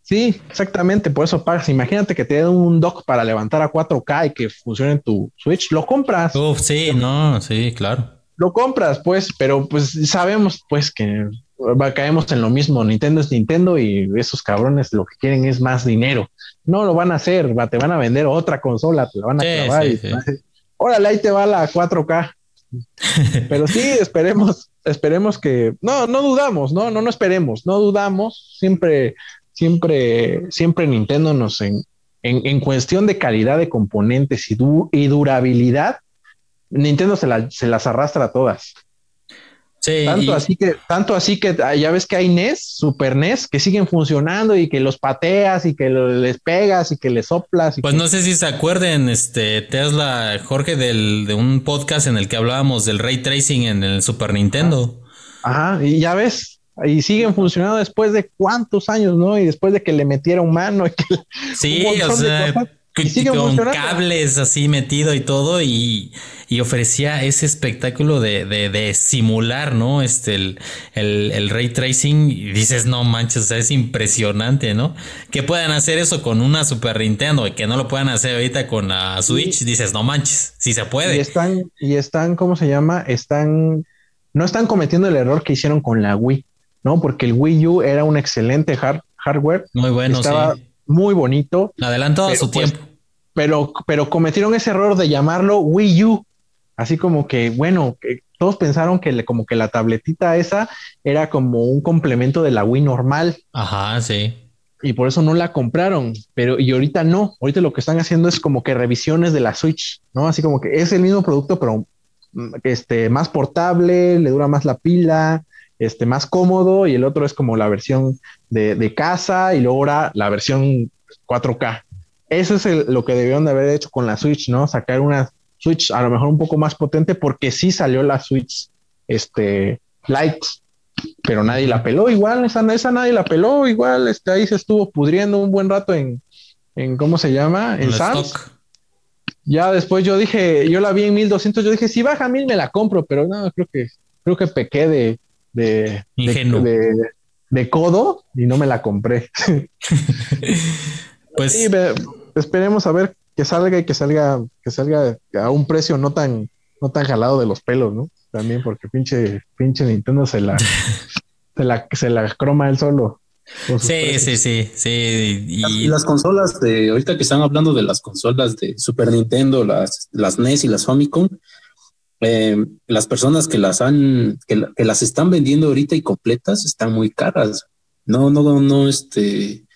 Sí, exactamente, por eso pagas. Imagínate que te den un dock para levantar a 4K y que funcione en tu Switch, lo compras. sí, no, sí, claro. Lo compras, pues, pero pues sabemos pues que caemos en lo mismo. Nintendo es Nintendo y esos cabrones lo que quieren es más dinero. No lo van a hacer, te van a vender otra consola, te la van a clavar y órale, ahí te va la 4K. Pero sí, esperemos, esperemos que, no, no dudamos, no, no, no esperemos, no dudamos, siempre, siempre, siempre Nintendo nos en, en, cuestión de calidad de componentes y, y durabilidad, Nintendo se, se las arrastra a todas tanto así que, tanto así que ah, ya ves que hay NES, Super NES, que siguen funcionando y que los pateas y que les pegas y que les soplas. pues no sé si se acuerden, este Tesla, Jorge, del, de un podcast en el que hablábamos del ray tracing en el Super Nintendo. Ajá, y ya ves, y siguen funcionando después de cuántos años, ¿no? Y después de que le metieron mano. Y que sí, o sea, con cables así metido y todo y, ofrecía ese espectáculo de, simular, ¿no? Este, el, el, ray tracing y dices, no manches, o sea, es impresionante, ¿no? Que puedan hacer eso con una Super Nintendo y que no lo puedan hacer ahorita con la Switch, dices, no manches, sí se puede. Y están, y están, ¿cómo se llama? Están no están cometiendo el error que hicieron con la Wii, ¿no? Porque el Wii U era un excelente hardware. Muy bueno, estaba muy bonito. Adelantado a su pues, tiempo. Pero, pero cometieron ese error de llamarlo Wii U. Así como que, bueno, que todos pensaron que como que la tabletita esa era como un complemento de la Wii normal. Ajá, sí. Y por eso no la compraron, pero y ahorita no, ahorita lo que están haciendo es como que revisiones de la Switch, ¿no? Así como que es el mismo producto, pero mm, este, más portable, le dura más la pila, este, más cómodo, y el otro es como la versión de, de casa y luego ahora la versión 4K. Eso es lo que debieron de haber hecho con la Switch, ¿no? Sacar una Switch a lo mejor un poco más potente porque sí salió la Switch este, Lite, pero nadie la peló igual, esa, esa nadie la peló igual, este, ahí se estuvo pudriendo un buen rato en, en ¿cómo se llama? En Sam's. Ya después yo dije, yo la vi en 1200, yo dije, si baja a 1000 me la compro, pero no, creo que, creo que pequé de, de, de, de, codo y no me la compré. pues esperemos a ver que salga y que salga, que salga a un precio no tan, no tan jalado de los pelos, ¿no? También porque pinche, pinche Nintendo se la, se la, se la croma él solo. Sí, sí, sí, sí. Y... Las, consolas de, ahorita que están hablando de las consolas de Super Nintendo, las, las NES y las Famicom, eh, las personas que las han, que, las están vendiendo ahorita y completas están muy caras. No, no, no, este,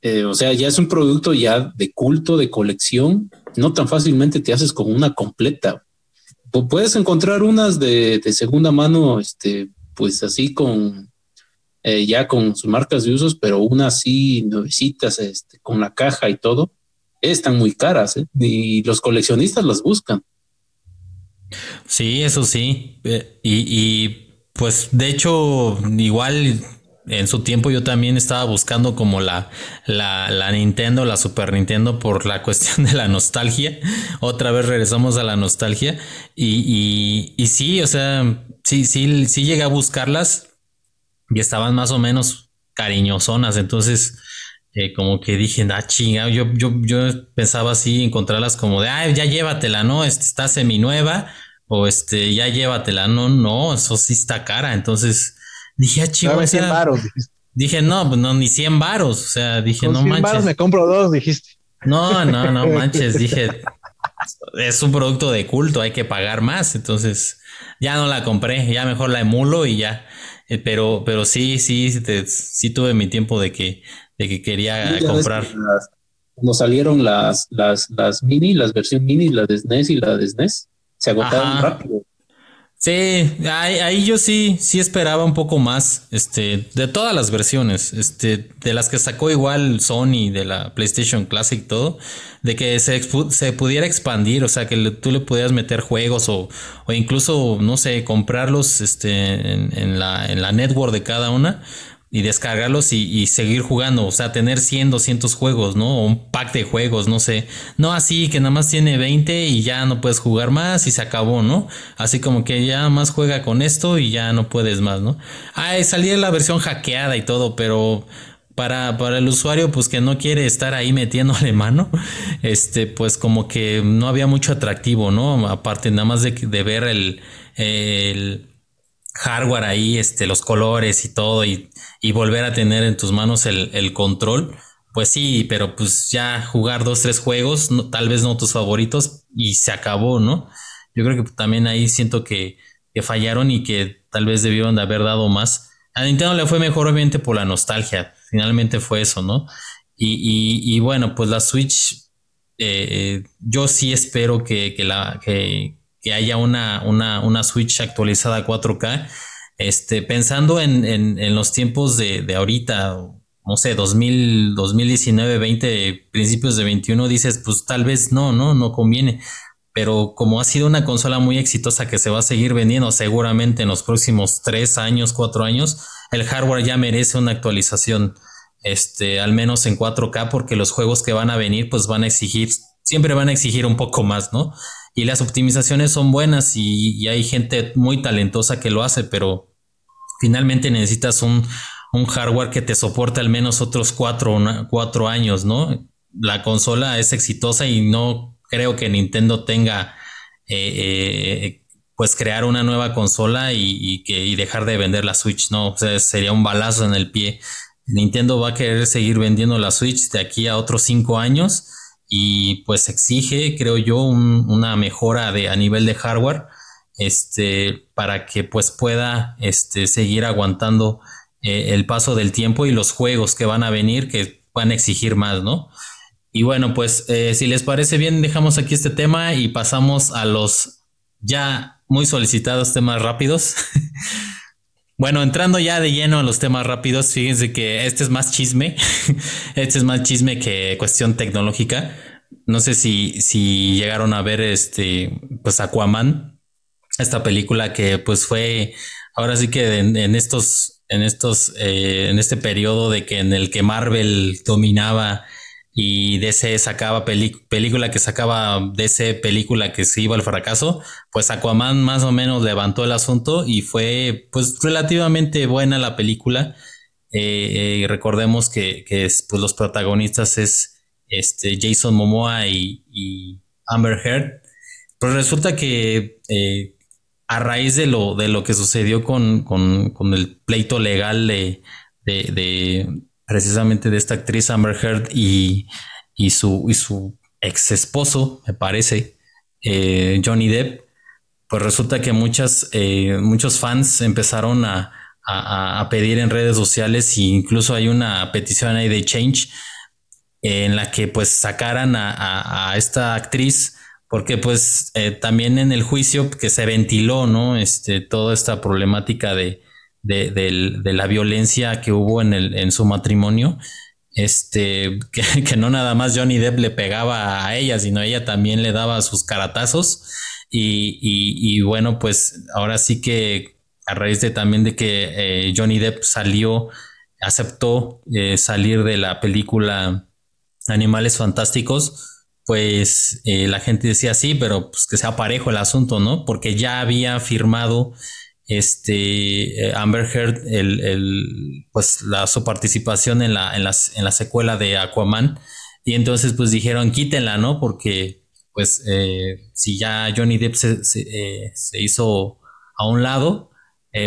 eh, o sea, ya es un producto ya de culto, de colección, no tan fácilmente te haces con una completa. puedes encontrar unas de, segunda mano, este, pues así con, eh, ya con sus marcas de usos, pero unas así nuevecitas, este, con la caja y todo, están muy caras, y los coleccionistas las buscan. Sí, eso sí. y, y pues de hecho, igual en su tiempo yo también estaba buscando como la, la, la, Nintendo, la Super Nintendo por la cuestión de la nostalgia. Otra vez regresamos a la nostalgia. Y, y, y sí, o sea, sí, sí, sí llegué a buscarlas y estaban más o menos cariñosonas. Entonces, eh, como que dije, ah, chinga, yo, yo, yo pensaba así, encontrarlas como de, ah, ya llévatela, ¿no? Este, está semi nueva o este, ya llévatela. No, no, eso sí está cara. Entonces, Dije, ah, chivo, Dije, no, pues no, ni 100 varos. O sea, dije, no 100 manches. varos me compro dos, dijiste. No, no, no manches. dije, es un producto de culto, hay que pagar más. Entonces, ya no la compré, ya mejor la emulo y ya. Eh, pero, pero sí, sí, sí tuve mi tiempo de que, de que quería comprar. cuando salieron las, las, las mini, las versiones mini, la de SNES y la de SNES, se agotaron rápido. Sí, ahí, yo sí, sí esperaba un poco más, este, de todas las versiones, este, de las que sacó igual Sony, de la PlayStation Classic y todo, de que se, se pudiera expandir, o sea, que tú le pudieras meter juegos o, o incluso, no sé, comprarlos, este, en, en, la, en la network de cada una y descargarlos y, seguir jugando, o sea, tener 100, 200 juegos, ¿no? O un pack de juegos, no sé. No así que nada más tiene 20 y ya no puedes jugar más y se acabó, ¿no? Así como que ya más juega con esto y ya no puedes más, ¿no? Ah, salía la versión hackeada y todo, pero para, para el usuario pues que no quiere estar ahí metiéndole mano, este pues como que no había mucho atractivo, ¿no? Aparte nada más de, de ver el, el hardware ahí, este, los colores y todo, y, y volver a tener en tus manos el, el, control, pues sí, pero pues ya jugar dos, tres juegos, tal vez no tus favoritos, y se acabó, ¿no? Yo creo que también ahí siento que, que fallaron y que tal vez debieron de haber dado más. A Nintendo le fue mejor, obviamente, por la nostalgia. Finalmente fue eso, ¿no? Y, y, y bueno, pues la Switch, eh, yo sí espero que, que la, que, que haya una, una, una Switch actualizada a 4K. Este, pensando en, en, los tiempos de, de, ahorita, no sé, 2000, 2019, 20, principios de 21, dices, pues tal vez no, no, no conviene. Pero como ha sido una consola muy exitosa que se va a seguir vendiendo seguramente en los próximos 3 años, 4 años, el hardware ya merece una actualización, este, al menos en 4K, porque los juegos que van a venir, pues van a exigir, siempre van a exigir un poco más, ¿no? Y las optimizaciones son buenas y, hay gente muy talentosa que lo hace, pero finalmente necesitas un, hardware que te soporte al menos otros cuatro, cuatro años, ¿no? La consola es exitosa y no creo que Nintendo tenga eh, eh, pues crear una nueva consola y, que, y dejar de vender la Switch, ¿no? O sea, sería un balazo en el pie. Nintendo va a querer seguir vendiendo la Switch de aquí a otros cinco años y pues exige, creo yo, una mejora de, a nivel de hardware este, para que pues pueda este, seguir aguantando eh, el paso del tiempo y los juegos que van a venir que van a exigir más, ¿no? Y bueno, pues eh, si les parece bien, dejamos aquí este tema y pasamos a los ya muy solicitados temas rápidos. bueno, entrando ya de lleno a los temas rápidos, fíjense que este es más chisme, este es más chisme que cuestión tecnológica. No sé si, si llegaron a ver este, pues Aquaman, esta película que pues fue, ahora sí que en, estos, en estos, eh, en este periodo de que en el que Marvel dominaba y DC sacaba película que sacaba DC película que se iba al fracaso, pues Aquaman más o menos levantó el asunto y fue pues relativamente buena la película. Eh, eh, recordemos que, pues, los protagonistas es este Jason Momoa y, Amber Heard. Pues resulta que eh, a raíz de lo, de lo que sucedió con, el pleito legal de, precisamente de esta actriz Amber Heard y, su, y su ex esposo, me parece, eh, Johnny Depp, pues resulta que muchas, eh, muchos fans empezaron a, pedir en redes sociales e incluso hay una petición ahí de Change en la que pues sacaran a, esta actriz porque pues eh, también en el juicio que se ventiló, ¿no? Este, toda esta problemática de, de, la violencia que hubo en, el, en su matrimonio. Este, que, no nada más Johnny Depp le pegaba a ella, sino ella también le daba sus caratazos. Y, bueno, pues ahora sí que a raíz de también de que eh, Johnny Depp salió, aceptó eh, salir de la película Animales Fantásticos, pues eh, la gente decía sí, pero pues que sea parejo el asunto, ¿no? Porque ya había firmado este eh, Amber Heard el, pues la su participación en la, en, en la secuela de Aquaman. Y entonces pues dijeron quítenla no porque pues eh, si ya Johnny Depp se, eh, hizo a un lado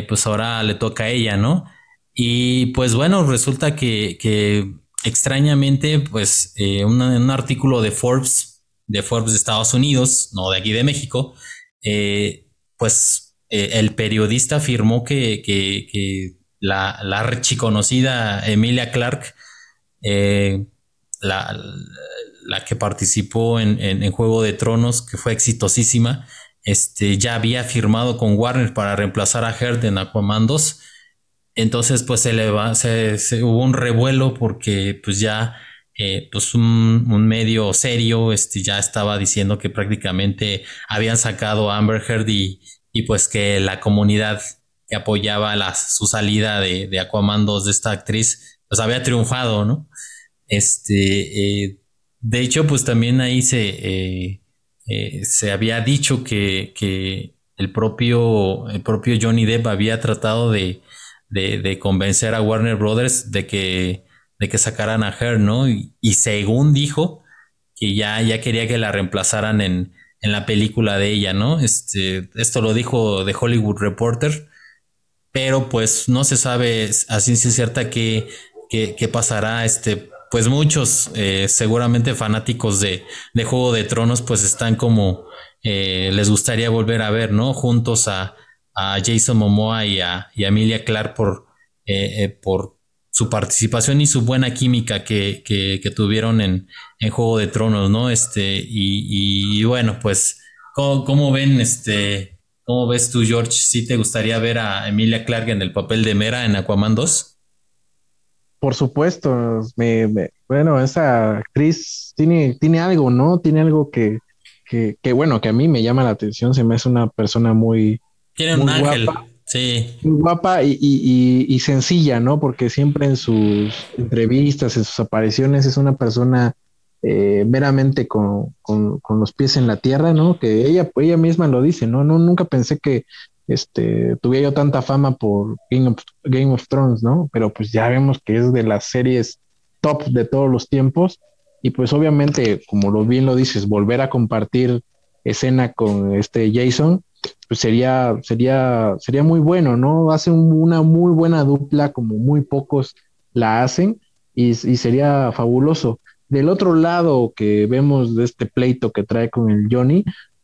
pues ahora le toca a ella no y pues bueno resulta que, que extrañamente pues un artículo de Forbes de Forbes de Estados Unidos no de aquí de México pues eh, el periodista afirmó que, la, la archiconocida Emilia Clark, eh, la, que participó en, Juego de Tronos, que fue exitosísima, este, ya había firmado con Warner para reemplazar a Heard en Aquaman 2. Entonces, pues se, le hubo un revuelo porque pues ya eh, pues un, medio serio este, ya estaba diciendo que prácticamente habían sacado a Amber Heard y, y pues que la comunidad que apoyaba su salida de, Aquaman 2 de esta actriz, pues había triunfado, ¿no? Este, eh, de hecho, pues también ahí se, eh, eh, se había dicho que, que, el, propio, el propio Johnny Depp había tratado de, de, convencer a Warner Brothers de que, de que sacaran a Her, ¿no? Y, y según dijo, que ya, ya quería que la reemplazaran en, en la película de ella, ¿no? Este, esto lo dijo The Hollywood Reporter, pero pues no se sabe a ciencia cierta qué, pasará. Este, pues muchos, eh, seguramente fanáticos de, de, Juego de Tronos, pues están como eh, les gustaría volver a ver, ¿no? Juntos a, a Jason Momoa y a, y Emilia Clark por, eh, por su participación y su buena química que, que, tuvieron en, en, Juego de Tronos, ¿no? Este, y, bueno, pues, ¿cómo, ven, este, cómo ves tú, George? ¿Sí te gustaría ver a Emilia Clarke en el papel de Mera en Aquaman 2? Por supuesto, me, bueno, esa actriz tiene, tiene algo, ¿no? Tiene algo que, que, que, bueno, que a mí me llama la atención, se me hace una persona muy... Tiene un ángel. Sí. Guapa y, sencilla, ¿no? Porque siempre en sus entrevistas, en sus apariciones, es una persona eh, meramente con, los pies en la tierra, ¿no? Que ella, ella misma lo dice, ¿no? no nunca pensé que este, tuviera yo tanta fama por Game of, Thrones, ¿no? Pero pues ya vemos que es de las series top de todos los tiempos. Y pues obviamente, como lo bien lo dices, volver a compartir escena con este Jason, pues sería, sería, sería muy bueno, ¿no? Hace una muy buena dupla, como muy pocos la hacen, y, sería fabuloso. Del otro lado que vemos de este pleito que trae con el Johnny,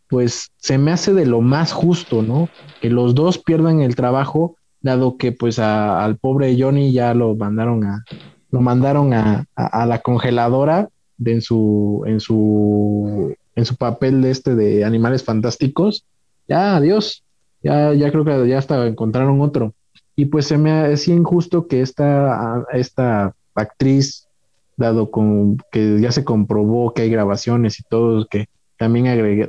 pues se me hace de lo más justo, ¿no? Que los dos pierdan el trabajo, dado que pues al pobre Johnny ya lo mandaron a, lo mandaron a, a, la congeladora de en su, en su, en su papel de este de animales fantásticos. Ya, adiós. Ya, ya creo que ya hasta encontraron otro. Y pues se me hace injusto que esta, esta actriz, dado con que ya se comprobó que hay grabaciones y todo, que también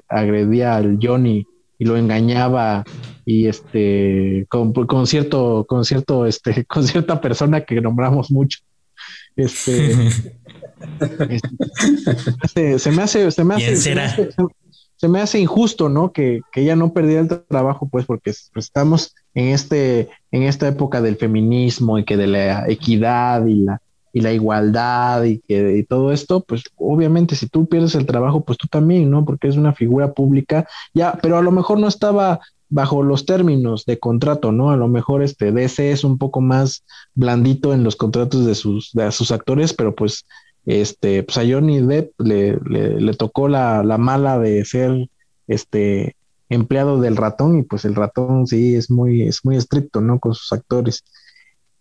agredía al Johnny y lo engañaba y este con, con, cierto con cierto este con cierta persona que nombramos mucho. Este, este se me hace se me hace, se me hace, injusto no que, que, ella no perdiera el trabajo pues porque pues, estamos en este en esta época del feminismo y que de la equidad y la y la igualdad y que y todo esto, pues obviamente si tú pierdes el trabajo, pues tú también, ¿no? Porque es una figura pública, ya, pero a lo mejor no estaba bajo los términos de contrato, ¿no? A lo mejor este DC es un poco más blandito en los contratos de sus, de sus actores, pero pues este, pues a Johnny Depp le, le, tocó la, la, mala de ser este empleado del ratón, y pues el ratón sí es muy, es muy estricto, ¿no? Con sus actores.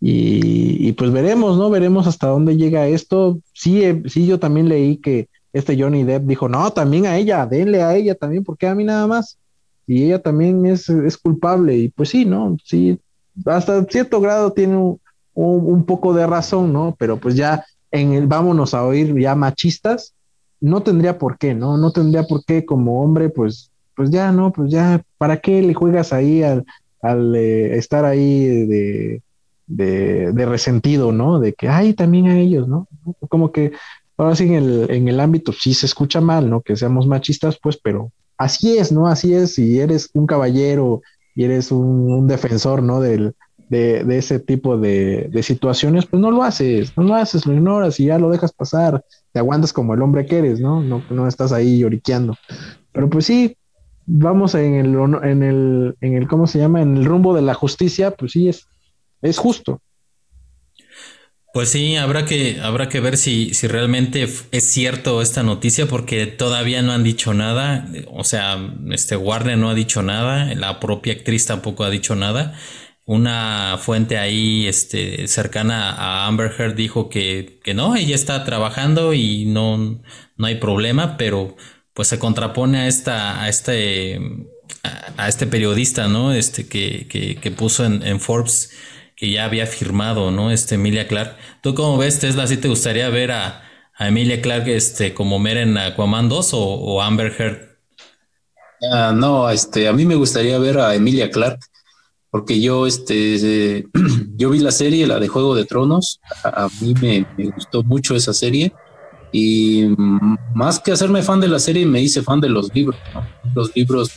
Y, pues veremos, ¿no? Veremos hasta dónde llega esto. Sí, eh, sí, yo también leí que este Johnny Depp dijo, no, también a ella, denle a ella también, porque a mí nada más. Y ella también es, es culpable. Y pues sí, ¿no? Sí, hasta cierto grado tiene un, un, poco de razón, ¿no? Pero pues ya en el vámonos a oír ya machistas, no tendría por qué, ¿no? No tendría por qué como hombre, pues, pues ya, ¿no? Pues ya, ¿para qué le juegas ahí al, al eh, estar ahí de de, resentido, ¿no? De que, ay, también a ellos, ¿no? Como que ahora sí en el, en el ámbito sí se escucha mal, ¿no? Que seamos machistas, pues, pero así es, ¿no? Así es, si eres un caballero y eres un, defensor, ¿no? Del, de, de, ese tipo de, de, situaciones, pues no lo haces, no lo haces, lo ignoras y ya lo dejas pasar, te aguantas como el hombre que eres, ¿no? No, no estás ahí lloriqueando. Pero pues sí, vamos en el, en el, en el, ¿cómo se llama? En el rumbo de la justicia, pues sí, es, es justo. Pues sí, habrá que, habrá que ver si, si realmente es cierto esta noticia, porque todavía no han dicho nada. O sea, este Warner no ha dicho nada, la propia actriz tampoco ha dicho nada. Una fuente ahí este, cercana a Amber Heard dijo que, que no, ella está trabajando y no, no hay problema, pero pues se contrapone a esta, a este, a, este periodista, ¿no? Este que, que, que puso en, en Forbes que ya había firmado, ¿no? Este Emilia Clark. ¿Tú cómo ves, Tesla? ¿Sí te gustaría ver a, Emilia Clark este, como Mera en Aquaman 2 o, Amber Heard? Ah, no, este, a mí me gustaría ver a Emilia Clark porque yo, este, yo vi la serie, la de Juego de Tronos, a, mí me, gustó mucho esa serie y más que hacerme fan de la serie, me hice fan de los libros. Los libros,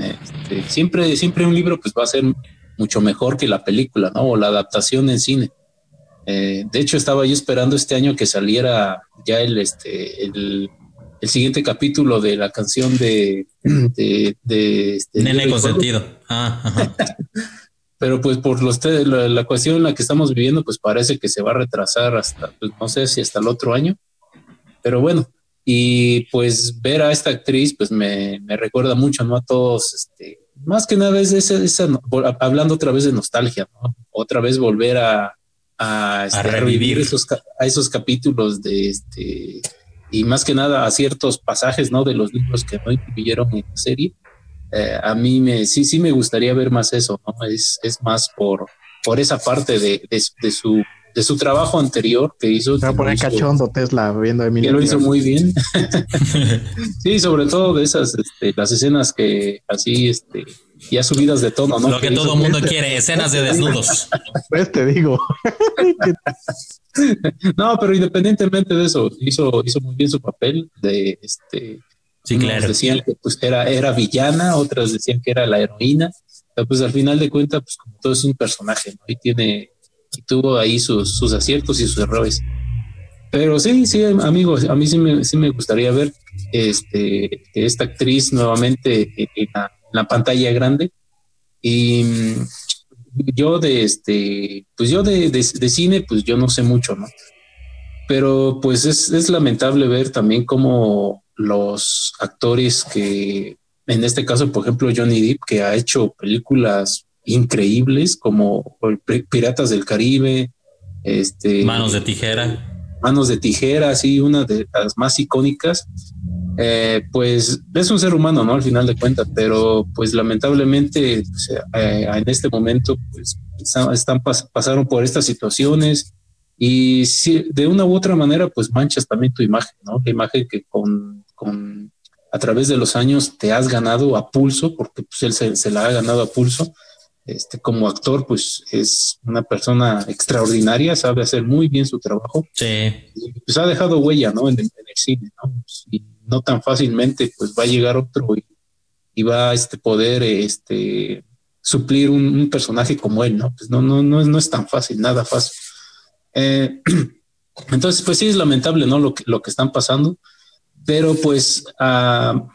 este, siempre, siempre un libro pues va a ser mucho mejor que la película, ¿no? O la adaptación en cine. Eh, de hecho, estaba yo esperando este año que saliera ya el, este, el, siguiente capítulo de la canción de... de, este, Nene consentido. Ah, Pero pues por los la, la, cuestión en la que estamos viviendo, pues parece que se va a retrasar hasta, pues, no sé si hasta el otro año. Pero bueno, y pues ver a esta actriz, pues me, me recuerda mucho, ¿no? A todos, este, más que nada es esa, hablando otra vez de nostalgia, ¿no? Otra vez volver a, a, este, revivir esos, a esos capítulos de este, y más que nada a ciertos pasajes, ¿no? De los libros que no incluyeron en la serie. Eh, a mí me, sí, sí me gustaría ver más eso, ¿no? Es, es más por, por esa parte de, de su de su trabajo anterior que hizo. Se va a poner cachondo Tesla viendo a Emilio. Que lo hizo muy bien. sí, sobre todo de esas, este, las escenas que así, este, ya subidas de tono, ¿no? Lo que, todo el mundo quiere, escenas de desnudos. Pues te digo. no, pero independientemente de eso, hizo, hizo muy bien su papel de este. Sí, claro. decían que pues era, era villana, otras decían que era la heroína. Pero pues al final de cuentas, pues como todo es un personaje, ¿no? Y tiene, tuvo ahí sus, sus aciertos y sus errores. Pero sí, sí, amigos, a mí sí me, sí me gustaría ver este, esta actriz nuevamente en la, la pantalla grande. Y mm, yo de este, pues yo de, de, cine, pues yo no sé mucho, ¿no? Pero pues es, es lamentable ver también cómo los actores que, en este caso, por ejemplo, Johnny Depp, que ha hecho películas increíbles como Piratas del Caribe, este, Manos de tijera. Manos de tijera, sí, una de las más icónicas. Eh, pues es un ser humano, ¿no? Al final de cuentas, pero pues lamentablemente pues, eh, en este momento pues están, pasaron por estas situaciones y si, de una u otra manera pues manchas también tu imagen, ¿no? La imagen que con, con a través de los años te has ganado a pulso, porque pues él se, se la ha ganado a pulso este, como actor, pues es una persona extraordinaria, sabe hacer muy bien su trabajo. Sí. pues ha dejado huella, ¿no? En, el cine, ¿no? y no tan fácilmente, pues va a llegar otro y, va a este, poder este, suplir un, personaje como él, ¿no? Pues no, no, no, no es tan fácil, nada fácil. Eh, entonces, pues sí es lamentable, ¿no? Lo que, lo que están pasando, pero pues a,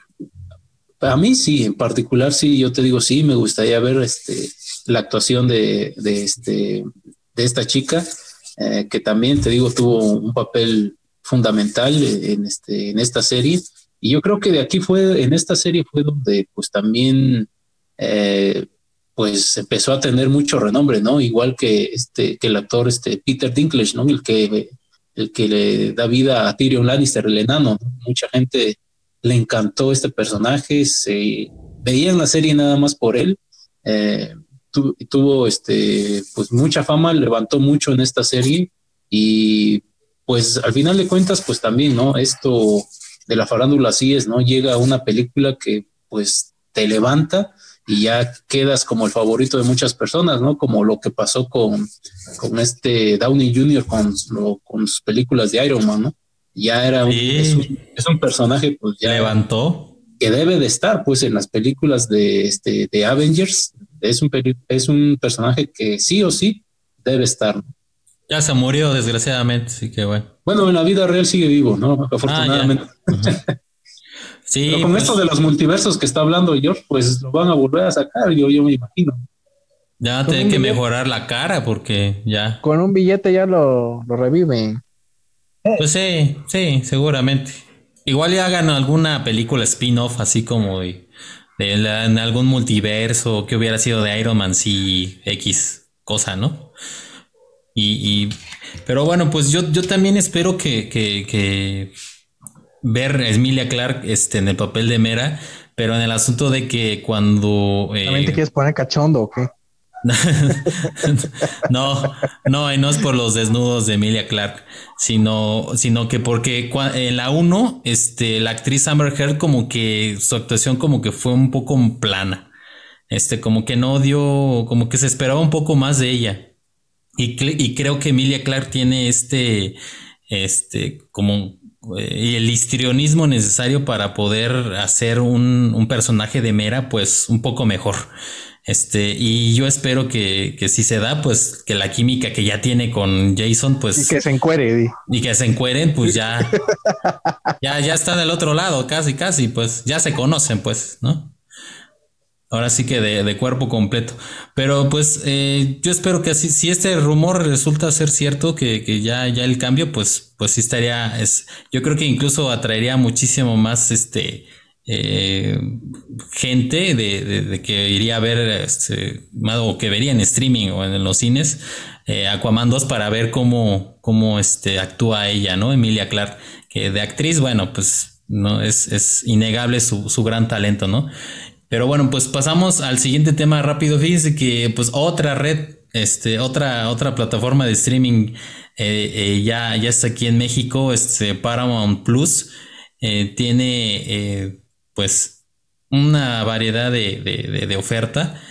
a mí sí, en particular sí, yo te digo, sí, me gustaría ver este la actuación de, de, este, de esta chica, eh, que también, te digo, tuvo un papel fundamental en, este, en esta serie. Y yo creo que de aquí fue, en esta serie fue donde pues también eh, pues empezó a tener mucho renombre, ¿no? Igual que este, que el actor este Peter Dinklage, ¿no? El que, el que le da vida a Tyrion Lannister, el enano, Mucha gente le encantó este personaje, se veían la serie nada más por él. Eh, tuvo este, pues mucha fama, levantó mucho en esta serie y pues al final de cuentas, pues también, ¿no? Esto de la farándula así es, ¿no? Llega una película que pues te levanta y ya quedas como el favorito de muchas personas, ¿no? Como lo que pasó con, con este Downey Jr. con, con sus películas de Iron Man, ¿no? Ya era un, es, un, personaje, pues ya. Levantó. Que debe de estar, pues, en las películas de, este, de Avengers, es un, es un personaje que sí o sí debe estar. Ya se murió, desgraciadamente, así que bueno. Bueno, en la vida real sigue vivo, ¿no? Afortunadamente. Ah, sí. Pero con pues esto de los multiversos que está hablando George, pues lo van a volver a sacar, yo, yo me imagino. Ya tiene que mejorar la cara porque ya. Con un billete ya lo, lo reviven. Pues sí, sí, seguramente. Igual ya hagan alguna película spin-off así como de en algún multiverso que hubiera sido de Iron Man si X cosa, ¿no? Y, pero bueno, pues yo, yo también espero que, que, ver a Emilia Clark este, en el papel de Mera, pero en el asunto de que cuando... Eh, ¿También te quieres poner cachondo o qué? no, no, y no es por los desnudos de Emilia Clark, sino, sino que porque en la 1, este, la actriz Amber Heard como que su actuación como que fue un poco plana. Este, como que no dio, como que se esperaba un poco más de ella. Y, creo que Emilia Clark tiene este, este, como eh, el histrionismo necesario para poder hacer un personaje de Mera, pues un poco mejor. Este, y yo espero que, que si se da, pues que la química que ya tiene con Jason, pues. Y que se encuere, Y que se encueren, pues ya. ya, ya está del otro lado, casi, casi, pues ya se conocen, pues, ¿no? Ahora sí que de, cuerpo completo. Pero pues eh, yo espero que así, si este rumor resulta ser cierto, que, que, ya, ya el cambio, pues, pues sí estaría, es, yo creo que incluso atraería muchísimo más este eh, gente de, que iría a ver este, o que vería en streaming o en los cines eh, Aquaman 2 para ver cómo, cómo este, actúa ella, ¿no? Emilia Clark, que de actriz, bueno, pues no es, es innegable su, su, gran talento, ¿no? Pero bueno, pues pasamos al siguiente tema rápido. Fíjense que pues otra red, este, otra, otra plataforma de streaming eh, eh, ya, ya está aquí en México, este Paramount Plus. tiene pues una variedad de, oferta.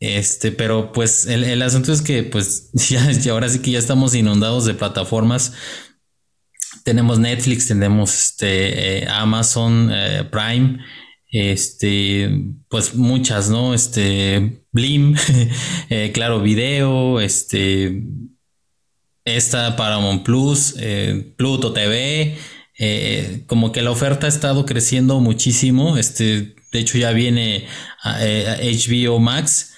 Este, pero pues el, asunto es que pues ya, ahora sí que ya estamos inundados de plataformas. Tenemos Netflix, tenemos este, eh, Amazon eh, Prime, este, pues muchas, ¿no? Este, Blim, eh, Claro Video, este, esta Paramount Plus, Pluto TV, eh, como que la oferta ha estado creciendo muchísimo. Este, de hecho ya viene HBO Max,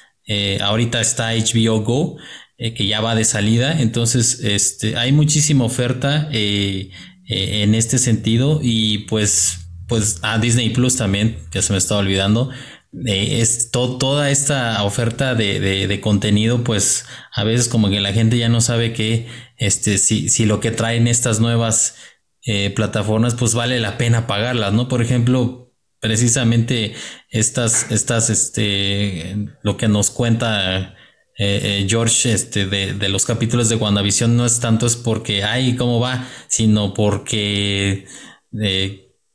ahorita está HBO Go, que ya va de salida, entonces este, hay muchísima oferta en este sentido y pues pues a Disney Plus también, que se me estaba olvidando. es toda esta oferta de, contenido, pues a veces como que la gente ya no sabe que este, si, si lo que traen estas nuevas eh, plataformas, pues vale la pena pagarlas, ¿no? Por ejemplo, precisamente estas, estas, este, lo que nos cuenta eh, eh, George, este, de, de, los capítulos de WandaVision no es tanto es porque, ay, ¿cómo va? Sino porque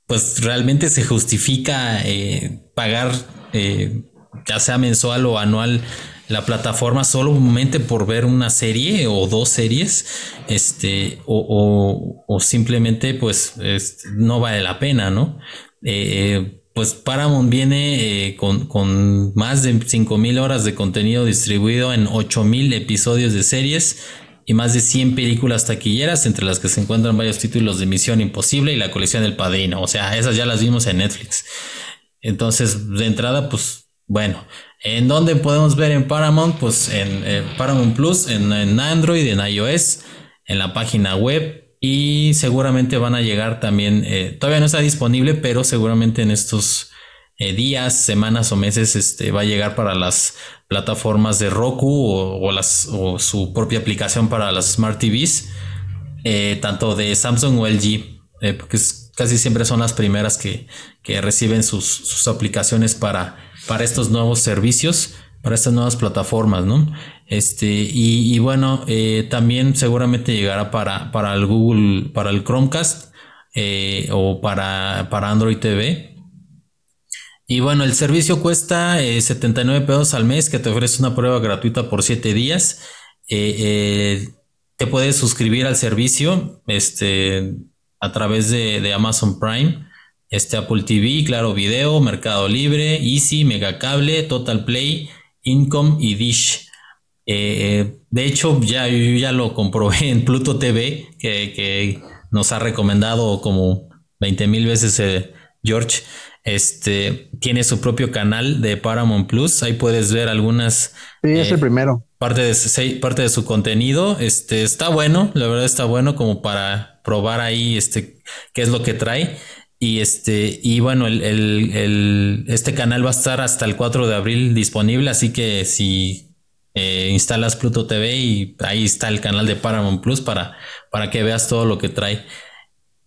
pues realmente se justifica eh, pagar eh, ya sea mensual o anual la plataforma solamente por ver una serie o dos series, este, o, o, simplemente pues no vale la pena, ¿no? Eh, pues Paramount viene con, con, más de 5.000 horas de contenido distribuido en 8.000 episodios de series y más de 100 películas taquilleras, entre las que se encuentran varios títulos de Misión Imposible y la colección del Padrino. O sea, esas ya las vimos en Netflix. Entonces, de entrada, pues, bueno, ¿en dónde podemos ver en Paramount? Pues en Paramount Plus, en, Android, en iOS, en la página web y seguramente van a llegar también, eh, todavía no está disponible, pero seguramente en estos eh, días, semanas o meses este, va a llegar para las plataformas de Roku o, las, o su propia aplicación para las Smart TVs, eh, tanto de Samsung o LG, porque casi siempre son las primeras que, reciben sus, aplicaciones para, para estos nuevos servicios, para estas nuevas plataformas, ¿no? Este, y, bueno, también seguramente llegará para, para el Google, para el Chromecast o para, para Android TV. Y bueno, el servicio cuesta 79 eh, pesos al mes, que te ofrece una prueba gratuita por 7 días. Eh, eh, te puedes suscribir al servicio este, a través de, Amazon Prime, este Apple TV, Claro Video, Mercado Libre, Easy, Megacable, Total Play, Income y Dish. de hecho, ya, ya lo comprobé en Pluto TV, que, que nos ha recomendado como 20 mil veces George. Este tiene su propio canal de Paramount Plus. Ahí puedes ver algunas. Sí, es el eh, primero. Parte de, parte de su contenido. Este está bueno, la verdad está bueno como para probar ahí este qué es lo que trae. Y este, y bueno, el, este canal va a estar hasta el 4 de abril disponible. Así que si eh, instalas Pluto TV y ahí está el canal de Paramount Plus para, para que veas todo lo que trae.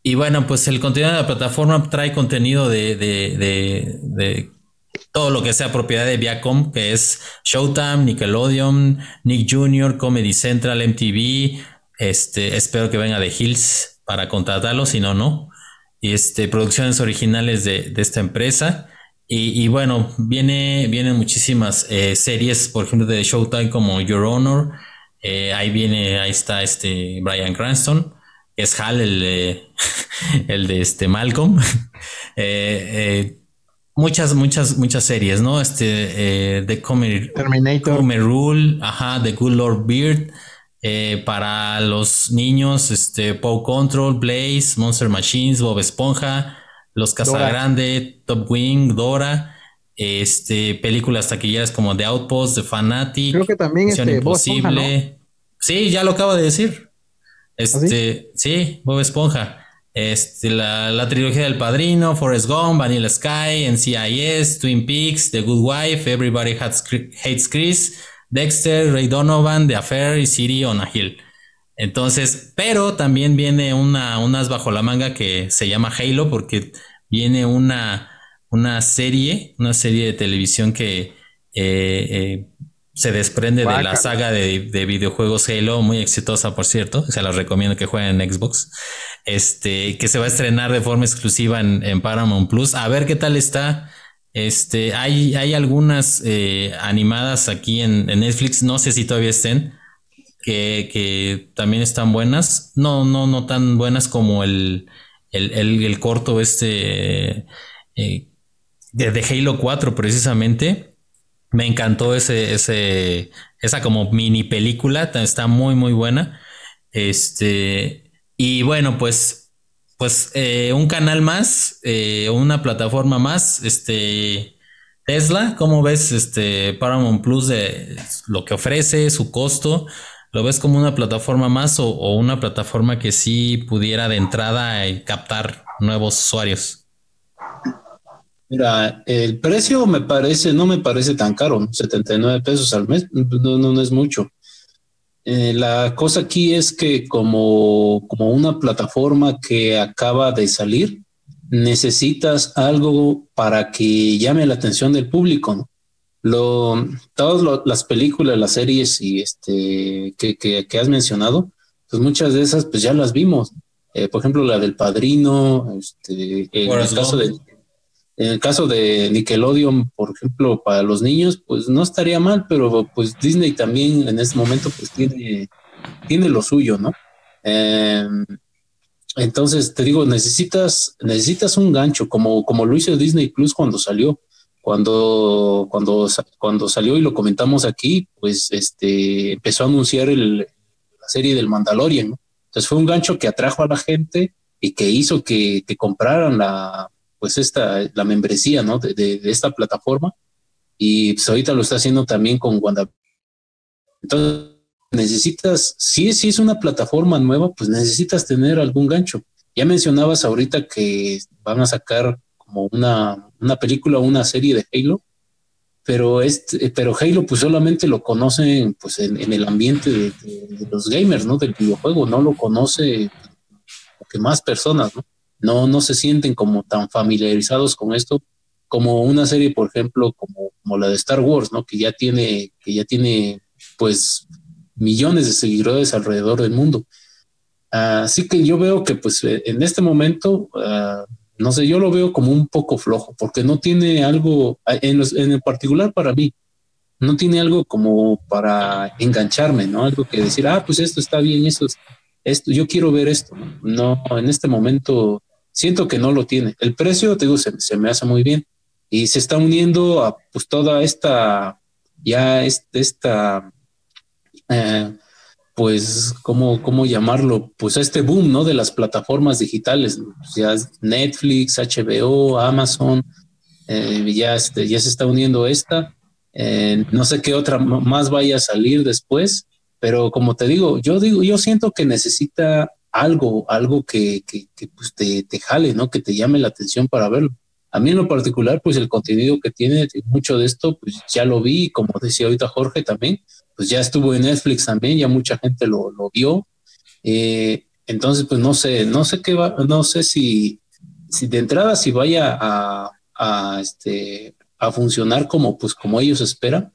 Y bueno, pues el contenido de la plataforma trae contenido de, de, todo lo que sea propiedad de Viacom, que es Showtime, Nickelodeon, Nick Jr., Comedy Central, MTV. Este, espero que venga de Hills para contratarlo, si no, no. Y este, producciones originales de, esta empresa. Y, bueno, viene, vienen muchísimas eh, series, por ejemplo, de Showtime como Your Honor. Eh, ahí viene, ahí está este Brian Cranston es Hal, el de, el de este Malcolm. Eh, eh, muchas, muchas, muchas series, ¿no? Este, eh, The Comer, Terminator. Rule, ajá, The Good Lord Beard. Para los niños, este, Paw Control, Blaze, Monster Machines, Bob Esponja, Los Casagrande, Top Wing, Dora. Este, películas taquilleras como The Outpost, The Fanatic, Creo que también Misión Imposible. Sí, ya lo acabo de decir. ¿Ah, este, sí? Bob Esponja. Este, la, trilogía del Padrino, Forrest Gump, Vanilla Sky, NCIS, Twin Peaks, The Good Wife, Everybody Hates Chris, Dexter, Ray Donovan, The Affair y City on a Hill. Entonces, pero también viene una, unas bajo la manga que se llama Halo porque viene una, una serie, una serie de televisión que eh, eh, se desprende de la saga de, videojuegos Halo, muy exitosa por cierto, se las recomiendo que jueguen en Xbox, este, que se va a estrenar de forma exclusiva en, Paramount Plus, a ver qué tal está. Este, hay, hay algunas eh, animadas aquí en, Netflix, no sé si todavía estén, que, también están buenas, no, no, no tan buenas como el, el, corto este eh, de, de Halo 4 precisamente me encantó ese, ese, esa como mini película, está muy, muy buena. Este, y bueno, pues pues eh, un canal más, eh, una plataforma más, este Tesla, ¿cómo ves este Paramount Plus de lo que ofrece, su costo? ¿Lo ves como una plataforma más o, una plataforma que sí pudiera de entrada eh, captar nuevos usuarios? Mira, el precio me parece, no me parece tan caro, 79 pesos al mes, no, no es mucho. Eh, la cosa aquí es que como, como una plataforma que acaba de salir, necesitas algo para que llame la atención del público, ¿no? Lo, todas las películas, las series y este que, que, has mencionado, pues muchas de esas pues ya las vimos. Eh, por ejemplo, la del Padrino, este, en el caso de en el caso de Nickelodeon, por ejemplo, para los niños, pues no estaría mal, pero pues Disney también en este momento pues tiene, tiene lo suyo, ¿no? Em, entonces, te digo, necesitas, necesitas un gancho, como, como lo hizo Disney Plus cuando salió. Cuando, cuando, cuando salió y lo comentamos aquí, pues este empezó a anunciar la serie del Mandalorian, ¿no? Entonces fue un gancho que atrajo a la gente y que hizo que, que compraran la, pues esta, la membresía, ¿no? De, esta plataforma. Y pues ahorita lo está haciendo también con Wanda. Entonces, necesitas, si, si es una plataforma nueva, pues necesitas tener algún gancho. Ya mencionabas ahorita que van a sacar como una, una película o una serie de Halo, pero, este, pero Halo pues solamente lo conocen pues en, el ambiente de, los gamers, ¿no? Del videojuego, no lo conoce que más personas, ¿no? No, no se sienten como tan familiarizados con esto como una serie, por ejemplo, como, como la de Star Wars, ¿no? Que ya tiene, que ya tiene, pues, millones de seguidores alrededor del mundo. Así que yo veo que, pues, eh, en este momento, ah, no sé, yo lo veo como un poco flojo, porque no tiene algo, ah, en, en el particular para mí, no tiene algo como para engancharme, ¿no? Algo que decir, ah, pues esto está bien, esto, esto yo quiero ver esto. No, en este momento siento que no lo tiene. El precio, te digo, se, me hace muy bien y se está uniendo a pues toda esta, ya esta, eh, pues, ¿cómo, ¿cómo llamarlo? Pues este boom, ¿no? De las plataformas digitales, ya Netflix, HBO, Amazon, eh, ya, este, ya se está uniendo esta. Eh, no sé qué otra más vaya a salir después, pero como te digo, yo digo, yo siento que necesita algo, algo que, que, pues te, te, jale, ¿no? Que te llame la atención para verlo. A mí en lo particular, pues el contenido que tiene, mucho de esto, pues ya lo vi, como decía ahorita Jorge también, pues ya estuvo en Netflix también, ya mucha gente lo, lo vio. Eh, entonces, pues no sé, no sé qué va, no sé si, si de entrada si vaya a, a, este, a funcionar como, pues, como ellos esperan.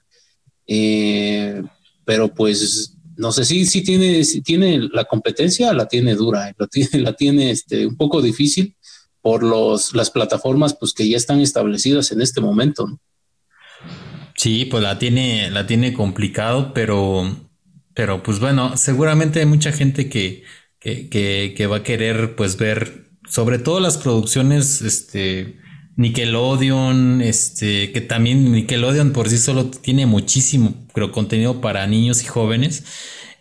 Eh, pero pues no sé si, si tiene, si tiene la competencia, la tiene dura, la tiene, la tiene este, un poco difícil por los, las plataformas pues, que ya están establecidas en este momento. Sí, pues la tiene, la tiene complicado, pero, pero pues bueno, seguramente hay mucha gente que, que, que, que va a querer pues ver sobre todo las producciones este, Nickelodeon, este, que también Nickelodeon por sí solo tiene muchísimo pero contenido para niños y jóvenes.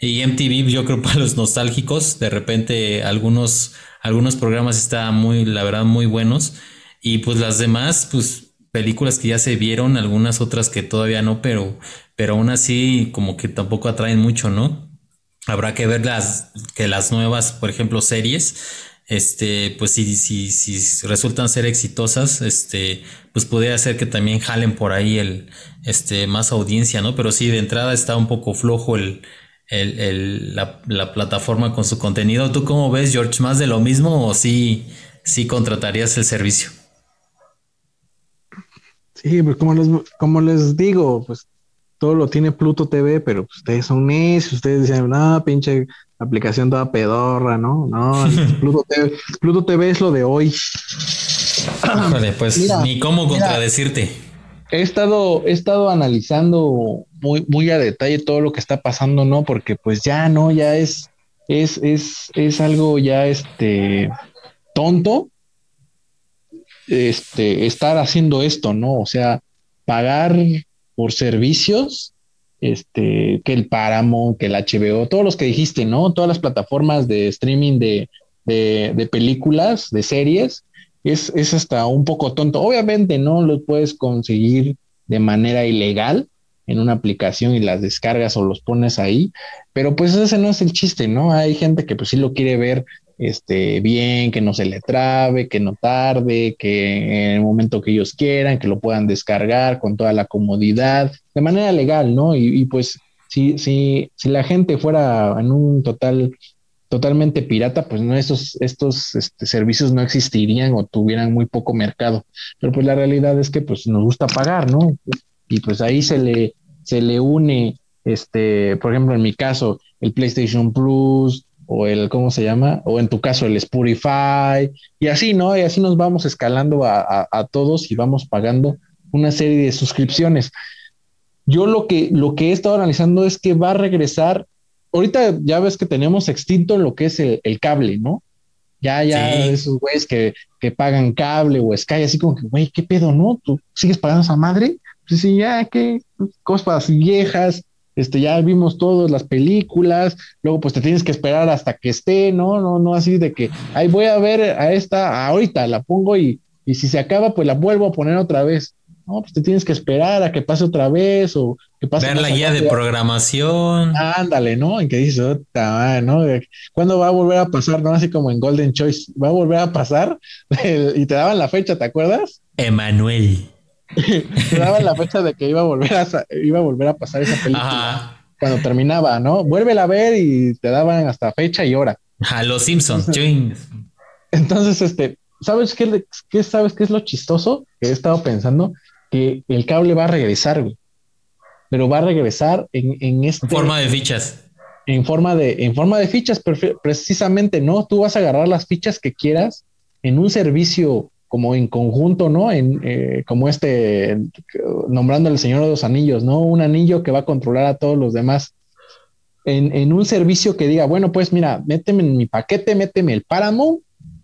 Y MTV, yo creo para los nostálgicos, de repente algunos, algunos programas están muy, la verdad, muy buenos. Y pues las demás, pues películas que ya se vieron, algunas otras que todavía no, pero, pero aún así como que tampoco atraen mucho, ¿no? Habrá que ver las, que las nuevas, por ejemplo, series este, pues si, si, si resultan ser exitosas, este, pues podría ser que también jalen por ahí el, este, más audiencia, ¿no? Pero sí, de entrada está un poco flojo el, el, el la, la, plataforma con su contenido. ¿Tú cómo ves, George? ¿Más de lo mismo o sí, sí contratarías el servicio? Sí, pues como les, como les digo, pues todo lo tiene Pluto TV, pero ustedes son necios, ustedes dicen, no, pinche aplicación toda pedorra, ¿no? No, Pluto TV, Pluto TV es lo de hoy. pues ni cómo contradecirte. he estado, he estado analizando muy, muy a detalle todo lo que está pasando, ¿no? Porque pues ya no, ya es, es, es, es algo ya este tonto este estar haciendo esto, ¿no? O sea, pagar por servicios este, que el Paramount, que el HBO, todos los que dijiste, ¿no? Todas las plataformas de streaming de, de, películas, de series, es, es hasta un poco tonto. Obviamente no lo puedes conseguir de manera ilegal en una aplicación y las descargas o los pones ahí, pero pues ese no es el chiste, ¿no? Hay gente que pues sí lo quiere ver este, bien, que no se le trabe, que no tarde, que en el momento que ellos quieran, que lo puedan descargar con toda la comodidad, de manera legal, ¿no? Y, pues si, si, si la gente fuera en un total totalmente pirata, pues no estos, estos servicios no existirían o tuvieran muy poco mercado. Pero pues la realidad es que pues nos gusta pagar, ¿no? Y pues ahí se le, se le une, este, por ejemplo, en mi caso, el PlayStation Plus o el, ¿cómo se llama? O en tu caso, el Spotify, y así, ¿no? Y así nos vamos escalando a, a todos y vamos pagando una serie de suscripciones. Yo lo que, lo que he estado analizando es que va a regresar ahorita ya ves que tenemos extinto lo que es el, cable, ¿no? Ya, ya, esos güeyes que, que, pagan cable o Sky, así como que, güey, ¿qué pedo, no? ¿Tú sigues pagando esa madre? Pues sí, ya, qué cosas viejas, este, ya vimos todas las películas, luego pues te tienes que esperar hasta que esté, ¿no? No, no así de que, ahí voy a ver a esta, ahorita la pongo y, y si se acaba, pues la vuelvo a poner otra vez. No, pues te tienes que esperar a que pase otra vez o que pase. Ver la guía de programación. Ándale, ¿no? En que dices, ¿no? ¿Cuándo va a volver a pasar? No, así como en Golden Choice, ¿va a volver a pasar? y te daban la fecha, ¿te acuerdas? Emanuel. Te daban la fecha de que iba a volver a, iba a, volver a pasar esa película. Cuando terminaba, ¿no? Vuélvela a ver y te daban hasta fecha y hora. A los Simpsons. Entonces, este, ¿sabes qué, qué, ¿sabes qué es lo chistoso que he estado pensando? que el cable va a regresar, güey. Pero va a regresar en, en este. forma de fichas. En forma de, en forma de fichas, precisamente, ¿no? Tú vas a agarrar las fichas que quieras en un servicio como en conjunto, ¿no? En, eh, como este, nombrando el Señor de los Anillos, ¿no? Un anillo que va a controlar a todos los demás. En, un servicio que diga, bueno, pues mira, méteme en mi paquete, méteme el Paramount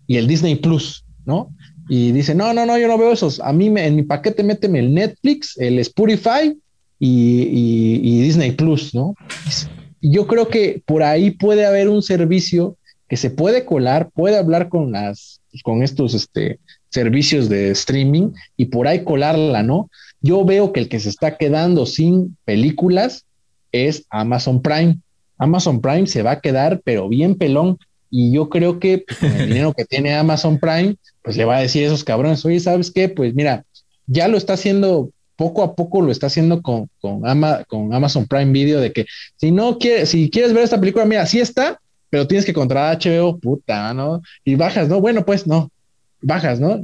y el Disney Plus, ¿no? y dice, no, no, no, yo no veo esos. A mí me, en mi paquete méteme el Netflix, el Spotify y, Disney Plus, ¿no? Yo creo que por ahí puede haber un servicio que se puede colar, puede hablar con las, con estos este, servicios de streaming y por ahí colarla, ¿no? Yo veo que el que se está quedando sin películas es Amazon Prime. Amazon Prime se va a quedar, pero bien pelón. Y yo creo que pues, con el dinero que tiene Amazon Prime, pues le va a decir a esos cabrones, oye, ¿sabes qué? Pues mira, ya lo está haciendo poco a poco lo está haciendo con, con, con Amazon Prime Video de que si no quieres, si quieres ver esta película, mira, sí está, pero tienes que contratar HBO, puta, ¿no? Y bajas, ¿no? Bueno, pues no, bajas, ¿no?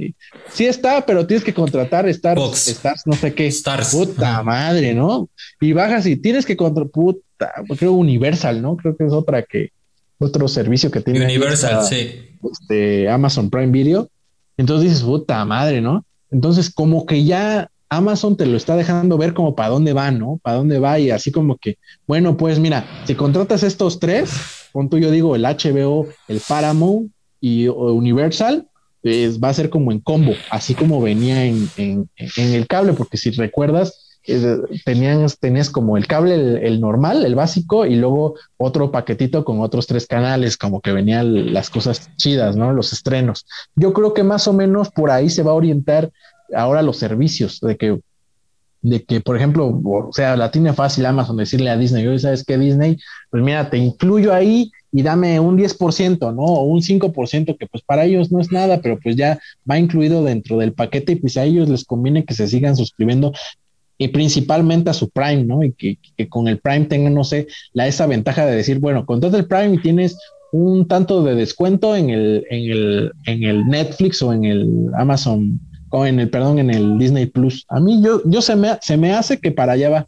sí está, pero tienes que contratar Stars, Stars, no sé qué. Stars. Puta madre, ¿no? Y bajas y tienes que contratar, puta, creo Universal, ¿no? Creo que es otra que, otro servicio que tiene. Universal, sí. Este, Amazon Prime Video. Entonces dices, puta madre, ¿no? Entonces, como que ya Amazon te lo está dejando ver como para dónde va, ¿no? Para dónde va y así como que, bueno, pues mira, si contratas estos tres, con tú yo digo el HBO, el Paramount y Universal, pues va a ser como en combo, así como venía en, en, el cable, porque si recuerdas, tenías, tenías como el cable, el, normal, el básico, y luego otro paquetito con otros tres canales, como que venían las cosas chidas, ¿no? Los estrenos. Yo creo que más o menos por ahí se va a orientar ahora los servicios, de que, de que, por ejemplo, o sea, la tiene fácil Amazon decirle a Disney, oye, ¿sabes qué, Disney? Pues mira, te incluyo ahí y dame un 10%, ¿no? O un 5%, que pues para ellos no es nada, pero pues ya va incluido dentro del paquete y pues a ellos les conviene que se sigan suscribiendo y principalmente a su Prime, ¿no? Y que, con el Prime tengan, no sé, la, esa ventaja de decir, bueno, con todo el Prime y tienes un tanto de descuento en el, en el, en el Netflix o en el Amazon, o en el, perdón, en el Disney Plus. A mí yo, yo se me, se me hace que para allá va.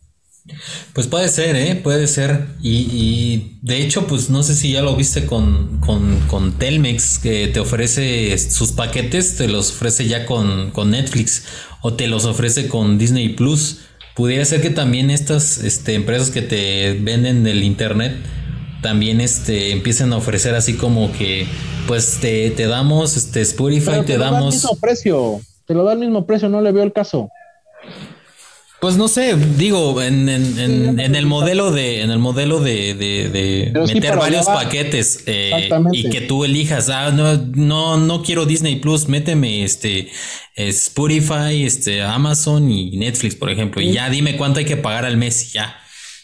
Pues puede ser, ¿eh? Puede ser. Y, de hecho, pues no sé si ya lo viste con, con, Telmex, que te ofrece sus paquetes, te los ofrece ya con, con Netflix o te los ofrece con Disney Plus. Pudiera ser que también estas este, empresas que te venden del internet también este, empiecen a ofrecer así como que pues te, te damos este Spotify, te, damos... mismo precio, te lo da al mismo precio, no le veo el caso. Pues no sé, digo, en, el modelo de, en el modelo de, meter varios paquetes eh, y que tú elijas, ah, no, no, no quiero Disney Plus, méteme este Spotify, este Amazon y Netflix, por ejemplo, y ya dime cuánto hay que pagar al mes y ya.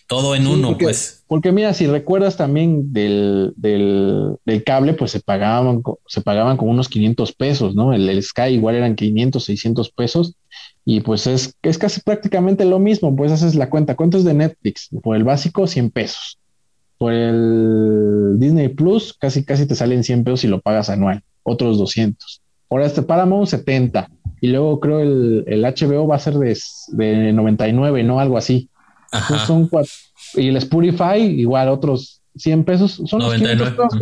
Todo en uno, pues. Porque mira, si recuerdas también del, del, cable, pues se pagaban, se pagaban con unos 500 pesos, ¿no? El, el Sky igual eran 500, 600 pesos y pues es, es casi prácticamente lo mismo, pues haces la cuenta. ¿Cuánto es de Netflix? Por el básico, 100 pesos. Por el Disney Plus, casi casi te salen 100 pesos si lo pagas anual, otros 200. Por este Paramount, 70. Y luego creo el, el HBO va a ser de, de 99, ¿no? Algo así. Son cuatro. Y el Spotify, igual otros 100 pesos. Son los 500 pesos,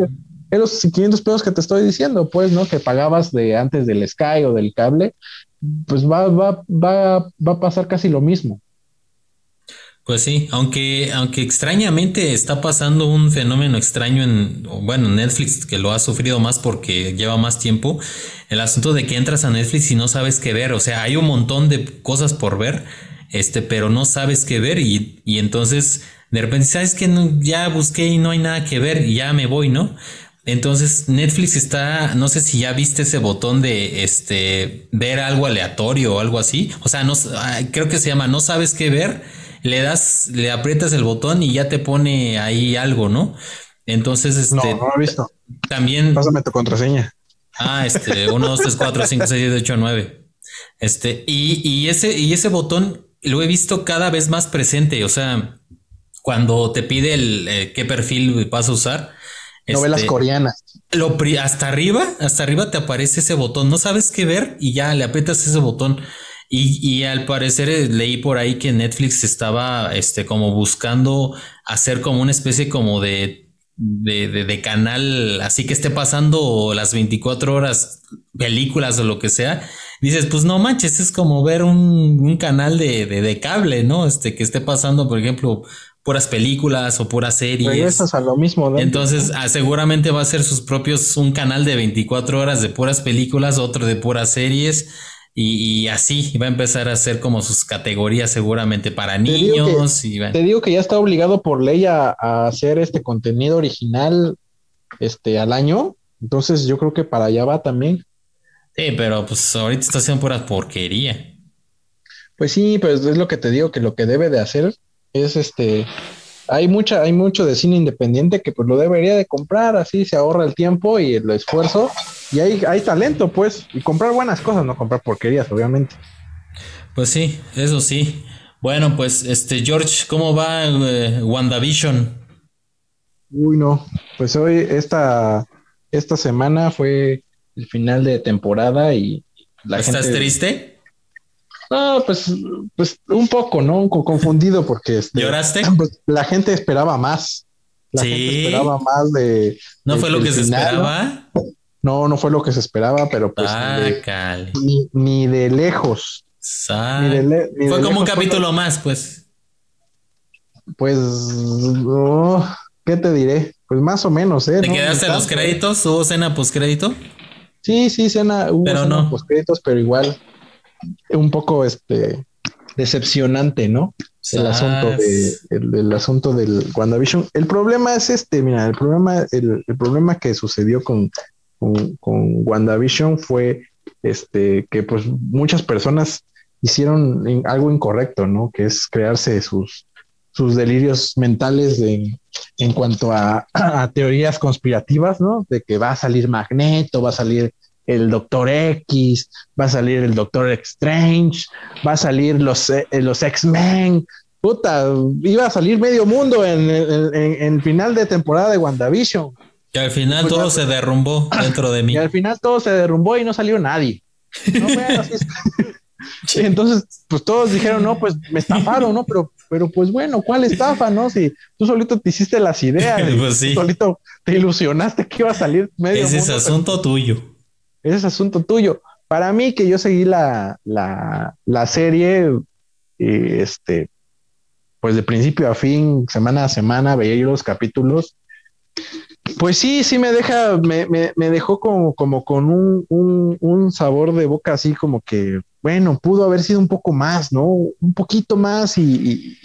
que, los 500 pesos que te estoy diciendo, pues, ¿no? Que pagabas de antes del Sky o del cable pues va, va, va, va a pasar casi lo mismo. Pues sí, aunque, aunque extrañamente está pasando un fenómeno extraño en, bueno, Netflix que lo ha sufrido más porque lleva más tiempo, el asunto de que entras a Netflix y no sabes qué ver, o sea, hay un montón de cosas por ver, este, pero no sabes qué ver y, y entonces de repente sabes que ya busqué y no hay nada que ver y ya me voy, ¿no? Entonces Netflix está, no sé si ya viste ese botón de este ver algo aleatorio o algo así. O sea, no ah, creo que se llama no sabes qué ver. Le das, le aprietas el botón y ya te pone ahí algo, ¿no? Entonces, este. No, no lo he visto. También. Pásame tu contraseña. Ah, este, 1, 2, 3, 4, 5, 6, 7, 8, 9. Este, y, y ese, y ese botón lo he visto cada vez más presente. O sea, cuando te pide el eh, qué perfil vas a usar Novelas este, coreanas. Lo hasta arriba, hasta arriba te aparece ese botón. No sabes qué ver y ya le aprietas ese botón. Y, y, al parecer eh, leí por ahí que Netflix estaba este, como buscando hacer como una especie como de, de, de, canal, así que esté pasando las 24 horas películas o lo que sea. Dices, pues no manches, es como ver un, un canal de, de, cable, ¿no? Este que esté pasando, por ejemplo, puras películas o puras series. Regresas a lo mismo. Entonces, ah, seguramente va a ser sus propios, un canal de 24 horas de puras películas, otro de puras series. Y, así va a empezar a hacer como sus categorías seguramente para niños. Te digo que ya está obligado por ley a, hacer este contenido original este al año. Entonces yo creo que para allá va también. Sí, pero pues ahorita está haciendo pura porquería. Pues sí, pero es lo que te digo que lo que debe de hacer es este, hay mucha, hay mucho de cine independiente que pues lo debería de comprar, así se ahorra el tiempo y el esfuerzo, y hay, hay talento, pues, y comprar buenas cosas, no comprar porquerías, obviamente. Pues sí, eso sí. Bueno, pues, este, George, ¿cómo va eh, WandaVision? Uy, no, pues hoy, esta, esta semana fue el final de temporada y la ¿Estás triste? Ah, pues, pues un poco, ¿no? Confundido porque este, ¿Lloraste? Pues, la gente esperaba más. La gente esperaba más de. ¿No fue lo que se esperaba? No, no fue lo que se esperaba, pero pues. Ah, ni, de lejos. fue como un capítulo más, pues. Pues. Oh, ¿Qué te diré? Pues más o menos, ¿eh? ¿Te quedaste los créditos? ¿Hubo cena postcrédito? Sí, sí, cena, hubo pero no. postcréditos, pero igual un poco este decepcionante, ¿no? El asunto de, el, asunto del WandaVision. El problema es este, mira, el problema, el, problema que sucedió con, con, con, WandaVision fue este que pues muchas personas hicieron algo incorrecto, ¿no? Que es crearse sus, sus delirios mentales de, en cuanto a, a, teorías conspirativas, ¿no? De que va a salir Magneto, va a salir el Doctor X, va a salir el Doctor Strange, va a salir los, eh, los X-Men. Puta, iba a salir medio mundo en el final de temporada de WandaVision. Y al final pues todo se derrumbó dentro de mí. Y al final todo se derrumbó y no salió nadie. Entonces, pues todos dijeron, no, pues me estafaron, ¿no? Pero, pero pues bueno, ¿cuál estafa, no? Si tú solito te hiciste las ideas, pues sí. solito te ilusionaste que iba a salir medio. Ese es asunto tuyo. Ese es asunto tuyo. Para mí, que yo seguí la, la, la serie, este, pues de principio a fin, semana a semana, veía yo los capítulos. Pues sí, sí me deja, me, me, me dejó como, como con un, un, sabor de boca así como que bueno, pudo haber sido un poco más, ¿no? Un poquito más y,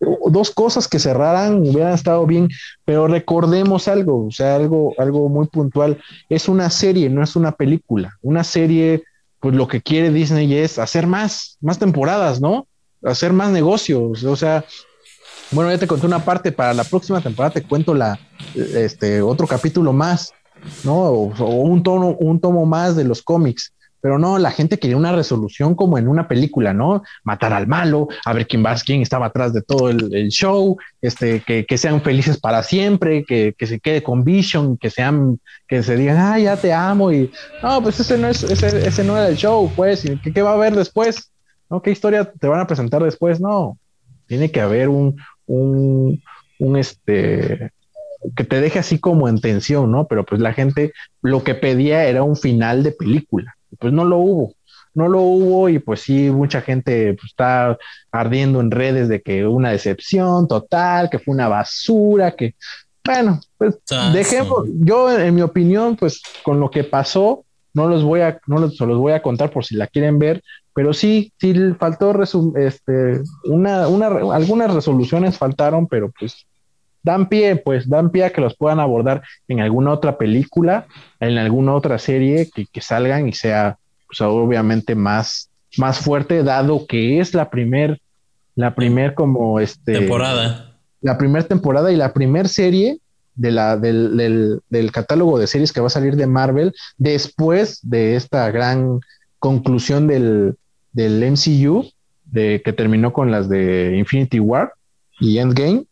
dos cosas que cerraran hubieran estado bien, pero recordemos algo, o sea, algo, algo muy puntual. Es una serie, no es una película. Una serie, pues lo que quiere Disney es hacer más, más temporadas, ¿no? Hacer más negocios. O sea, bueno, ya te conté una parte, para la próxima temporada te cuento la, este, otro capítulo más, ¿no? O, un tono, un tomo más de los cómics. Pero no, la gente quería una resolución como en una película, ¿no? Matar al malo, a ver quién va, quién estaba atrás de todo el, show, este, que, que, sean felices para siempre, que, que, se quede con Vision, que sean, que se digan, ah, ya te amo, y no, pues ese no es, ese, ese no era el show, pues, ¿qué, ¿qué va a haber después? ¿No? ¿Qué historia te van a presentar después? No, tiene que haber un, un, un este, que te deje así como en tensión, ¿no? Pero pues la gente lo que pedía era un final de película pues no lo hubo, no lo hubo y pues sí, mucha gente pues, está ardiendo en redes de que una decepción total, que fue una basura, que bueno, pues dejemos, yo en mi opinión, pues con lo que pasó, no los voy a, no los, los voy a contar por si la quieren ver, pero sí, sí faltó este, una, una, algunas resoluciones faltaron, pero pues dan pie, pues dan pie a que los puedan abordar en alguna otra película, en alguna otra serie que, que salgan y sea, pues obviamente más, más fuerte, dado que es la primer, la primer como este... Temporada. La primera temporada y la primer serie de la, del, del, del, catálogo de series que va a salir de Marvel después de esta gran conclusión del, del MCU, de, que terminó con las de Infinity War y Endgame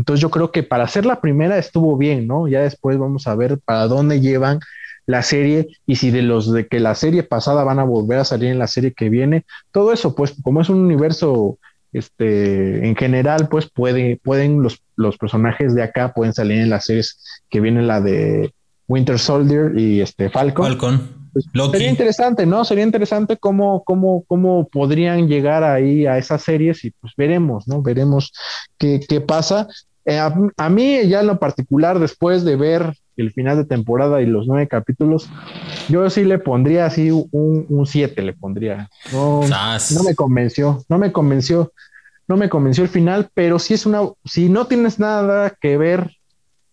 entonces yo creo que para hacer la primera estuvo bien, ¿no? Ya después vamos a ver para dónde llevan la serie y si de los de que la serie pasada van a volver a salir en la serie que viene, todo eso, pues como es un universo este, en general, pues puede, pueden los, los personajes de acá pueden salir en las series que viene la de Winter Soldier y este Falcon. Falcon. Pues, sería interesante, ¿no? Sería interesante cómo, cómo, cómo podrían llegar ahí a esas series y pues veremos, ¿no? Veremos qué, qué pasa. Eh, a, mí, ya en lo particular, después de ver el final de temporada y los nueve capítulos, yo sí le pondría así un 7, le pondría. No, no me convenció, no me convenció, no me convenció el final, pero si es una, si no tienes nada que ver,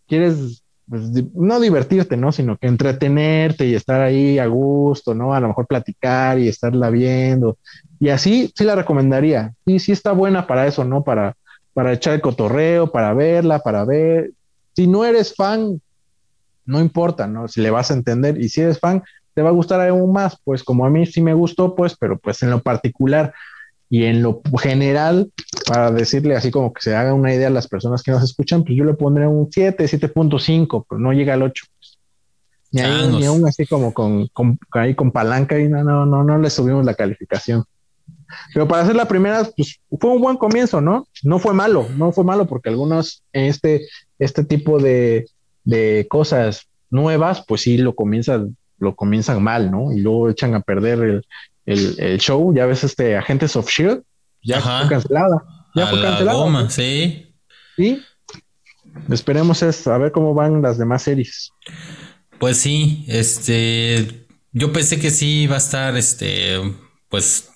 quieres pues, no divertirte, ¿no? Sino que entretenerte y estar ahí a gusto, ¿no? A lo mejor platicar y estarla viendo. Y así sí la recomendaría. Y sí está buena para eso, ¿no? Para, para echar el cotorreo, para verla, para ver. Si no eres fan, no importa, ¿no? Si le vas a entender. Y si eres fan, te va a gustar aún más. Pues como a mí sí me gustó, pues, pero pues en lo particular y en lo general, para decirle así como que se haga una idea a las personas que nos escuchan, pues yo le pondré un 7, 7.5, pero no llega al 8. Pues. Ni, aún así como con, con, ahí con palanca y no, no, no, no le subimos la calificación. Pero para hacer la primera, pues fue un buen comienzo, ¿no? No fue malo, no fue malo porque algunos, este, este tipo de, de cosas nuevas, pues sí lo comienzan, lo comienzan mal, ¿no? Y luego echan a perder el, el, show, ya ves este Agentes of Shield, ya fue cancelada. Ya fue cancelada. sí. Sí. Esperemos es, a ver cómo van las demás series. Pues sí, este, yo pensé que sí iba a estar, este, pues,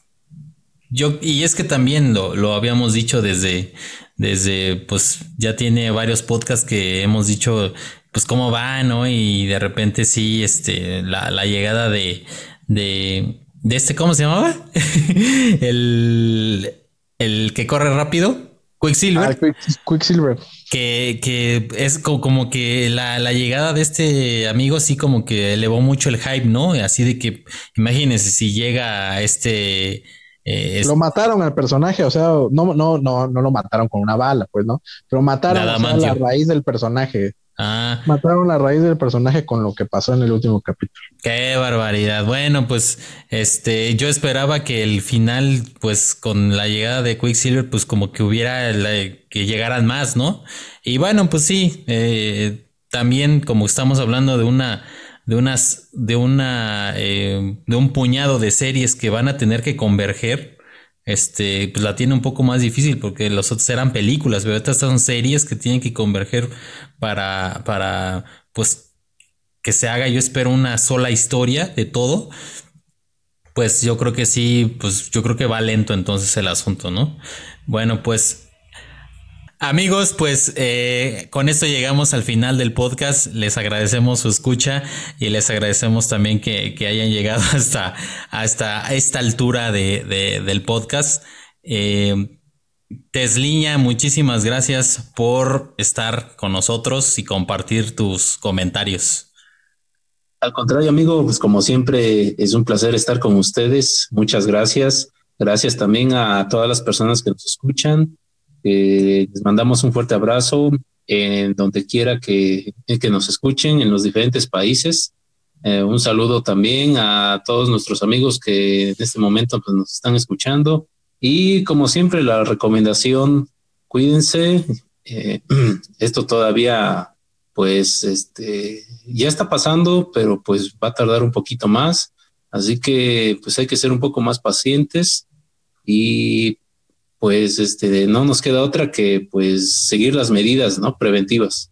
yo, y es que también lo, lo habíamos dicho desde, desde, pues, ya tiene varios podcasts que hemos dicho, pues, cómo va, ¿no? Y de repente sí, este, la, la llegada de, de, de este, ¿cómo se llamaba? el, el que corre rápido. Quicksilver. Ah, Quicksilver. Que, que es como, que la, llegada de este amigo sí como que elevó mucho el hype, ¿no? Así de que imagínense si llega este... Eh, lo mataron al personaje, o sea, no, no, no, no lo mataron con una bala, pues, ¿no? Pero mataron a la raíz del personaje. Ah. Mataron la raíz del personaje con lo que pasó en el último capítulo. Qué barbaridad. Bueno, pues este, yo esperaba que el final, pues con la llegada de Quicksilver, pues como que hubiera que llegaran más, ¿no? Y bueno, pues sí, eh, también como estamos hablando de una, de unas, de una, eh, de un puñado de series que van a tener que converger este, pues la tiene un poco más difícil porque los otros eran películas, pero estas son series que tienen que converger para, para, pues, que se haga, yo espero, una sola historia de todo. pues yo creo que sí, pues yo creo que va lento entonces el asunto, ¿no? Bueno, pues Amigos, pues eh, con esto llegamos al final del podcast. Les agradecemos su escucha y les agradecemos también que, hayan llegado hasta, hasta esta altura de, del podcast. Eh, Tesliña, muchísimas gracias por estar con nosotros y compartir tus comentarios. Al contrario, amigo, pues como siempre es un placer estar con ustedes. Muchas gracias. Gracias también a todas las personas que nos escuchan. Eh, les mandamos un fuerte abrazo en donde quiera que, que nos escuchen en los diferentes países. Eh, un saludo también a todos nuestros amigos que en este momento pues, nos están escuchando. Y como siempre, la recomendación, cuídense. Eh, esto todavía pues este, ya está pasando, pero pues va a tardar un poquito más. Así que pues hay que ser un poco más pacientes y pues este, no nos queda otra que pues seguir las medidas, ¿no? Preventivas.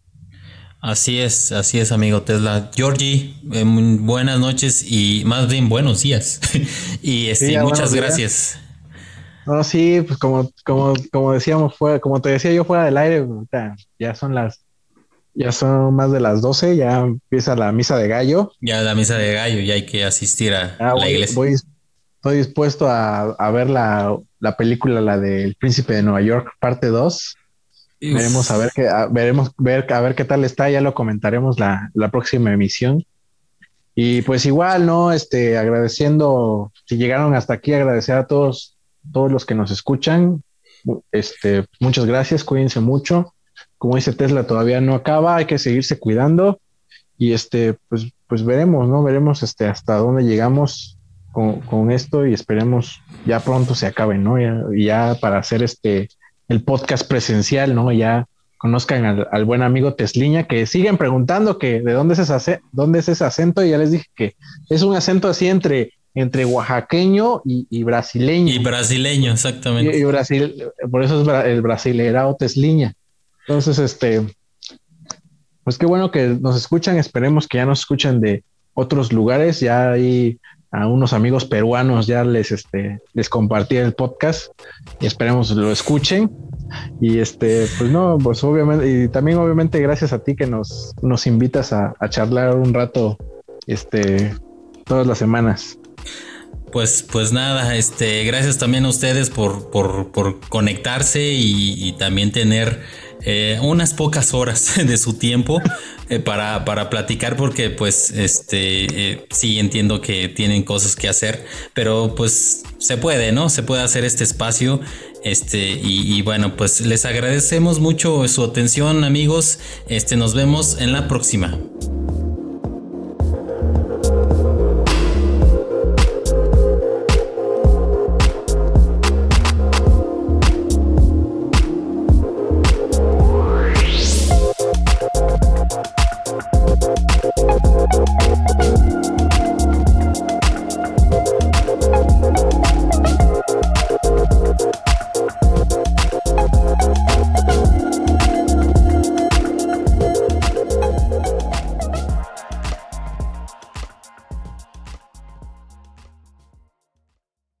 Así es, así es, amigo Tesla. Georgie, eh, buenas noches y más bien buenos días. y este, muchas gracias. No, sí, pues como, como, como decíamos, fue, como te decía yo fuera del aire, ya son las ya son más de las 12, ya empieza la misa de gallo. Ya la misa de gallo, ya hay que asistir a la iglesia. estoy dispuesto a, ver la, película, la del Príncipe de Nueva York, parte 2. Veremos a ver qué, veremos ver, a ver qué tal está, ya lo comentaremos la, la próxima emisión. Y pues igual, ¿no? Este, agradeciendo, si llegaron hasta aquí, agradecer a todos, todos los que nos escuchan. Este, muchas gracias, cuídense mucho como dice Tesla, todavía no acaba, hay que seguirse cuidando y este, pues, pues veremos, ¿no? Veremos este, hasta dónde llegamos con, esto y esperemos ya pronto se acabe, ¿no? Ya, ya para hacer este, el podcast presencial, ¿no? Ya conozcan al, buen amigo Tesliña, que siguen preguntando que de dónde es, ese, dónde es ese acento y ya les dije que es un acento así entre entre oaxaqueño y, brasileño. Y brasileño, exactamente. Y, Brasil, por eso es el brasileirao Tesliña. Entonces, este, pues qué bueno que nos escuchan. Esperemos que ya nos escuchen de otros lugares. Ya hay a unos amigos peruanos ya les, este, les compartí el podcast y esperemos lo escuchen. Y este, pues no, pues obviamente, y también obviamente gracias a ti que nos, nos invitas a, charlar un rato, este, todas las semanas. Pues, pues nada, este, gracias también a ustedes por, por, por conectarse y, y también tener eh, unas pocas horas de su tiempo eh, para, platicar porque pues este eh, sí entiendo que tienen cosas que hacer pero pues se puede no se puede hacer este espacio este y, bueno pues les agradecemos mucho su atención amigos. Este nos vemos en la próxima